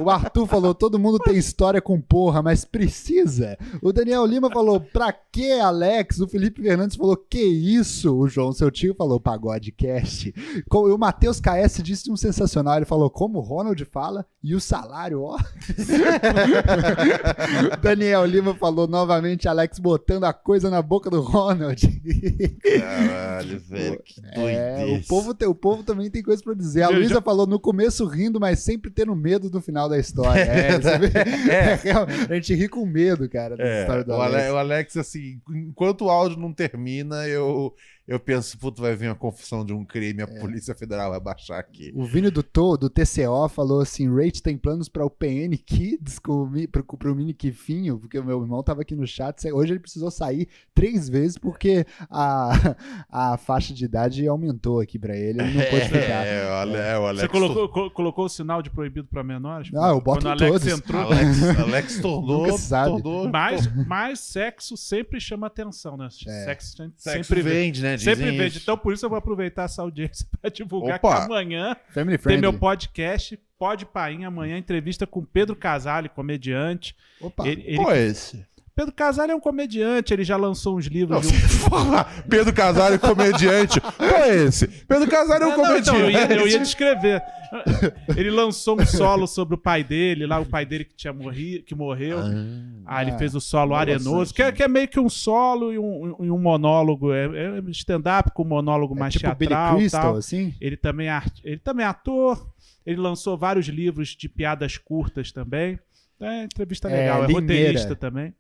o Arthur falou, todo mundo tem história com porra, mas precisa. O Daniel Lima falou, pra que, Alex? O Felipe Fernandes falou, que isso? O João, seu tio, falou, pagodecast. E o Matheus KS disse um sensacional. Ele falou, como o Ronald fala, e o salário, ó. *laughs* Daniel Lima falou novamente, Alex botando a coisa na boca do Ronald. Caralho, *laughs* velho, que É, doideira. o povo, tem- o povo também tem coisa pra dizer. A Luísa já- falou no começo rindo, mas sempre tendo medo do final da história. É, *laughs* você vê? É, real- a gente ri com medo, cara, da É, história do Alex. o Alex, assim, enquanto o áudio não termina, eu, eu penso, puto, vai vir uma confissão de um crime, a É. Polícia Federal vai baixar aqui. O Vini do, to, do TCO falou assim: Rate tem planos para o PN *laughs* Kids com o mi- pro, pro mini Kifinho, porque o meu irmão tava aqui no chat. Hoje ele precisou sair três vezes porque a, *laughs* a faixa de idade aumentou aqui pra ele. Ele não pôde ficar. É, o Ale- é, o Alex Você colocou, co- colocou o sinal de proibido pra menores? Ah, eu boto Quando o em Alex todos. entrou. Alex, *laughs* Alex tornou. Nunca se sabe. tornou Mas, mas sexo sempre chama atenção, né? Sexo, sempre- Sexo sempre vende, né? Dizem Sempre vende. isso. Então, por isso eu vou aproveitar essa audiência *laughs* pra divulgar Opa. que amanhã Family tem friendly. meu podcast, Pode Painha, amanhã, entrevista com Pedro Casale, comediante. Opa, ele, ele- Qual é esse? Pedro Casale é um comediante, ele já lançou uns livros. de um- *laughs* Porra, Pedro Casalho, comediante. Qual é esse? Pedro Casalho é um Não, não, comediante. então, eu, ia, eu ia descrever. *laughs* Ele lançou um solo sobre o pai dele, lá o pai dele que tinha morrido, que morreu. Ah, ele Ah, fez o solo arenoso, que é, que é meio que um solo e um, um monólogo. É, é stand-up com monólogo mais tipo Billy teatral. Crystal, tal. assim? Ele também, é art- ele também é ator. Ele lançou vários livros de piadas curtas também. É, entrevista É, legal. É, Limeira. roteirista também.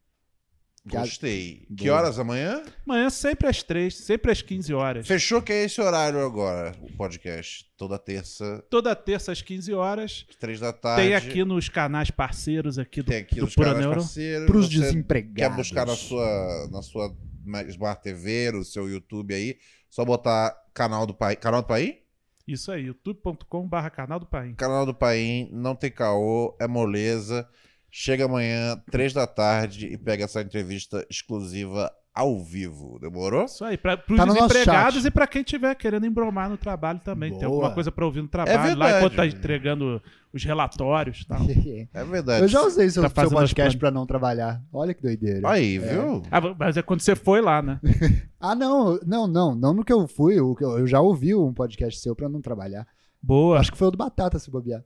Gostei. Que horas amanhã? Amanhã sempre às três, sempre às 15 horas. Fechou que é esse horário agora, o podcast. Toda terça, Toda terça às 15 horas. três da tarde. Tem aqui nos canais parceiros aqui do, Tem aqui do os Pura Neuro. Pros Você desempregados. Quer buscar na sua, na sua Smart TV, o seu YouTube aí. Só botar canal do Pai. Canal do Pai? Isso aí, youtube.com.br canal do Paim. Canal do Paim, não tem caô, é moleza. Chega amanhã, três da tarde, e pega essa entrevista exclusiva ao vivo. Demorou? Isso aí, para os Tá no desempregados chat. e para quem estiver querendo embromar no trabalho também. Tem Boa. alguma coisa para ouvir no trabalho lá verdade. enquanto tá entregando os relatórios e tal. *laughs* É verdade. Eu já usei seu, Tá seu podcast as pra não trabalhar. Olha que doideira. Aí, viu? Ah, mas é quando você foi lá, né? *laughs* Ah, não, não, não, não no que eu fui. o que Eu eu já ouvi um podcast seu pra não trabalhar. Boa. Acho que foi o do Batata, se bobear.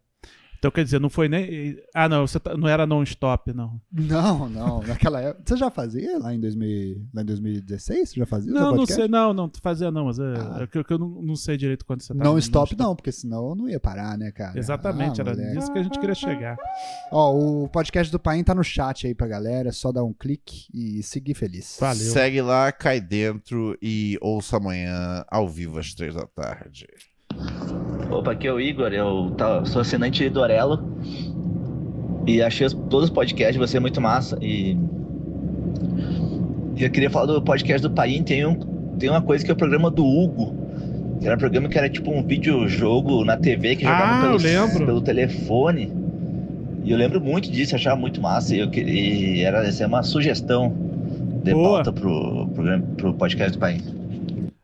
Então quer dizer, não foi nem. Ah, não, você tá- não era non-stop, não. Não, não. Naquela época. Você já fazia lá em, 2000, lá em 2016? Você já fazia? Não, não podcast? sei, não, não fazia não, mas é, é que, eu não, não sei direito quando você tá. Não stop, não, porque senão eu não ia parar, né, cara? Exatamente, Ah, era moleque. nisso que a gente queria chegar. Ó, o podcast do Paim tá no chat aí pra galera. É só dar um clique e seguir feliz. Segue lá, cai dentro e ouça amanhã ao vivo às três da tarde. Opa, aqui é o Igor, eu tá- sou assinante do Orelo e achei os- todos os podcasts de você muito massa e eu queria falar do podcast do Paim, tem, um, tem uma coisa que é o programa do Hugo, que era um programa que era tipo um videojogo na TV que jogava Ah, pelo, pelo telefone e eu lembro muito disso, achava muito massa e, eu, e era essa é uma sugestão de Boa. pauta pro, programa, pro podcast do Paim.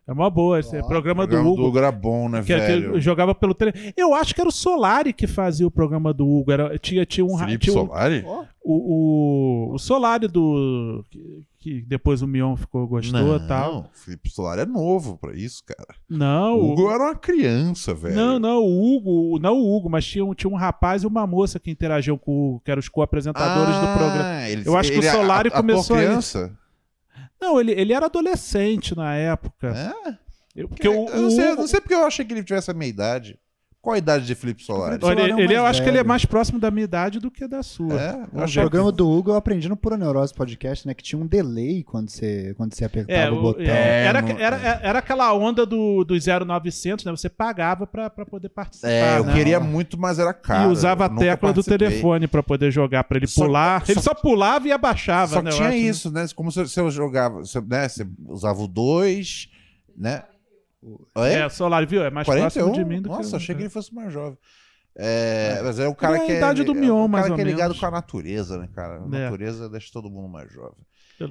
É uma boa, esse programa, O programa do Hugo. do Hugo era bom, né, que, que velho? jogava pelo tele. Eu acho que era o Solari que fazia o programa do Hugo. Era, tinha, tinha um. Felipe tinha um- Solari? O, o, o Solari do. Que, que depois o Mion ficou, gostou e tal. Não, Felipe Solari é novo pra isso, cara. Não, O Hugo era uma criança, velho. Não, não, o Hugo, não o Hugo, mas tinha um, tinha um rapaz e uma moça que interagiam com o Hugo, que eram os co-apresentadores do Ah, programa. ele- Eu acho que ele o Solari atuou começou aí. criança? Não, ele, ele era adolescente na época. É? Eu, porque o, eu não sei, eu não sei porque eu achei que ele tivesse a minha idade. Qual a idade de Felipe Solari? Olha, ele, ele- eu acho que ele é mais próximo da minha idade do que da sua. É, O programa do Hugo eu aprendi no Pura Neurose Podcast, né? Que tinha um delay quando você, quando você apertava É, o o- botão. é, era, era, era aquela onda do, do 0900, né? Você pagava pra, pra poder participar. É, eu né? queria muito, mas era caro. E usava a Eu tecla do telefone pra poder jogar, pra ele Só- pular. só- ele só pulava e abaixava, Só né? que eu tinha acho, né? isso, né? Como se você jogava, você, né? Você usava o 2, né? Oi? É, Solari, viu? É mais próximo de mim do que Nossa, achei que ele fosse mais jovem. É, mas é o cara é que é. idade do é Mion, o mais cara ou que é ligado menos. com a natureza, né, cara? A É. natureza deixa todo mundo mais jovem.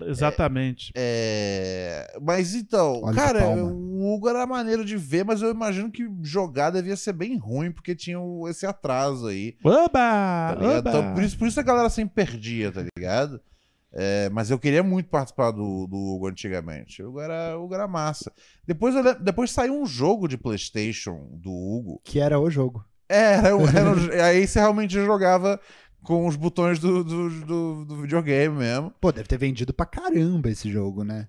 Exatamente. É, mas então, Olha cara, o Hugo era maneiro de ver, mas eu imagino que jogar devia ser bem ruim, porque tinha o- esse atraso aí. Oba! Tá ligado? oba! Então, por, isso, por isso a galera sempre perdia, tá ligado? É, mas eu queria muito participar do, do Hugo antigamente. O Hugo era, o Hugo era massa. Depois, eu depois saiu um jogo de PlayStation do Hugo. Que era o jogo. É, era, era *laughs* aí você realmente jogava com os botões do, do, do- do videogame mesmo. Pô, deve ter vendido pra caramba esse jogo, né?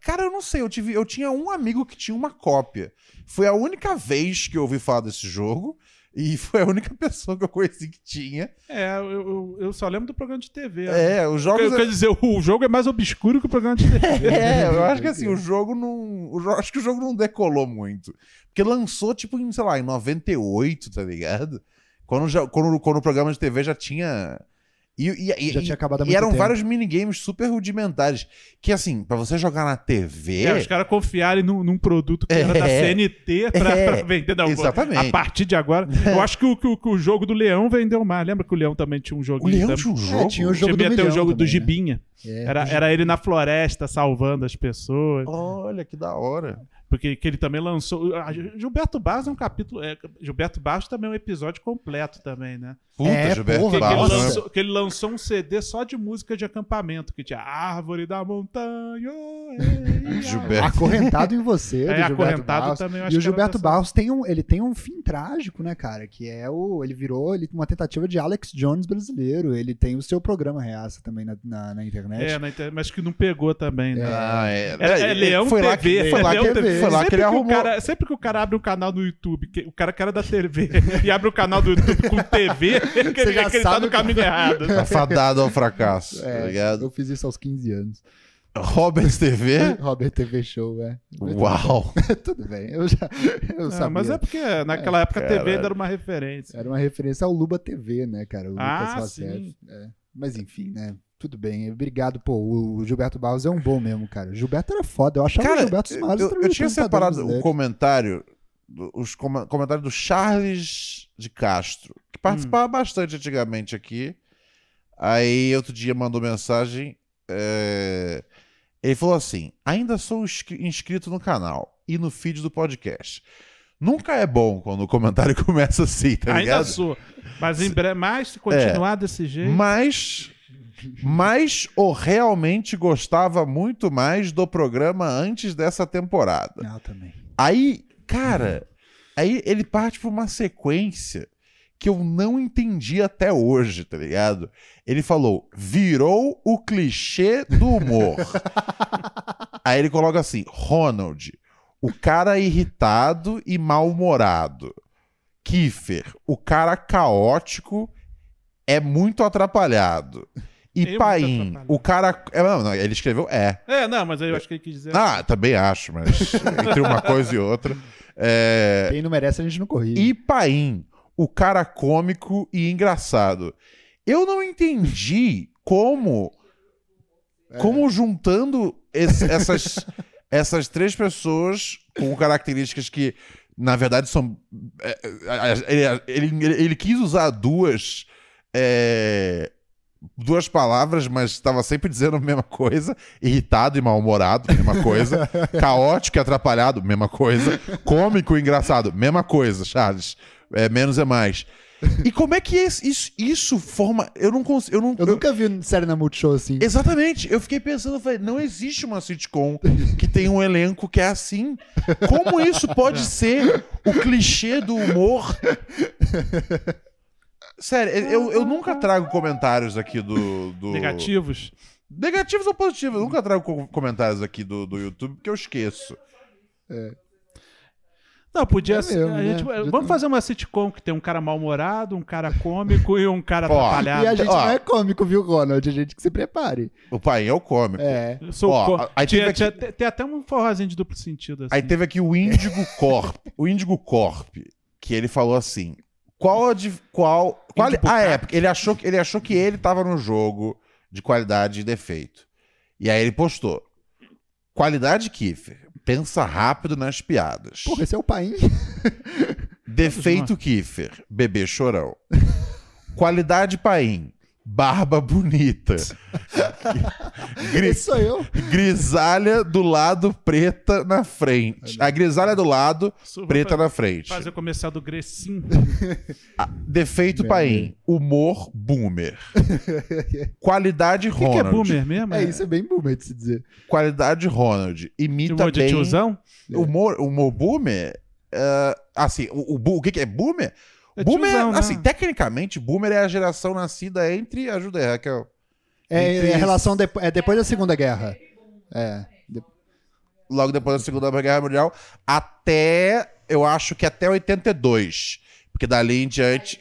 Cara, eu não sei, eu, tive, eu tinha um amigo que tinha uma cópia. Foi a única vez que eu ouvi falar desse jogo. E *laughs* foi a única pessoa que eu conheci que tinha. É, eu, eu, só lembro do programa de TV. É, os jogos- Quer, quer dizer, o jogo é mais obscuro que o programa de TV. *laughs* É, eu acho que assim, o jogo não. o acho que o jogo não decolou muito. Porque lançou, tipo, em, sei lá, em 98, tá ligado? Quando, já, quando, quando o programa de TV já tinha. E, e- e- Já tinha acabado há e muito eram tempo. vários minigames super rudimentares. Que assim, pra você jogar na TV. É, os caras confiarem num, num produto que era da É. CNT *laughs* pra, É. pra vender. Não, Exatamente. A partir de agora. Eu acho que o, que o- que o jogo do Leão vendeu mais. Lembra que o Leão também tinha um joguinho? O Leão também? tinha um jogo? É, tinha o jogo do ter o jogo do também, né? Gibinha. É, era, do era ele na floresta salvando as pessoas. Olha que da hora. Porque que ele também lançou. Gilberto Barros é um capítulo. é, Gilberto Barros também é um episódio completo também, né? Puta, É, Gilberto que, que Barros, ele né? lançou, que ele lançou um CD só de música de acampamento, que tinha Árvore da Montanha. ei, Gilberto. Acorrentado em você, É, Gilberto Acorrentado Barros. também, eu E acho o que era Gilberto Barros tem um, ele tem um fim trágico, né, cara? Que é o. Ele virou ele, uma tentativa de Alex Jones brasileiro. Ele tem o seu programa reaça também na, na, na internet. É, na inter- mas que não pegou também, né? Ah, é. É, é Leão Foi TV. lá que- foi lá Leão que- TV. Foi lá que sempre ele o arrumou- cara- sempre que o cara abre um canal no YouTube, que- o cara que era da TV, *laughs* e abre o canal do YouTube com TV, que *laughs* ele, Você já que ele tá no caminho *laughs* errado. Tá fadado ao fracasso, tá É, ligado? eu fiz isso aos 15 anos. Robert TV? Robert TV Show, é. Uau. bem. Tudo bem, eu já eu Ah, sabia. mas é porque naquela época a TV era uma referência. Era uma referência ao Luba TV, né, cara? O Ah, Lucas. É. Mas enfim, né? Tudo bem. Obrigado, pô. O Gilberto Barros é um bom mesmo, cara. O Gilberto era foda. Eu achava o Cara, Gilberto os maiores eu, eu tinha separado o comentário, do- os com- comentários do Charles de Castro, que participava bastante antigamente aqui. Aí outro dia mandou mensagem. é, Ele falou assim: ainda sou inscri- inscrito no canal e no feed do podcast. Nunca é bom quando o comentário *laughs* começa assim, tá Ainda ligado? sou. Mas em breve, mais se continuar desse jeito. Mas, mas o realmente gostava muito mais do programa antes dessa temporada. Ah, também. Aí, cara, aí ele parte pra uma sequência que eu não entendi até hoje, tá ligado? Ele falou: virou o clichê do humor. *laughs* Aí ele coloca assim: Ronald, o cara irritado e mal-humorado. Kiefer, o cara caótico é muito atrapalhado. E É Paim, o cara. é, não, não, ele escreveu é. É, não, mas eu acho que ele quis dizer. Ah, também acho, mas *laughs* entre uma coisa e outra. É... Quem não merece, a gente não corrige. E Paim, o cara cômico e engraçado. Eu não entendi como. Como juntando esse- essas, *laughs* essas três pessoas com características que, na verdade, são. é, é, Ele, ele, ele quis usar duas. é, duas palavras, mas estava sempre dizendo a mesma coisa. Irritado e mal-humorado, mesma coisa. *laughs* Caótico e atrapalhado, mesma coisa. Cômico e engraçado, mesma coisa, Charles. É, menos é mais. E como é que esse- isso, isso forma. Eu não consigo. Eu, não, Eu nunca vi série na Multishow assim. Exatamente. Eu fiquei pensando, eu falei, não existe uma sitcom que tem um elenco que é assim. Como isso pode ser o clichê do humor? *laughs* Sério, eu, eu nunca trago comentários aqui do. do... Negativos? Negativos ou positivos? Eu nunca trago co- comentários aqui do, do YouTube porque eu esqueço. Não, podia É ser. mesmo, a né? gente- Podia vamos fazer uma sitcom que tem um cara mal-humorado, um cara cômico e um cara *laughs* Ó, atrapalhado. E a gente Ó. não é cômico, viu, Ronald? A gente que se prepare. O pai é o cômico. É. Eu sou Ó, có- aí tinha- teve tinha- aqui- tem- tem até um forrozinho de duplo sentido. Assim. Aí teve aqui o Índigo Corp. o Índigo Corp, que ele falou assim: qual a de. Qual. qual ah, é, Corp. porque ele achou, que- ele achou que ele tava no jogo de qualidade e defeito. E aí ele postou: qualidade Kiffer. Pensa rápido nas piadas. Porra, esse é o Paim. Defeito Kiffer. Bebê chorão. *laughs* Qualidade Paim. Barba bonita. *laughs* Gri- Esse sou eu. Grisalha do lado, preta na frente. A grisalha do lado, Isso preta na frente. Fazer comercial do Grecim. Ah, Defeito Bem. Paim. Humor boomer. Qualidade *laughs* O que, que é Ronald. boomer mesmo? É isso, é bem boomer de se dizer. Qualidade Ronald. Imita Humor de bem. tiozão? Humor, humor boomer. é, assim, o, o, o que, que é boomer? É boomer, tiozão, né? assim, tecnicamente, boomer é a geração nascida entre. Ajuda aí, Raquel. É, Entre- é a relação depo- é depois da Segunda Guerra. É. De- Logo depois da Segunda Guerra Mundial, até. Eu acho que até 82. Porque dali em diante.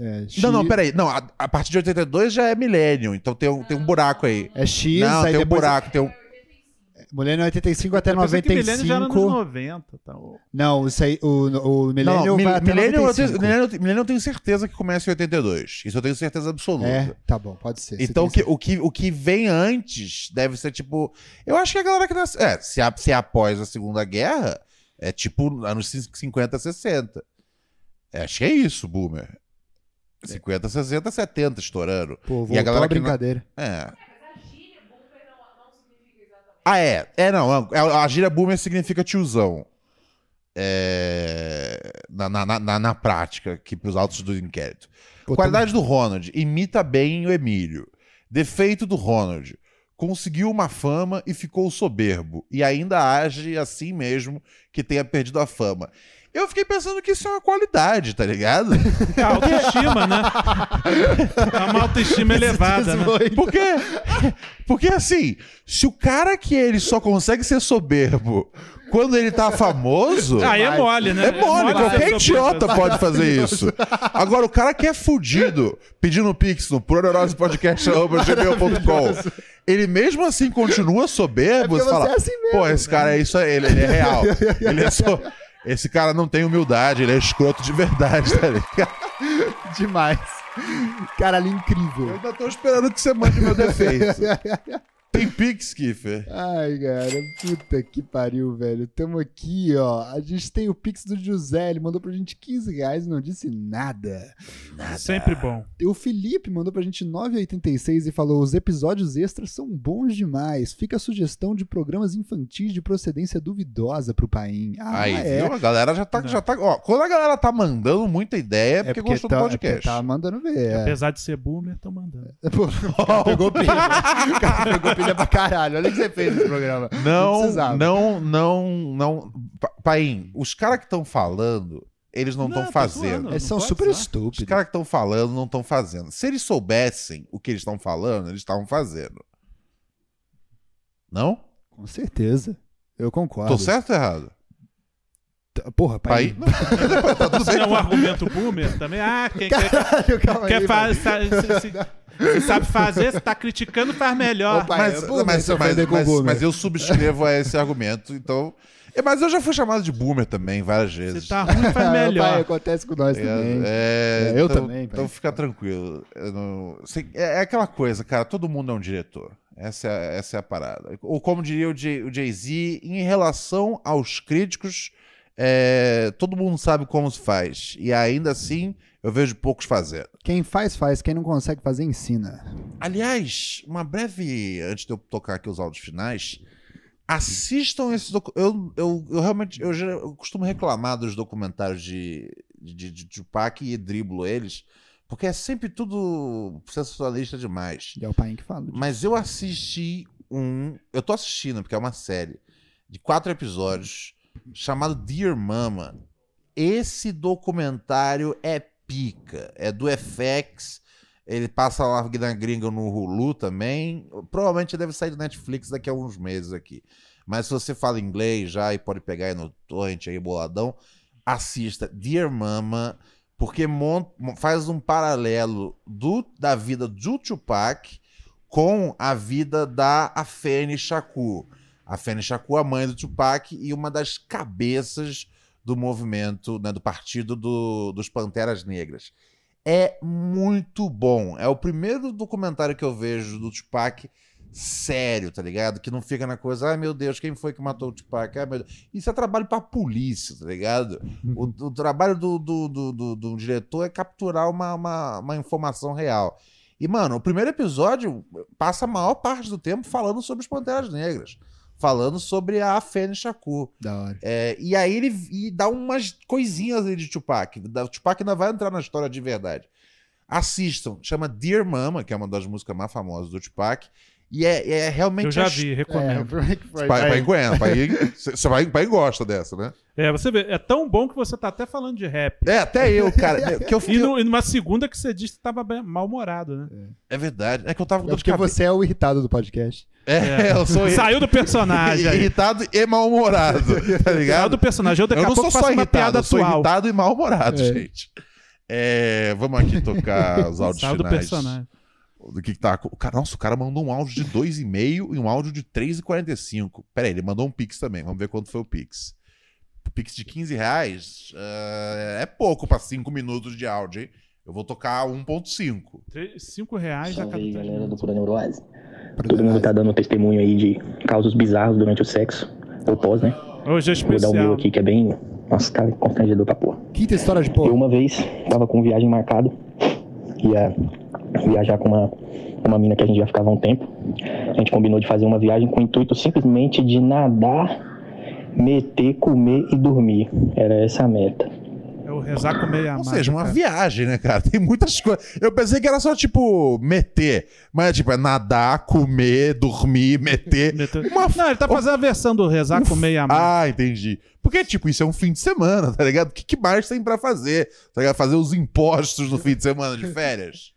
é Não, não, X- peraí. Não, a, a partir de 82 já é milênio, então tem um, tem um buraco aí. É X, não, aí tem um depois- buraco, tem um. Milênio 85 até Eu pensei que milênio já era nos 95. 90. Tá? O- Não, isso aí, o, o Milênio não, vai mil- até milênio, eu 95. tenho, milênio, milênio eu tenho certeza que começa em 82. Isso eu tenho certeza absoluta. É, tá bom, pode ser. Então que, o, que, o que vem antes deve ser tipo. Eu acho que a galera que nasce. É, se, a- se é após a Segunda Guerra, é tipo anos 50, 60. É, acho que é isso, Boomer. 50, 60, 70 estourando. Pô, e a galera a que na- brincadeira. É. Ah, é. É, não. A, a gíria boomer significa tiozão. É, na, na, na, na prática, aqui pros autos do inquérito. Pô, Qualidade do Ronald. Imita bem o Emílio. Defeito do Ronald. Conseguiu uma fama e ficou soberbo. E ainda age assim mesmo que tenha perdido a fama. Eu fiquei pensando que isso é uma qualidade, tá ligado? *laughs* É a autoestima, né? É uma autoestima elevada, né? Porque, porque assim, se o cara que ele só consegue ser soberbo quando ele tá famoso. Aí é mole, né? É mole, É mole qualquer idiota pode fazer *laughs* isso. Agora, o cara que é fudido pedindo pix no proneurosepodcast.gmail.com ele mesmo assim continua soberbo. É você fala, é assim mesmo, Pô, esse cara é isso aí, ele, ele é real. *laughs* Ele é só. Esse cara não tem humildade, ele é escroto de verdade, tá ligado? *laughs* Demais. Caralho, Eu incrível. ainda tô esperando que você mande meu defeito. *laughs* Tem pix, Kiffer? Ai, cara, puta que pariu, velho. Tamo aqui, ó. A gente tem o Pix do José, ele mandou pra gente 15 reais e não disse nada. Sempre bom. O Felipe mandou pra gente 9,86 e falou: os episódios extras são bons demais. Fica a sugestão de programas infantis de procedência duvidosa pro Paim. Ah, Aí, é. viu? A galera já tá, já tá. Ó, quando a galera tá mandando muita ideia, é É porque, porque gostou tá, do é porque podcast. tá mandando ver. é. Apesar de ser boomer, tô mandando. *laughs* Pô, pegou. *laughs* O cara pegou pilha pra caralho. Olha o que você fez nesse programa. Não, não, não, não. Pa- Paim, os caras que estão falando eles não Não, estão fazendo. Eles não são super. Os estúpidos. caras que estão falando não estão fazendo. Se eles soubessem o que eles estão falando, eles estavam fazendo. Não? Com certeza. Eu concordo. Tô certo ou errado? Porra, pai. Pai? Não, tá tudo bem. não é um argumento boomer também? Ah, quem quer, Caralho, calma quer aí, fazer, velho. se, se- se sabe fazer, se tá criticando, faz melhor. Opa, Mas, é boomer mas, mas, mas- mas eu subscrevo a esse argumento, então. É, Mas eu já fui chamado de boomer também várias vezes. Se tá ruim, faz *laughs* Pai, melhor. acontece com nós também. É, É, eu então- também, pai. Então fica tranquilo. Eu não- é, é aquela coisa, cara, todo mundo é um diretor. Essa é, essa é a parada. Ou como diria o Jay- o Jay-Z, em relação aos críticos, é, todo mundo sabe como se faz. E ainda assim, eu vejo poucos fazendo. Quem faz, faz. Quem não consegue fazer, ensina. Aliás, uma breve. Antes de eu tocar aqui os áudios finais, assistam esse docu... eu, eu, eu realmente eu, já- eu costumo reclamar dos documentários de, de, de Tupac e driblo eles, porque é sempre tudo sensacionalista demais. E é o pai que fala. Mas eu assisti um. Eu tô assistindo, porque é uma série de quatro episódios, chamado Dear Mama. Esse documentário é pica. É do FX. Ele passa lá na gringa no Hulu também. Provavelmente deve sair do Netflix daqui a uns meses aqui. Mas se você fala inglês já e pode pegar aí no torrent aí boladão, assista Dear Mama, porque faz um paralelo do, da vida do Tupac com a vida da Afeni Shakur. A Afeni Shakur, a mãe do Tupac e uma das cabeças do movimento, né, do partido do- dos Panteras Negras. É muito bom. É o primeiro documentário que eu vejo do Tupac sério, tá ligado? Que não fica na coisa, ai meu Deus, quem foi que matou o Tupac? Ai, meu Deus. Isso é trabalho pra polícia, tá ligado? O, o trabalho do, do, do, do- do diretor é capturar uma, uma, uma informação real. E, mano, o primeiro episódio passa a maior parte do tempo falando sobre os Panteras Negras. Falando sobre a Fênix Shakur. Da hora. É, e aí ele e dá umas coisinhas ali de Tupac. O Tupac ainda vai entrar na história de verdade. Assistam. Chama Dear Mama, que é uma das músicas mais famosas do Tupac. E é, é realmente... Eu já a- vi, recomendo. Pai, pai aguenta, pai, você vai, pai gosta dessa, né? É, você vê, é tão bom que você tá até falando de rap. É, até eu, cara. Que eu E, fiquei... no- e numa segunda que você disse que tava mal-humorado, né? É verdade. É que eu tava com É dor porque cabeça. você é o irritado do podcast. É, *laughs* eu sou Saiu do personagem. irritado e mal-humorado, *laughs* tá Saiu ligado? do personagem. Eu daqui eu a não pouco sou faço só uma irritado, eu sou atual. irritado e mal-humorado, É. gente. É, vamos aqui tocar os áudios *laughs* Saiu do finais. personagem. Do que, que tá. O cara, nossa, o cara mandou um áudio de 2,5 e um áudio de 3,45. Pera aí, ele mandou um Pix também. Vamos ver quanto foi o Pix. O Pix de 15 reais ah, é pouco pra 5 minutos de áudio, hein? Eu vou tocar 1,5. Três- Cinco reais a Salve cada aí, três galera do. Pura Neurose. Todo mundo tá dando testemunho aí de causos bizarros durante o sexo. Ou pós, né? Hoje é Vou dar o meu especial. aqui, que é bem. Nossa, cara, constrangedor pra porra. Quinta história de Eu porra. uma vez tava com viagem marcada. Ia viajar com uma, uma mina que a gente já ficava há um tempo. A gente combinou de fazer uma viagem com o intuito simplesmente de nadar, meter, comer e dormir. Era essa a meta. É o rezar com meia Ou massa, seja, uma cara. viagem, né, cara? *laughs* Tem muitas coisas. Eu pensei que era só, tipo, meter. Mas, tipo, é nadar, comer, dormir, meter. *laughs* Uma Não, ele tá fazendo a versão do rezar com meia massa. Ah, entendi. Porque, tipo, isso é um fim de semana, tá ligado? O que, que mais tem pra fazer? Tá ligado? Fazer os impostos no fim de semana de férias.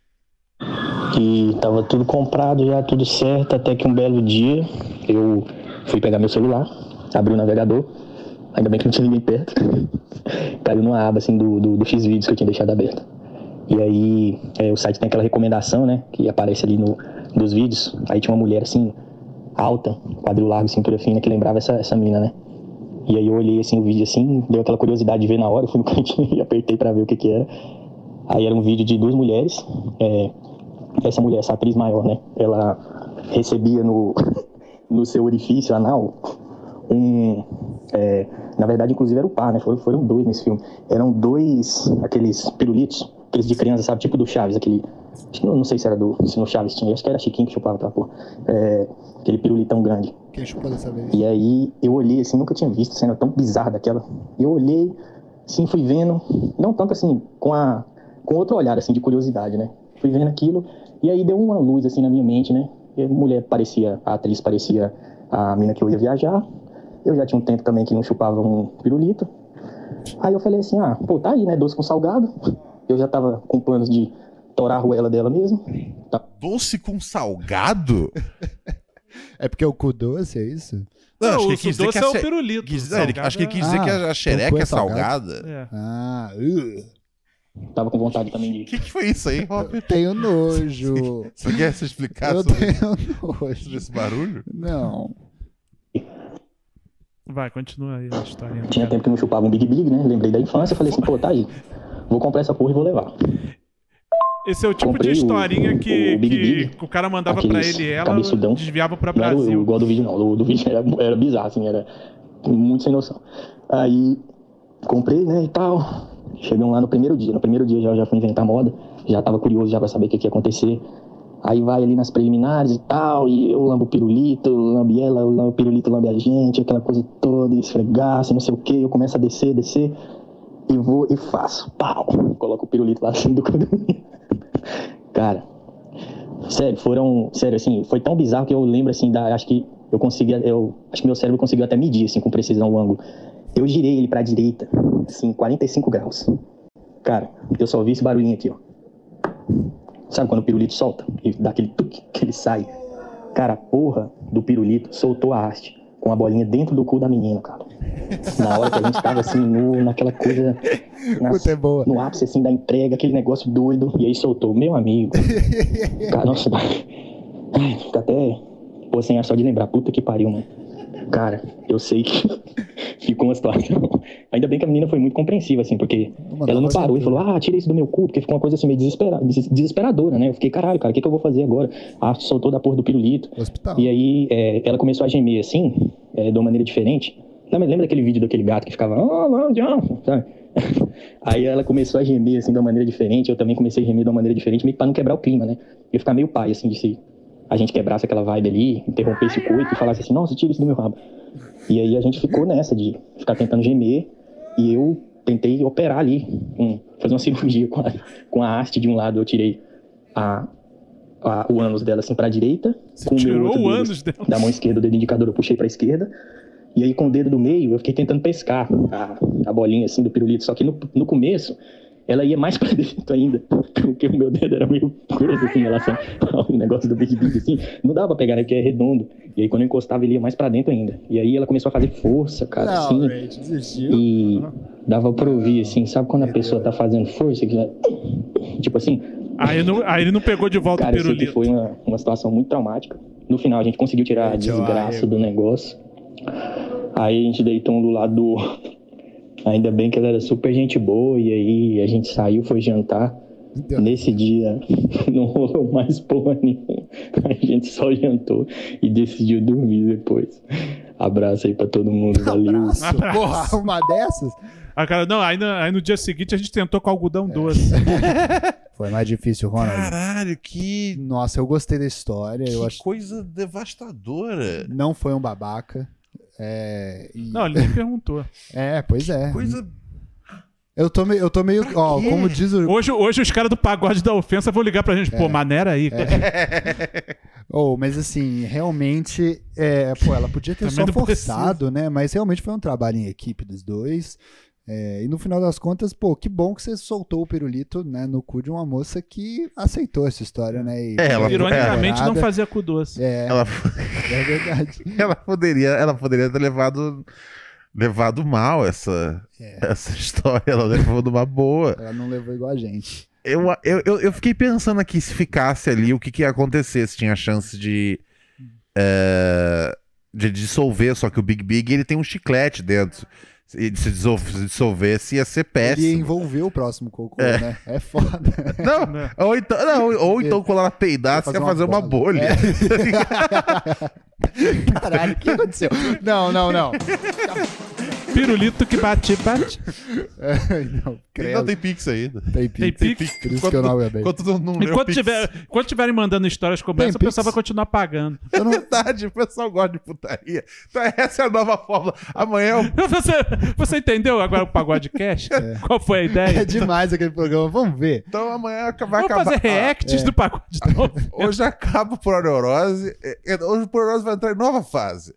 E tava tudo comprado já, tudo certo, até que um belo dia eu fui pegar meu celular, abri o navegador, ainda bem que não tinha ninguém perto, *laughs* caiu numa aba assim do, do, do X-Vídeos que eu tinha deixado aberta. E aí é, o site tem aquela recomendação, né, que aparece ali no, nos vídeos, aí tinha uma mulher assim, alta, quadril largo, cintura fina, que lembrava essa, essa mina, né. E aí eu olhei assim o vídeo assim, deu aquela curiosidade de ver na hora, eu fui no cantinho *laughs* e apertei pra ver o que que era. Aí era um vídeo de duas mulheres, é, essa mulher, essa atriz maior, né? Ela recebia no, *laughs* no seu orifício anal um. é, na verdade, inclusive era o par, né? Foram, foram dois nesse filme. Eram dois, aqueles pirulitos, aqueles de criança, sabe? Tipo do Chaves, aquele. Acho que não, não sei se era do. Se no Chaves tinha, acho que era Chiquinho que chupava aquela porra. É, aquele pirulitão grande. Quem chupou dessa vez? E aí eu olhei assim, nunca tinha visto cena tão bizarra daquela. Eu olhei, assim, fui vendo, não tanto assim, com a com outro olhar assim de curiosidade, né? Fui vendo aquilo e aí deu uma luz assim na minha mente, né? E a mulher parecia, a atriz parecia a mina que eu ia viajar. Eu já tinha um tempo também que não chupava um pirulito. Aí eu falei assim, ah, pô, tá aí, né? Doce com salgado. Eu já tava com planos de torar a ruela dela mesmo. Tá. Doce com salgado? *laughs* É porque é o cu doce, é isso? Não, Não, acho que quis dizer doce que a é o pirulito, quis- não, acho que ele quis é- dizer que a, Ah, xereca o cu é é salgada. É. Ah, uh. Tava com vontade também de. O que, que foi isso aí, Rob? Eu tenho nojo. *laughs* Você quer se explicar Eu sobre, tenho nojo. sobre esse barulho? Não. Vai, continua aí a história. Tinha tempo que não chupava um Big Big, né? Lembrei da infância, falei assim, pô, tá aí. Vou comprar essa porra e vou levar. Esse é o tipo Comprei de o- historinha que, o Big que Big, o cara mandava pra ele e ela cabeçudão. desviava pra Não era o, Brasil. igual do vídeo, não. O do vídeo era, era bizarro, assim, era muito sem noção. Aí comprei, né, e tal. Chegamos lá no primeiro dia. No primeiro dia já, já fui inventar moda. Já tava curioso já pra saber o que, que ia acontecer. Aí vai ali nas preliminares e tal, e eu lambo pirulito, lambe ela, o pirulito, lambe a gente, aquela coisa toda, esfregaço, não sei o que. Eu começo a descer, descer, e vou e faço. Pau! Coloco o pirulito lá *laughs* dentro do condomínio. Cara, Sério, foram. Sério, assim, foi tão bizarro que eu lembro, assim, da. Acho que eu consegui. Eu, acho que meu cérebro conseguiu até medir, assim, com precisão o ângulo. Eu girei ele pra direita, assim, 45 graus. Cara, eu só ouvi esse barulhinho aqui, ó. Sabe quando o pirulito solta? E dá aquele tuque que ele sai. Cara, a porra do pirulito soltou a haste com a bolinha dentro do cu da menina, cara. Na hora que a gente tava assim, no, naquela coisa. *laughs* nas- Puta, é boa. no ápice assim da entrega, aquele negócio doido. E aí soltou, meu amigo. *laughs* Cara, nossa, *laughs* ai, fica até. Pô, sem ar só de lembrar, puta que pariu, mano. Cara, eu sei que *laughs* ficou uma situação. Ainda bem que a menina foi muito compreensiva, assim, porque ela não parou e falou, ah, tira isso do meu cu, porque ficou uma coisa assim meio desespera- des- desesperadora, né? Eu fiquei, caralho, cara, o que, que eu vou fazer agora? A arte soltou da porra do pirulito. Hospital. E aí é, ela começou a gemer assim, é, de uma maneira diferente. Lembra, daquele vídeo daquele gato que ficava, ah, não, não, sabe? *laughs* Aí ela começou a gemer assim de uma maneira diferente, eu também comecei a gemer de uma maneira diferente, meio que pra não quebrar o clima, né? Eu ficar meio pai, assim, de se a gente quebrasse aquela vibe ali, interrompesse o coito e falasse assim, nossa, tira isso do meu rabo. E aí a gente ficou nessa de ficar tentando gemer e eu tentei operar ali, um- fazer uma *laughs* cirurgia com a, com a haste de um lado, eu tirei a, a- o ânus dela assim pra direita, com o meu outro o ânus dela? da mão esquerda, o dedo indicador eu puxei pra esquerda, e aí com o dedo do meio eu fiquei tentando pescar a, a bolinha assim do pirulito, só que no, no começo ela ia mais pra *laughs* dentro ainda, porque o meu dedo era meio grosso assim em relação ao negócio do Big Big assim, não dava pra pegar, né, porque é redondo, e aí quando eu encostava ele ia mais pra dentro ainda, e aí ela começou a fazer força, cara, Não, assim, Ray, desistiu. e dava pra ouvir, assim, sabe quando a pessoa tá fazendo força, que já- tipo assim, Aí, não- aí ele não pegou de volta Cara, o pirulito. foi uma, uma situação muito traumática. No final, a gente conseguiu tirar a desgraça do negócio. Aí a gente deitou um do lado do outro. Ainda bem que ela era super gente boa. E aí a gente saiu, foi jantar. Nesse dia *laughs* não rolou mais porra nenhuma. A gente só jantou e decidiu dormir depois. Abraço aí pra todo mundo. *laughs* Valeu. Porra, uma dessas? Ah, cara, não, aí, no- aí no dia seguinte a gente tentou com algodão doce. Foi mais difícil, Ronald. Caralho, que. Nossa, eu gostei da história. eu Que acho coisa devastadora. não foi um babaca. É, e- Não, ele nem perguntou. *laughs* É, pois é. Coisa. Eu tô meio. Eu tô meio ó, como diz o. Hoje, hoje os caras do pagode da ofensa vão ligar pra gente. Pô, maneira aí. Oh, *laughs* mas assim, realmente, é, pô, ela podia ter Também só forçado, né? Mas realmente foi um trabalho em equipe dos dois. É, e no final das contas, pô, que bom que você soltou o pirulito né, no cu de uma moça que aceitou essa história, né? E É, ela- Ironicamente, não temporada. fazia cu doce. É, Ela, é verdade. *laughs* ela, poderia, ela poderia ter levado, levado mal essa, É. essa história. Ela levou numa boa. Ela não levou igual a gente. Eu, eu, eu, eu fiquei pensando aqui se ficasse ali, o que, que ia acontecer, se tinha chance de. é, de dissolver, só que o Big Big ele tem um chiclete dentro. Se dissol- se dissolvesse ia ser Ele péssimo. envolveu o próximo cocô, É. né? É foda. *laughs* Não, ou então, não, ou então quando ela peidasse, ia fazer uma bolha. É. *laughs* Caralho, o que aconteceu? Não, não, não. *laughs* Pirulito que bate, bate. É, não, credo. Não tem Pix ainda. Tem Pix. Tem Pix. Por isso que eu não aguentei. Enquanto não, Enquanto Pix. tiver, enquanto tiverem mandando histórias como Tem essa, o pessoal Pix? vai continuar pagando. *laughs* É verdade, o pessoal gosta de putaria. Então essa é a nova fórmula. Amanhã é o *laughs* Você, você entendeu agora o pagode cash? Qual foi a ideia? É demais aquele programa, vamos ver. Então amanhã vai Vamos acabar. fazer reacts Ah, do pagode novo. Hoje acaba por neurose. é, é, Hoje por neurose vai entrar em nova fase.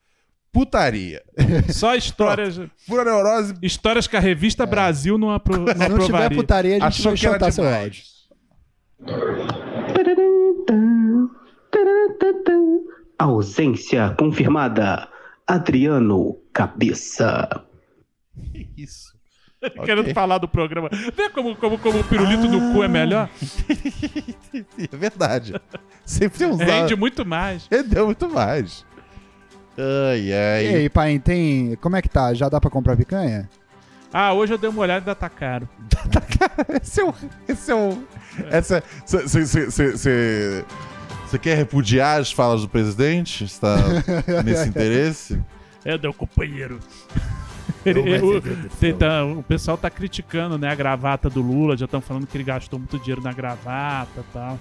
Putaria. Só *laughs* histórias. Pura neurose. Histórias que a revista Brasil não, apro *laughs* não Se não tiver aprovaria. putaria, a gente Achou vai que era chantar seu áudio. Ausência confirmada. Adriano Cabeça. Isso. *laughs* Querendo falar do programa. Vê como, como, como o pirulito no cu é melhor? É verdade. Sempre tem uns Rende muito mais. Rendeu muito mais. Ai, ai. E aí, pai, tem. Como é que tá? Já dá pra comprar picanha? Ah, hoje eu dei uma olhada e ainda *laughs* tá caro. Esse é o. Esse é o. Essa. Você quer repudiar as falas do presidente? Está *laughs* nesse interesse? É, meu companheiro. *laughs* Ele- desse tem- tá- o pessoal tá criticando, né, a gravata do Lula, já estão falando que ele gastou muito dinheiro na gravata e tal.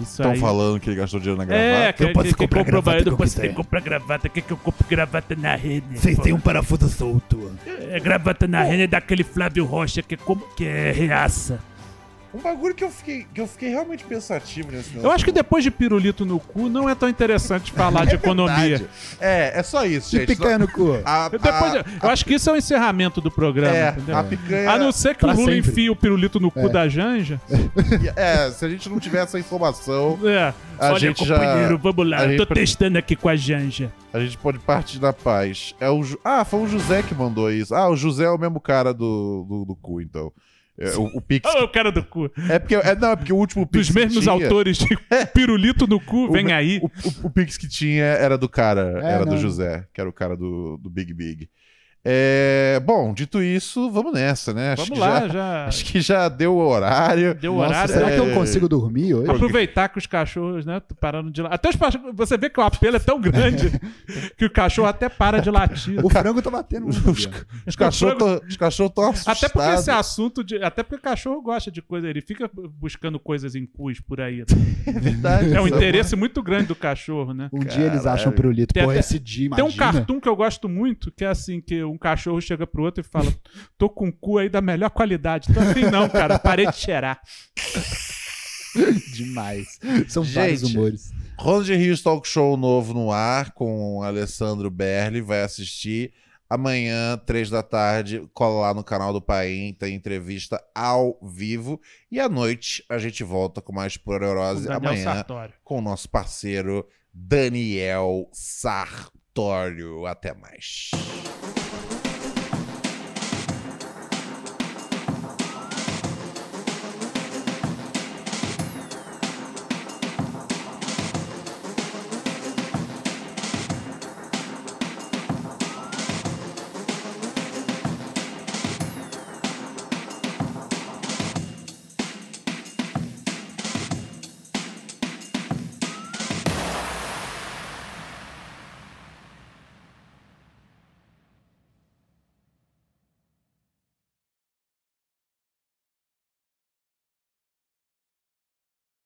Estão aí. falando que ele gastou dinheiro na gravata. É, que, que, que comprou eu posso ter que comprar gravata, quer que eu compre gravata na rede? Vocês têm um parafuso solto. É, gravata na rede é daquele Flávio Rocha que é, como, que é reaça. Um bagulho que eu fiquei, que eu fiquei realmente pensativo nesse Eu acho que depois de pirulito no cu não é tão interessante falar de *laughs* economia. verdade. É, é só isso, De gente. picanha no cu. A- Depois, a- eu acho que isso é o encerramento do programa, É, entendeu? a picanha- A não ser que o Lula sempre. enfie o pirulito no cu É. da Janja. É, se a gente não tiver essa informação, É. a Olha, gente companheiro, já. vamos lá. a Eu tô testando aqui com a Janja. A gente pode partir da paz. É o Ah, foi o José que mandou isso. Ah, o José é o mesmo cara do, do, do cu, então. É, o, o Pix. Olha o cara do cu. É porque, é, não, é porque o último Pix. Dos mesmos tinha- autores de *laughs* pirulito no cu, o vem me- aí. O, o- o Pix que tinha era do cara, É, era do não. José, que era o cara do, do Big Big. É, bom, dito isso, vamos nessa, né? Acho Vamos lá, já- *laughs* Acho que já deu o horário. Deu o horário. Será que eu É, consigo dormir hoje? Aproveitar que os cachorros, né, tô parando de latir. Até os cachorros, você vê que o apelo é tão grande *laughs* que o cachorro até para de latir. O frango tá batendo muito. Os, os cachorros estão assustados. Até porque esse assunto de. Até porque o cachorro gosta de coisa, ele fica buscando coisas em cus por aí. *laughs* É verdade. É um isso. interesse muito grande do cachorro, né? Um dia eles acham pirulito. Tem Pô, até- esse dia, Tem um imagina. cartoon que eu gosto muito, que é assim, que um cachorro chega pro outro e fala, tô com o cu aí da melhor qualidade. Tô assim não, cara, parei de cheirar. *laughs* Demais. São vários humores. Ronald de Rios Talk Show novo no ar com o Alessandro Berli. Vai assistir amanhã, três da tarde. Cola lá no canal do Paim, tem entrevista ao vivo. E à noite a gente volta com mais Pura Neurose Com Daniel amanhã Sartório. com o nosso parceiro Daniel Sartório. Até mais.